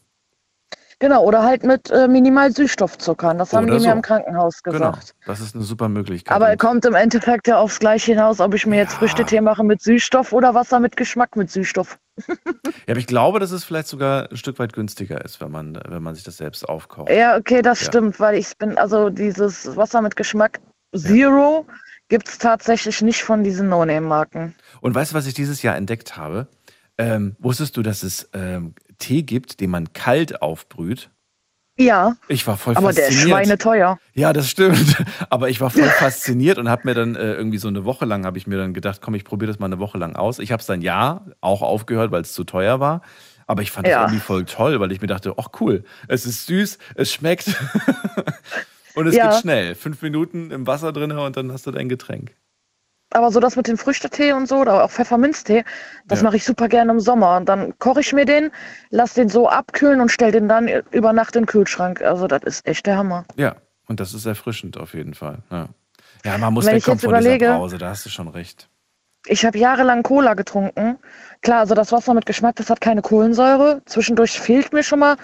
Genau, oder halt mit äh, minimal Süßstoffzuckern. Das haben Oder die so. mir im Krankenhaus Genau. gesagt. Das ist eine super Möglichkeit. Aber er kommt im Endeffekt ja aufs Gleiche hinaus, ob ich mir jetzt Früchtetee mache mit Süßstoff oder Wasser mit Geschmack mit Süßstoff. ja, aber ich glaube, dass es vielleicht sogar ein Stück weit günstiger ist, wenn man, wenn man sich das selbst aufkocht. Ja, okay, das Ja. stimmt, weil ich bin, also dieses Wasser mit Geschmack Zero gibt es tatsächlich nicht von diesen No-Name-Marken. Und weißt du, was ich dieses Jahr entdeckt habe? Ähm, wusstest du, dass es ähm, Tee gibt, den man kalt aufbrüht? Ja, Ich war voll aber der ist fasziniert. schweineteuer. Ja, das stimmt. Aber ich war voll fasziniert und habe mir dann äh, irgendwie so eine Woche lang, habe ich mir dann gedacht, komm, ich probiere das mal eine Woche lang aus. Ich habe es dann ja auch aufgehört, weil es zu teuer war. Aber ich fand es Ja. irgendwie voll toll, weil ich mir dachte, ach cool, es ist süß, es schmeckt und es Ja. geht schnell. Fünf Minuten im Wasser drin und dann hast du dein Getränk. Aber so das mit dem Früchtetee und so oder auch Pfefferminztee, das Ja. mache ich super gerne im Sommer. Und dann koche ich mir den, lass den so abkühlen und stell den dann über Nacht in den Kühlschrank. Also das ist echt der Hammer. Ja, und das ist erfrischend auf jeden Fall. Ja, ja man muss Wenn wegkommen von dieser überlege- Brause, da hast du schon recht. Ich habe jahrelang Cola getrunken. Klar, also das Wasser mit Geschmack, das hat keine Kohlensäure. Zwischendurch fehlt mir schon mal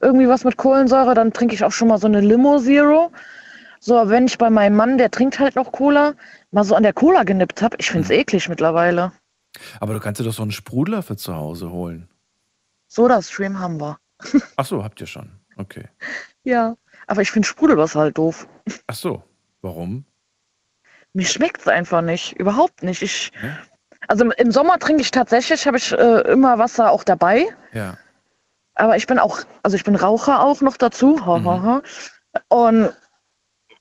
irgendwie was mit Kohlensäure. Dann trinke ich auch schon mal so eine Limo Zero. So, aber wenn ich bei meinem Mann, der trinkt halt noch Cola, mal so an der Cola genippt habe, ich finde es eklig mittlerweile. Aber du kannst dir doch so einen Sprudler für zu Hause holen. Soda-Stream haben wir. Ach so, habt ihr schon. Okay. Ja. Aber ich finde Sprudelwasser halt doof. Ach so, warum? Mir schmeckt es einfach nicht. Überhaupt nicht. Ich, also im- Sommer trinke ich tatsächlich, habe ich äh, immer Wasser auch dabei. Ja. Aber ich bin auch, also ich bin Raucher auch noch dazu. Ha, ha, ha. Und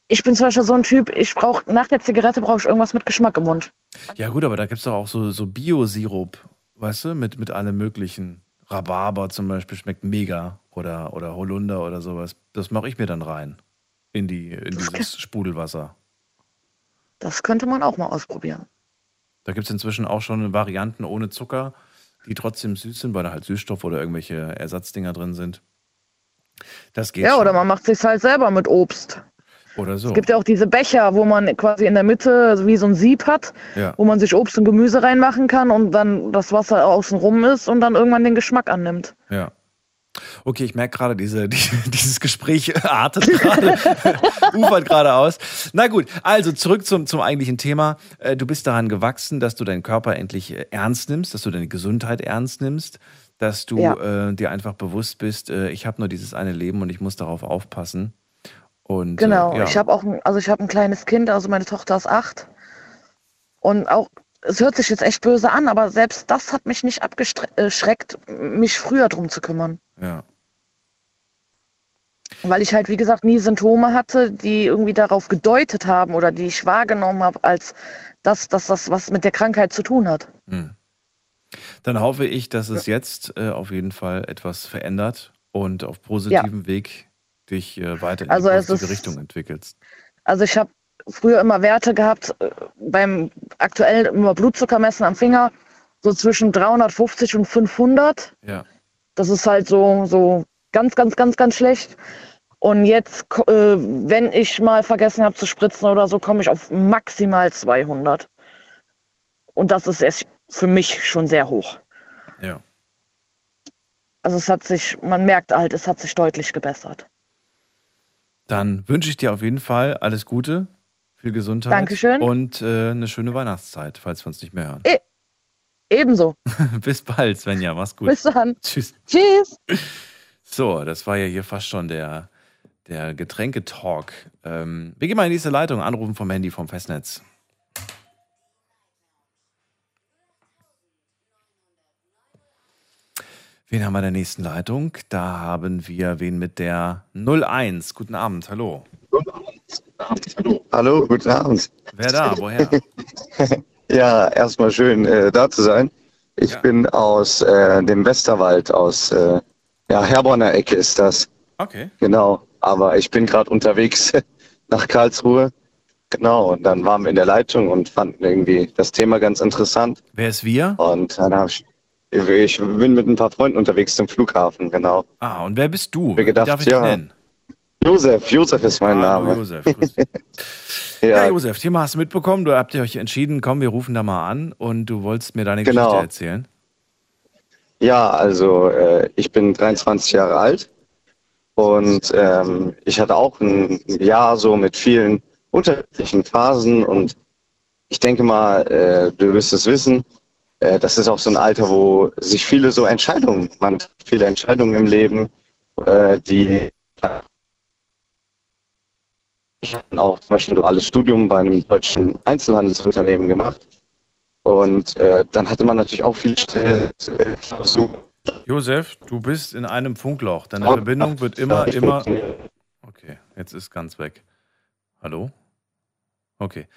ich bin zum Beispiel so ein Typ, ich brauche nach der Zigarette brauche ich irgendwas mit Geschmack im Mund. Ja, gut, aber da gibt es doch auch so, so Bio-Sirup, weißt du, mit, mit allem möglichen. Rhabarber zum Beispiel schmeckt mega. Oder, oder Holunder oder sowas. Das mache ich mir dann rein. In, die, in dieses Sprudelwasser. Das könnte man auch mal ausprobieren. Da gibt es inzwischen auch schon Varianten ohne Zucker, die trotzdem süß sind, weil da halt Süßstoff oder irgendwelche Ersatzdinger drin sind. Das geht Ja, schon. oder man macht sich halt selber mit Obst. Oder so. Es gibt ja auch diese Becher, wo man quasi in der Mitte wie so ein Sieb hat, Ja. wo man sich Obst und Gemüse reinmachen kann und dann das Wasser außen rum ist und dann irgendwann den Geschmack annimmt. Ja. Okay, ich merke gerade, diese, die, dieses Gespräch artet gerade, ufert gerade aus. Na gut, also zurück zum, zum eigentlichen Thema. Äh, Du bist daran gewachsen, dass du deinen Körper endlich äh, ernst nimmst, dass du deine Gesundheit ernst nimmst, dass du Ja. äh, dir einfach bewusst bist, äh, ich habe nur dieses eine Leben und ich muss darauf aufpassen. Und, Genau, Äh, ja. ich habe auch, ein, also ich habe ein kleines Kind, also meine Tochter ist acht. Und auch, es hört sich jetzt echt böse an, aber selbst das hat mich nicht abgeschreckt, mich früher drum zu kümmern. ja. Weil ich halt, wie gesagt, nie Symptome hatte, die irgendwie darauf gedeutet haben oder die ich wahrgenommen habe, als dass, dass das was mit der Krankheit zu tun hat. Hm. Dann hoffe ich, dass es jetzt äh, auf jeden Fall etwas verändert und auf positivem Weg dich äh, weiter in Also die positive ist- Richtung entwickelst. Also ich habe früher immer Werte gehabt, äh, beim aktuell immer Blutzucker messen am Finger, so zwischen 350 und 500. Ja. Das ist halt so, so ganz, ganz, ganz, ganz schlecht. Und jetzt, äh, wenn ich mal vergessen habe zu spritzen oder so, komme ich auf maximal 200. Und das ist erst für mich schon sehr hoch. Ja. Also es hat sich, man merkt halt, es hat sich deutlich gebessert. Dann wünsche ich dir auf jeden Fall alles Gute, viel Gesundheit Dankeschön. und äh, eine schöne Weihnachtszeit, falls wir uns nicht mehr hören. E ebenso. Bis bald, Svenja, mach's gut. Bis dann. Tschüss. Tschüss. So, das war ja hier fast schon der, der Getränketalk. Ähm, wir gehen mal in die nächste Leitung, anrufen vom Handy vom Festnetz. Wen haben wir in der nächsten Leitung? Da haben wir wen mit der 01. Guten Abend, hallo. Hallo, guten Abend. Wer da? Woher? Ja, erstmal schön äh, da zu sein. Ich bin aus äh, dem Westerwald, aus äh, ja, Herborner Ecke ist das. Okay. Genau. Aber ich bin gerade unterwegs nach Karlsruhe. Genau. Und dann waren wir in der Leitung und fanden irgendwie das Thema ganz interessant. Wer ist wir? Und dann habe ich, ich bin mit ein paar Freunden unterwegs zum Flughafen, genau. Ah, und wer bist du? Wie gedacht, Wie darf ich ja. dich nennen? Josef, Josef ist mein Hallo, Name. Josef. dich. Ja, Josef, Thema hast du mitbekommen. Du habt ihr euch entschieden, komm, wir rufen da mal an und du wolltest mir deine Genau. Geschichte erzählen. Ja, also äh, ich bin 23 Jahre alt und ähm, ich hatte auch ein Jahr so mit vielen unterschiedlichen Phasen und ich denke mal, äh, du wirst es wissen, äh, das ist auch so ein Alter, wo sich viele so Entscheidungen, man viele Entscheidungen im Leben, äh, die ich habe auch zum Beispiel ein duales Studium bei einem deutschen Einzelhandelsunternehmen gemacht. Und äh, dann hatte man natürlich auch viel Stress. Josef, du bist in einem Funkloch. Deine Verbindung wird immer, immer. Okay, jetzt ist ganz weg. Hallo? Okay.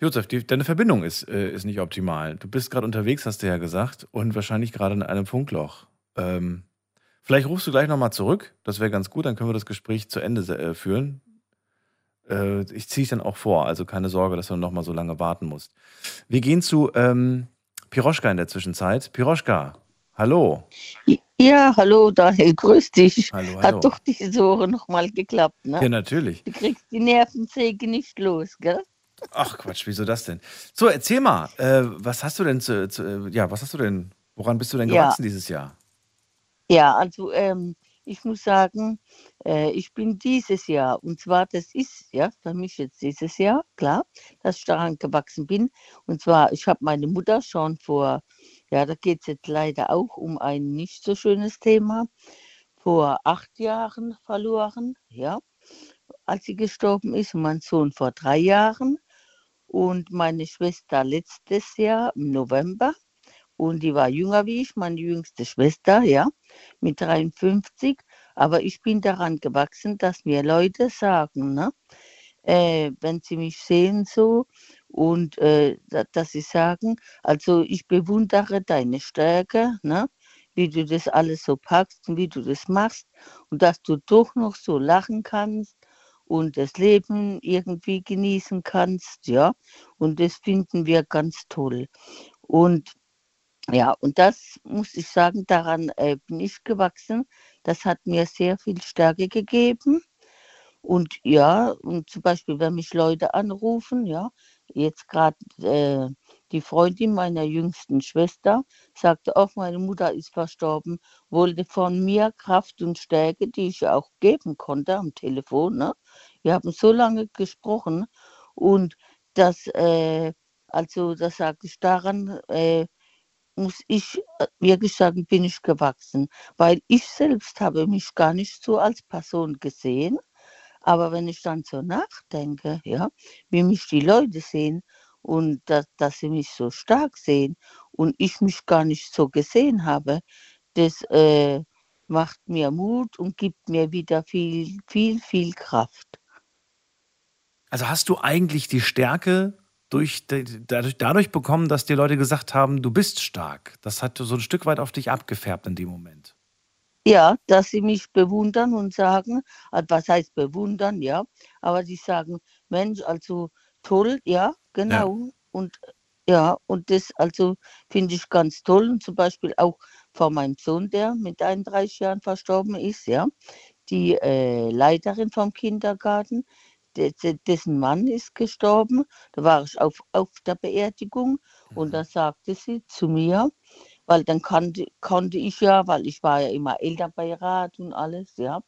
Josef, die, deine Verbindung ist, äh, ist nicht optimal. Du bist gerade unterwegs, hast du ja gesagt, und wahrscheinlich gerade in einem Funkloch. Ähm, vielleicht rufst du gleich nochmal zurück. Das wäre ganz gut, dann können wir das Gespräch zu Ende äh, führen. Äh, ich ziehe es dann auch vor, also keine Sorge, dass du nochmal so lange warten musst. Wir gehen zu ähm, Piroschka in der Zwischenzeit. Piroschka, hallo. Ja, hallo Daniel, grüß dich. Hallo, hallo. Hat doch diese Woche nochmal geklappt, ne? Ja, natürlich. Du kriegst die Nervensäge nicht los, gell? Ach Quatsch, wieso das denn? So, erzähl mal, äh, was hast du denn zu, zu, ja, was hast du denn, woran bist du denn Ja. gewachsen dieses Jahr? Ja, also ähm, ich muss sagen, äh, ich bin dieses Jahr, und zwar das ist ja für mich jetzt dieses Jahr, klar, dass ich daran gewachsen bin. Und zwar, ich habe meine Mutter schon vor, ja, da geht es jetzt leider auch um ein nicht so schönes Thema, vor acht Jahren verloren, ja, als sie gestorben ist, und mein Sohn vor drei Jahren und meine Schwester letztes Jahr im November. Und die war jünger wie ich, meine jüngste Schwester, ja, mit 53. Aber ich bin daran gewachsen, dass mir Leute sagen, ne, äh, wenn sie mich sehen so und äh, da- dass sie sagen, also ich bewundere deine Stärke, ne, wie du das alles so packst und wie du das machst und dass du doch noch so lachen kannst und das Leben irgendwie genießen kannst, ja. Und das finden wir ganz toll. Und ja, und das muss ich sagen, daran äh, bin ich gewachsen. Das hat mir sehr viel Stärke gegeben. Und ja, und zum Beispiel, wenn mich Leute anrufen, ja, jetzt gerade äh, die Freundin meiner jüngsten Schwester sagte auch, meine Mutter ist verstorben, wollte von mir Kraft und Stärke, die ich auch geben konnte am Telefon. Ne? Wir haben so lange gesprochen und das, äh, also das sage ich daran, äh, muss ich äh, wirklich sagen, bin ich gewachsen, weil ich selbst habe mich gar nicht so als Person gesehen. Aber wenn ich dann so nachdenke, ja, wie mich die Leute sehen und dass, dass sie mich so stark sehen und ich mich gar nicht so gesehen habe, das äh, macht mir Mut und gibt mir wieder viel, viel, viel Kraft. Also hast du eigentlich die Stärke durch, dadurch, dadurch bekommen, dass die Leute gesagt haben, du bist stark. Das hat so ein Stück weit auf dich abgefärbt in dem Moment. Ja, dass sie mich bewundern und sagen, also was heißt bewundern, ja, aber sie sagen, Mensch, also toll, ja, genau. Ja. Und ja, und das also finde ich ganz toll. Und zum Beispiel auch von meinem Sohn, der mit 31 Jahren verstorben ist, ja, die äh, Leiterin vom Kindergarten, dessen Mann ist gestorben. Da war ich auf, auf der Beerdigung und da sagte sie zu mir, weil dann konnte, konnte ich ja, weil ich war ja immer Elternbeirat und alles, ja,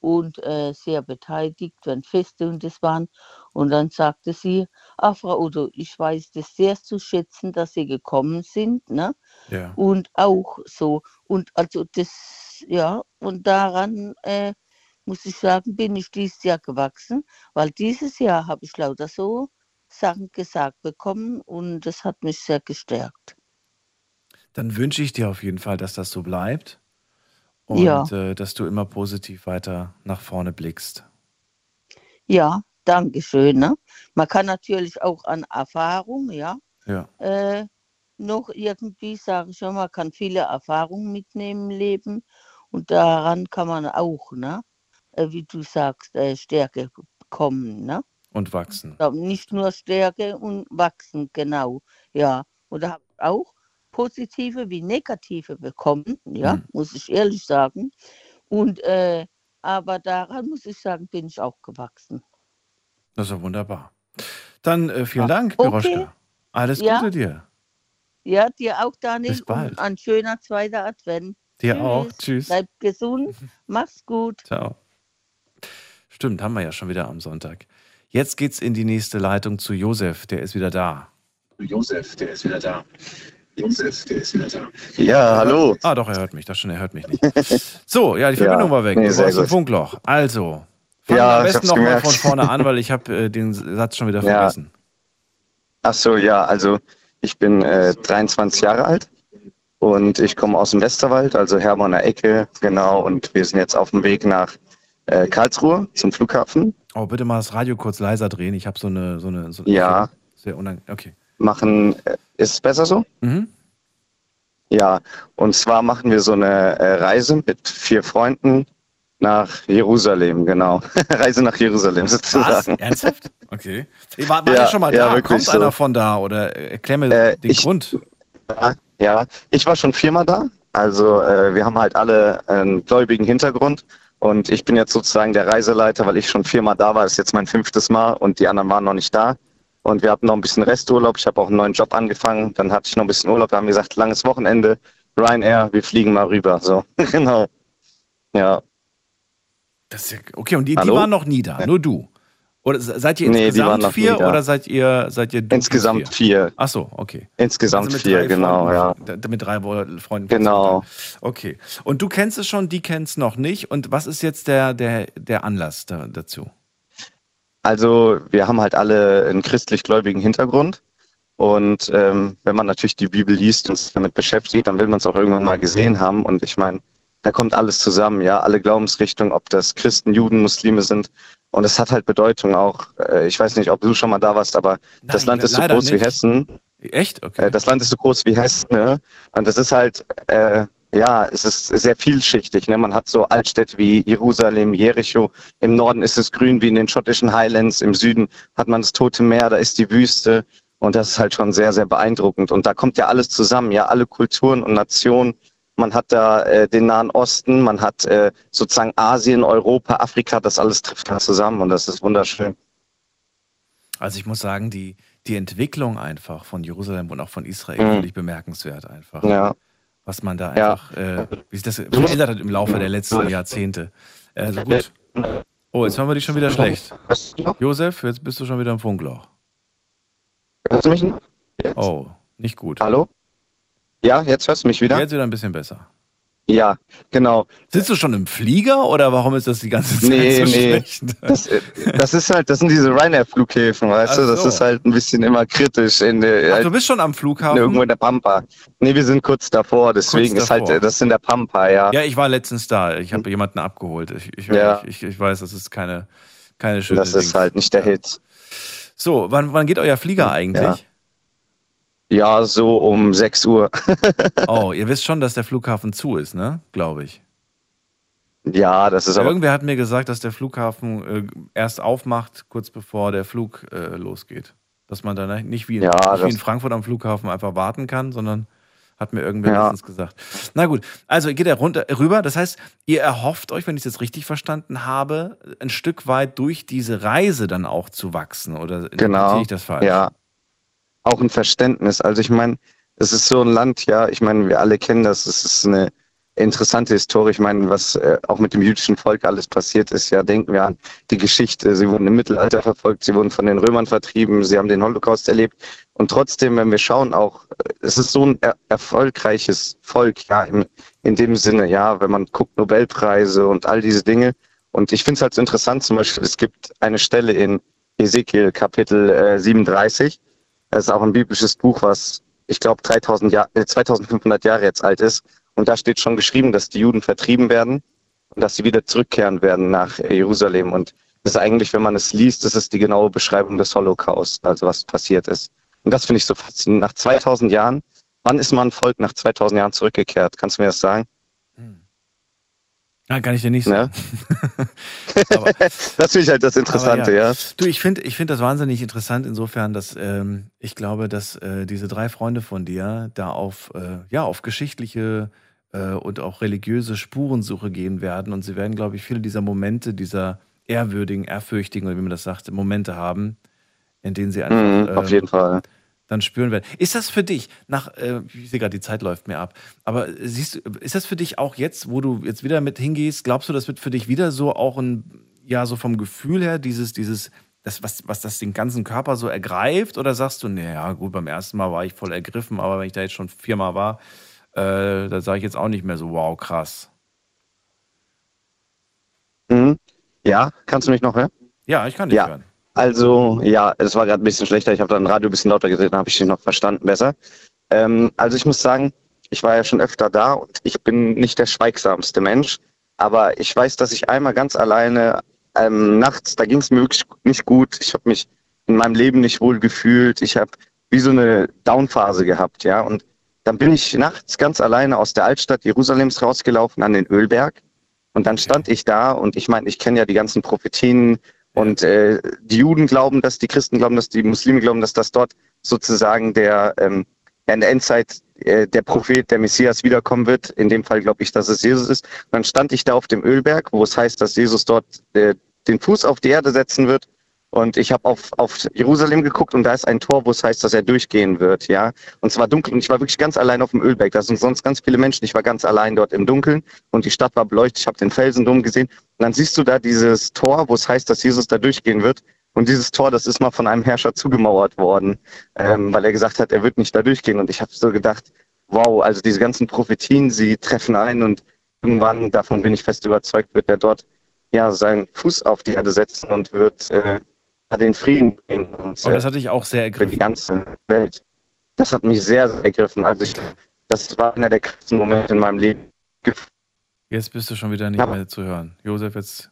und äh, sehr beteiligt, wenn Feste und das waren. Und dann sagte sie, ach Frau Otto, ich weiß das sehr zu schätzen, dass Sie gekommen sind, ne? Ja. Und auch so, und also das, ja, und daran äh, muss ich sagen, bin ich dieses Jahr gewachsen, weil dieses Jahr habe ich lauter so Sachen gesagt bekommen und das hat mich sehr gestärkt. Dann wünsche ich dir auf jeden Fall, dass das so bleibt und Ja. äh, dass du immer positiv weiter nach vorne blickst. Ja, danke schön. Ne? Man kann natürlich auch an Erfahrung, ja, Ja. äh, noch irgendwie, sage ich schon, man kann viele Erfahrungen mitnehmen im Leben und daran kann man auch, ne, äh, wie du sagst, äh, Stärke bekommen. Ne? Und wachsen. Ja, Nicht nur Stärke und wachsen, genau. Ja, und da habe ich auch positive wie negative bekommen, ja, muss ich ehrlich sagen. Und äh, aber daran muss ich sagen, bin ich auch gewachsen. Das ist ja wunderbar. Dann äh, vielen Ja. Dank, Okay. Piroschka. Alles Ja. Gute dir. Ja, dir auch, Daniel. Bis bald. Und ein schöner zweiter Advent. Dir auch. Tschüss. Bleib gesund. Mach's gut. Ciao. Stimmt, haben wir ja schon wieder am Sonntag. Jetzt geht's in die nächste Leitung zu Josef, der ist wieder da. Josef, der ist wieder da. Josef, der ist wieder da. Ja, hallo. Ah, doch, er hört mich, das schon, er hört mich nicht. So, ja, die Verbindung Ja, war weg. nee, du warst im. Funkloch. Also, fangen Ja, wir am ich besten nochmal gemerkt. von vorne an, weil ich habe äh, den Satz schon wieder Ja. vergessen. Ach so, ja, also ich bin äh, 23 Jahre alt und ich komme aus dem Westerwald, also Herborner Ecke, genau. Und wir sind jetzt auf dem Weg nach äh, Karlsruhe zum Flughafen. Oh, bitte mal das Radio kurz leiser drehen. Ich habe so eine, so eine, so Ja. Sehr unangenehm. Okay. Machen, äh, ist es besser so? Mhm. Ja, und zwar machen wir so eine äh, Reise mit vier Freunden nach Jerusalem, genau. Reise nach Jerusalem Was? sozusagen. Ernsthaft? Okay. War, war Ja, schon mal ja, da? Kommt so. einer von da? Oder erklär mir Äh, den ich- Grund. Ja, ja, ich war schon viermal da. Also äh, wir haben halt alle einen gläubigen Hintergrund und ich bin jetzt sozusagen der Reiseleiter, weil ich schon viermal da war. Das ist jetzt mein fünftes Mal und die anderen waren noch nicht da. Und wir hatten noch ein bisschen Resturlaub. Ich habe auch einen neuen Job angefangen. Dann hatte ich noch ein bisschen Urlaub. Da haben wir gesagt, langes Wochenende, Ryanair, wir fliegen mal rüber. So, genau. Ja. Das ist ja, okay, und die, die waren noch nie da, nur du. Oder se- seid ihr Nee, insgesamt noch vier oder seid ihr seid ihr Insgesamt vier? vier. Ach so, okay. Insgesamt Also vier, genau, Freunden, ja. Mit drei Freunden. Genau. Okay. Und du kennst es schon, die kennst es noch nicht. Und was ist jetzt der, der, der Anlass da, dazu? Also wir haben halt alle einen christlich-gläubigen Hintergrund. Und ähm, wenn man natürlich die Bibel liest und sich damit beschäftigt, dann will man es auch irgendwann mal gesehen haben. Und ich meine, da kommt alles zusammen, ja, alle Glaubensrichtungen, ob das Christen, Juden, Muslime sind. Und es hat halt Bedeutung auch. Äh, ich weiß nicht, ob du schon mal da warst, aber das Nein, Land ist so groß wie nicht. Hessen. Echt? Okay. Äh, das Land ist so groß wie Hessen, ne? Und das ist halt, äh, ja, es ist sehr vielschichtig. Ne? Man hat so Altstädte wie Jerusalem, Jericho. Im Norden ist es grün wie in den schottischen Highlands. Im Süden hat man das Tote Meer, da ist die Wüste. Und das ist halt schon sehr, sehr beeindruckend. Und da kommt ja alles zusammen, ja, alle Kulturen und Nationen. Man hat da äh, den Nahen Osten, man hat äh, sozusagen Asien, Europa, Afrika, das alles trifft da zusammen und das ist wunderschön. Also ich muss sagen, die, die Entwicklung einfach von Jerusalem und auch von Israel Mhm. finde ich bemerkenswert einfach. Ja. Was man da Ja. einfach, äh, wie sich das verändert hat im Laufe der letzten Jahrzehnte. Also gut. Oh, jetzt hören wir dich schon wieder schlecht. Josef, jetzt bist du schon wieder im Funkloch. Hörst du mich noch? Oh, nicht gut. Hallo? Ja, jetzt hörst du mich wieder? Jetzt wieder ein bisschen besser. Ja, genau. Sitzt du schon im Flieger oder warum ist das die ganze Zeit Nee, so nee. schlecht? Das, äh, das ist halt, das sind diese Ryanair-Flughäfen, weißt Ach du? Das so. ist halt ein bisschen immer kritisch in der, Ach, halt du bist schon am Flughafen? irgendwo in der Pampa. Nee, wir sind kurz davor, deswegen ist halt, davor. äh, das ist in der Pampa, ja. Ja, ich war letztens da. Ich habe jemanden abgeholt. Ich, ich, Ja. ich, ich weiß, das ist keine, keine schöne das ist Dings. halt nicht der Hit. So, wann, wann geht euer Flieger eigentlich? Ja, so um 6 Uhr. Oh, ihr wisst schon, dass der Flughafen zu ist, ne? Glaube ich. Ja, das ist aber. Irgendwer hat mir gesagt, dass der Flughafen äh, erst aufmacht, kurz bevor der Flug äh, losgeht. Dass man dann nicht wie, in, Ja, nicht wie in Frankfurt am Flughafen einfach warten kann, sondern hat mir irgendwer Ja. letztens gesagt. Na gut, also geht er runter rüber. Das heißt, ihr erhofft euch, wenn ich es jetzt richtig verstanden habe, ein Stück weit durch diese Reise dann auch zu wachsen. Oder Genau. ich das falsch? Ja. Auch ein Verständnis. Also ich meine, es ist so ein Land, ja, ich meine, wir alle kennen das, es ist eine interessante Historie. Ich meine, was äh, auch mit dem jüdischen Volk alles passiert ist, ja, denken wir an die Geschichte. Sie wurden im Mittelalter verfolgt, sie wurden von den Römern vertrieben, sie haben den Holocaust erlebt. Und trotzdem, wenn wir schauen, auch, äh, es ist so ein er erfolgreiches Volk, ja, im, in dem Sinne, ja, wenn man guckt, Nobelpreise und all diese Dinge. Und ich finde es halt so interessant, zum Beispiel, es gibt eine Stelle in Ezekiel Kapitel äh, 37. Das ist auch ein biblisches Buch, was ich glaube 3000 Jahr, äh, 2500 Jahre jetzt alt ist. Und da steht schon geschrieben, dass die Juden vertrieben werden und dass sie wieder zurückkehren werden nach äh, Jerusalem. Und das ist eigentlich, wenn man es liest, das ist die genaue Beschreibung des Holocaust, also was passiert ist. Und das finde ich so faszinierend. Nach 2000 Jahren, wann ist man Volk nach 2000 Jahren zurückgekehrt? Kannst du mir das sagen? Ja, kann ich dir nicht sagen. das finde ich halt das Interessante, Aber ja. Du, ich finde ich find das wahnsinnig interessant insofern, dass ähm, ich glaube, dass äh, diese drei Freunde von dir da auf, äh, ja, auf geschichtliche äh, und auch religiöse Spurensuche gehen werden. Und sie werden, glaube ich, viele dieser Momente, dieser ehrwürdigen, ehrfürchtigen, oder wie man das sagt, Momente haben, in denen sie einfach Mhm, auf ähm, jeden Fall. Dann spüren werden. Ist das für dich, nach, äh, ich sehe gerade, die Zeit läuft mir ab, aber siehst du, ist das für dich auch jetzt, wo du jetzt wieder mit hingehst, glaubst du, das wird für dich wieder so auch ein, ja, so vom Gefühl her, dieses, dieses, das, was, was das den ganzen Körper so ergreift? Oder sagst du, naja, gut, beim ersten Mal war ich voll ergriffen, aber wenn ich da jetzt schon viermal war, äh, da sage ich jetzt auch nicht mehr so, wow, krass. Mhm. Ja, kannst du mich noch hören? Ja, ich kann dich Ja. hören. Also, ja, es war gerade ein bisschen schlechter. Ich habe dann Radio ein bisschen lauter gedreht, dann habe ich dich noch verstanden besser. Ähm, also ich muss sagen, ich war ja schon öfter da und ich bin nicht der schweigsamste Mensch, aber ich weiß, dass ich einmal ganz alleine ähm, nachts, da ging es mir wirklich nicht gut. Ich habe mich in meinem Leben nicht wohl gefühlt. Ich habe wie so eine Downphase gehabt, ja. Und dann bin ich nachts ganz alleine aus der Altstadt Jerusalems rausgelaufen an den Ölberg. Und dann stand ich da und ich meine, ich kenne ja die ganzen Prophetien und äh, die Juden glauben das, die Christen glauben das, die Muslime glauben, dass das dort sozusagen der ähm, in der Endzeit äh, der Prophet, der Messias wiederkommen wird. In dem Fall glaube ich, dass es Jesus ist. Dann stand ich da auf dem Ölberg, wo es heißt, dass Jesus dort äh, den Fuß auf die Erde setzen wird. Und ich habe auf, auf Jerusalem geguckt und da ist ein Tor, wo es heißt, dass er durchgehen wird, ja. Und es war dunkel und ich war wirklich ganz allein auf dem Ölberg. Da sind sonst ganz viele Menschen. Ich war ganz allein dort im Dunkeln und die Stadt war beleuchtet. Ich habe den Felsendom gesehen. Und dann siehst du da dieses Tor, wo es heißt, dass Jesus da durchgehen wird. Und dieses Tor, das ist mal von einem Herrscher zugemauert worden, ähm, weil er gesagt hat, er wird nicht da durchgehen. Und ich habe so gedacht, wow, also diese ganzen Prophetien, sie treffen ein und irgendwann, davon bin ich fest überzeugt, wird er dort ja seinen Fuß auf die Erde setzen und wird äh, den Frieden bringen. Und, Und das hat dich auch sehr für ergriffen. die ganze Welt. Das hat mich sehr, sehr ergriffen. Also ich, das war einer der krassesten Momente in meinem Leben. Jetzt bist du schon wieder nicht mehr zu hören. Josef, jetzt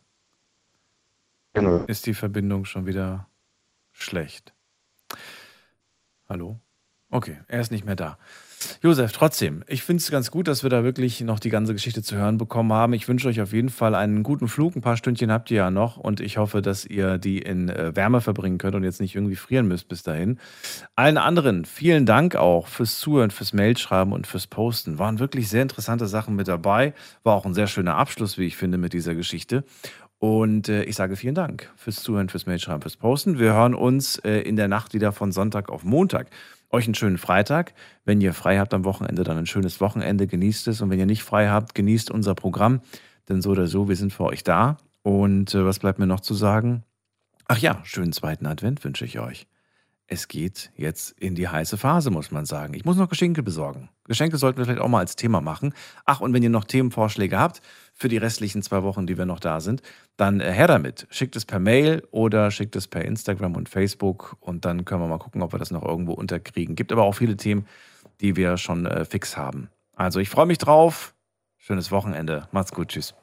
Genau. ist die Verbindung schon wieder schlecht. Hallo? Okay, er ist nicht mehr da. Josef, trotzdem, ich finde es ganz gut, dass wir da wirklich noch die ganze Geschichte zu hören bekommen haben. Ich wünsche euch auf jeden Fall einen guten Flug. Ein paar Stündchen habt ihr ja noch und ich hoffe, dass ihr die in äh, Wärme verbringen könnt und jetzt nicht irgendwie frieren müsst bis dahin. Allen anderen, vielen Dank auch fürs Zuhören, fürs Mailschreiben und fürs Posten. Waren wirklich sehr interessante Sachen mit dabei. War auch ein sehr schöner Abschluss, wie ich finde, mit dieser Geschichte. Und äh, ich sage vielen Dank fürs Zuhören, fürs Mailschreiben, fürs Posten. Wir hören uns äh, in der Nacht wieder von Sonntag auf Montag. Euch einen schönen Freitag. Wenn ihr frei habt am Wochenende, dann ein schönes Wochenende. Genießt es. Und wenn ihr nicht frei habt, genießt unser Programm. Denn so oder so, wir sind für euch da. Und äh, was bleibt mir noch zu sagen? Ach ja, schönen zweiten Advent wünsche ich euch. Es geht jetzt in die heiße Phase, muss man sagen. Ich muss noch Geschenke besorgen. Geschenke sollten wir vielleicht auch mal als Thema machen. Ach, und wenn ihr noch Themenvorschläge habt für die restlichen zwei Wochen, die wir noch da sind, dann äh, her damit. Schickt es per Mail oder schickt es per Instagram und Facebook und dann können wir mal gucken, ob wir das noch irgendwo unterkriegen. Gibt aber auch viele Themen, die wir schon äh, fix haben. Also ich freue mich drauf. Schönes Wochenende. Macht's gut. Tschüss.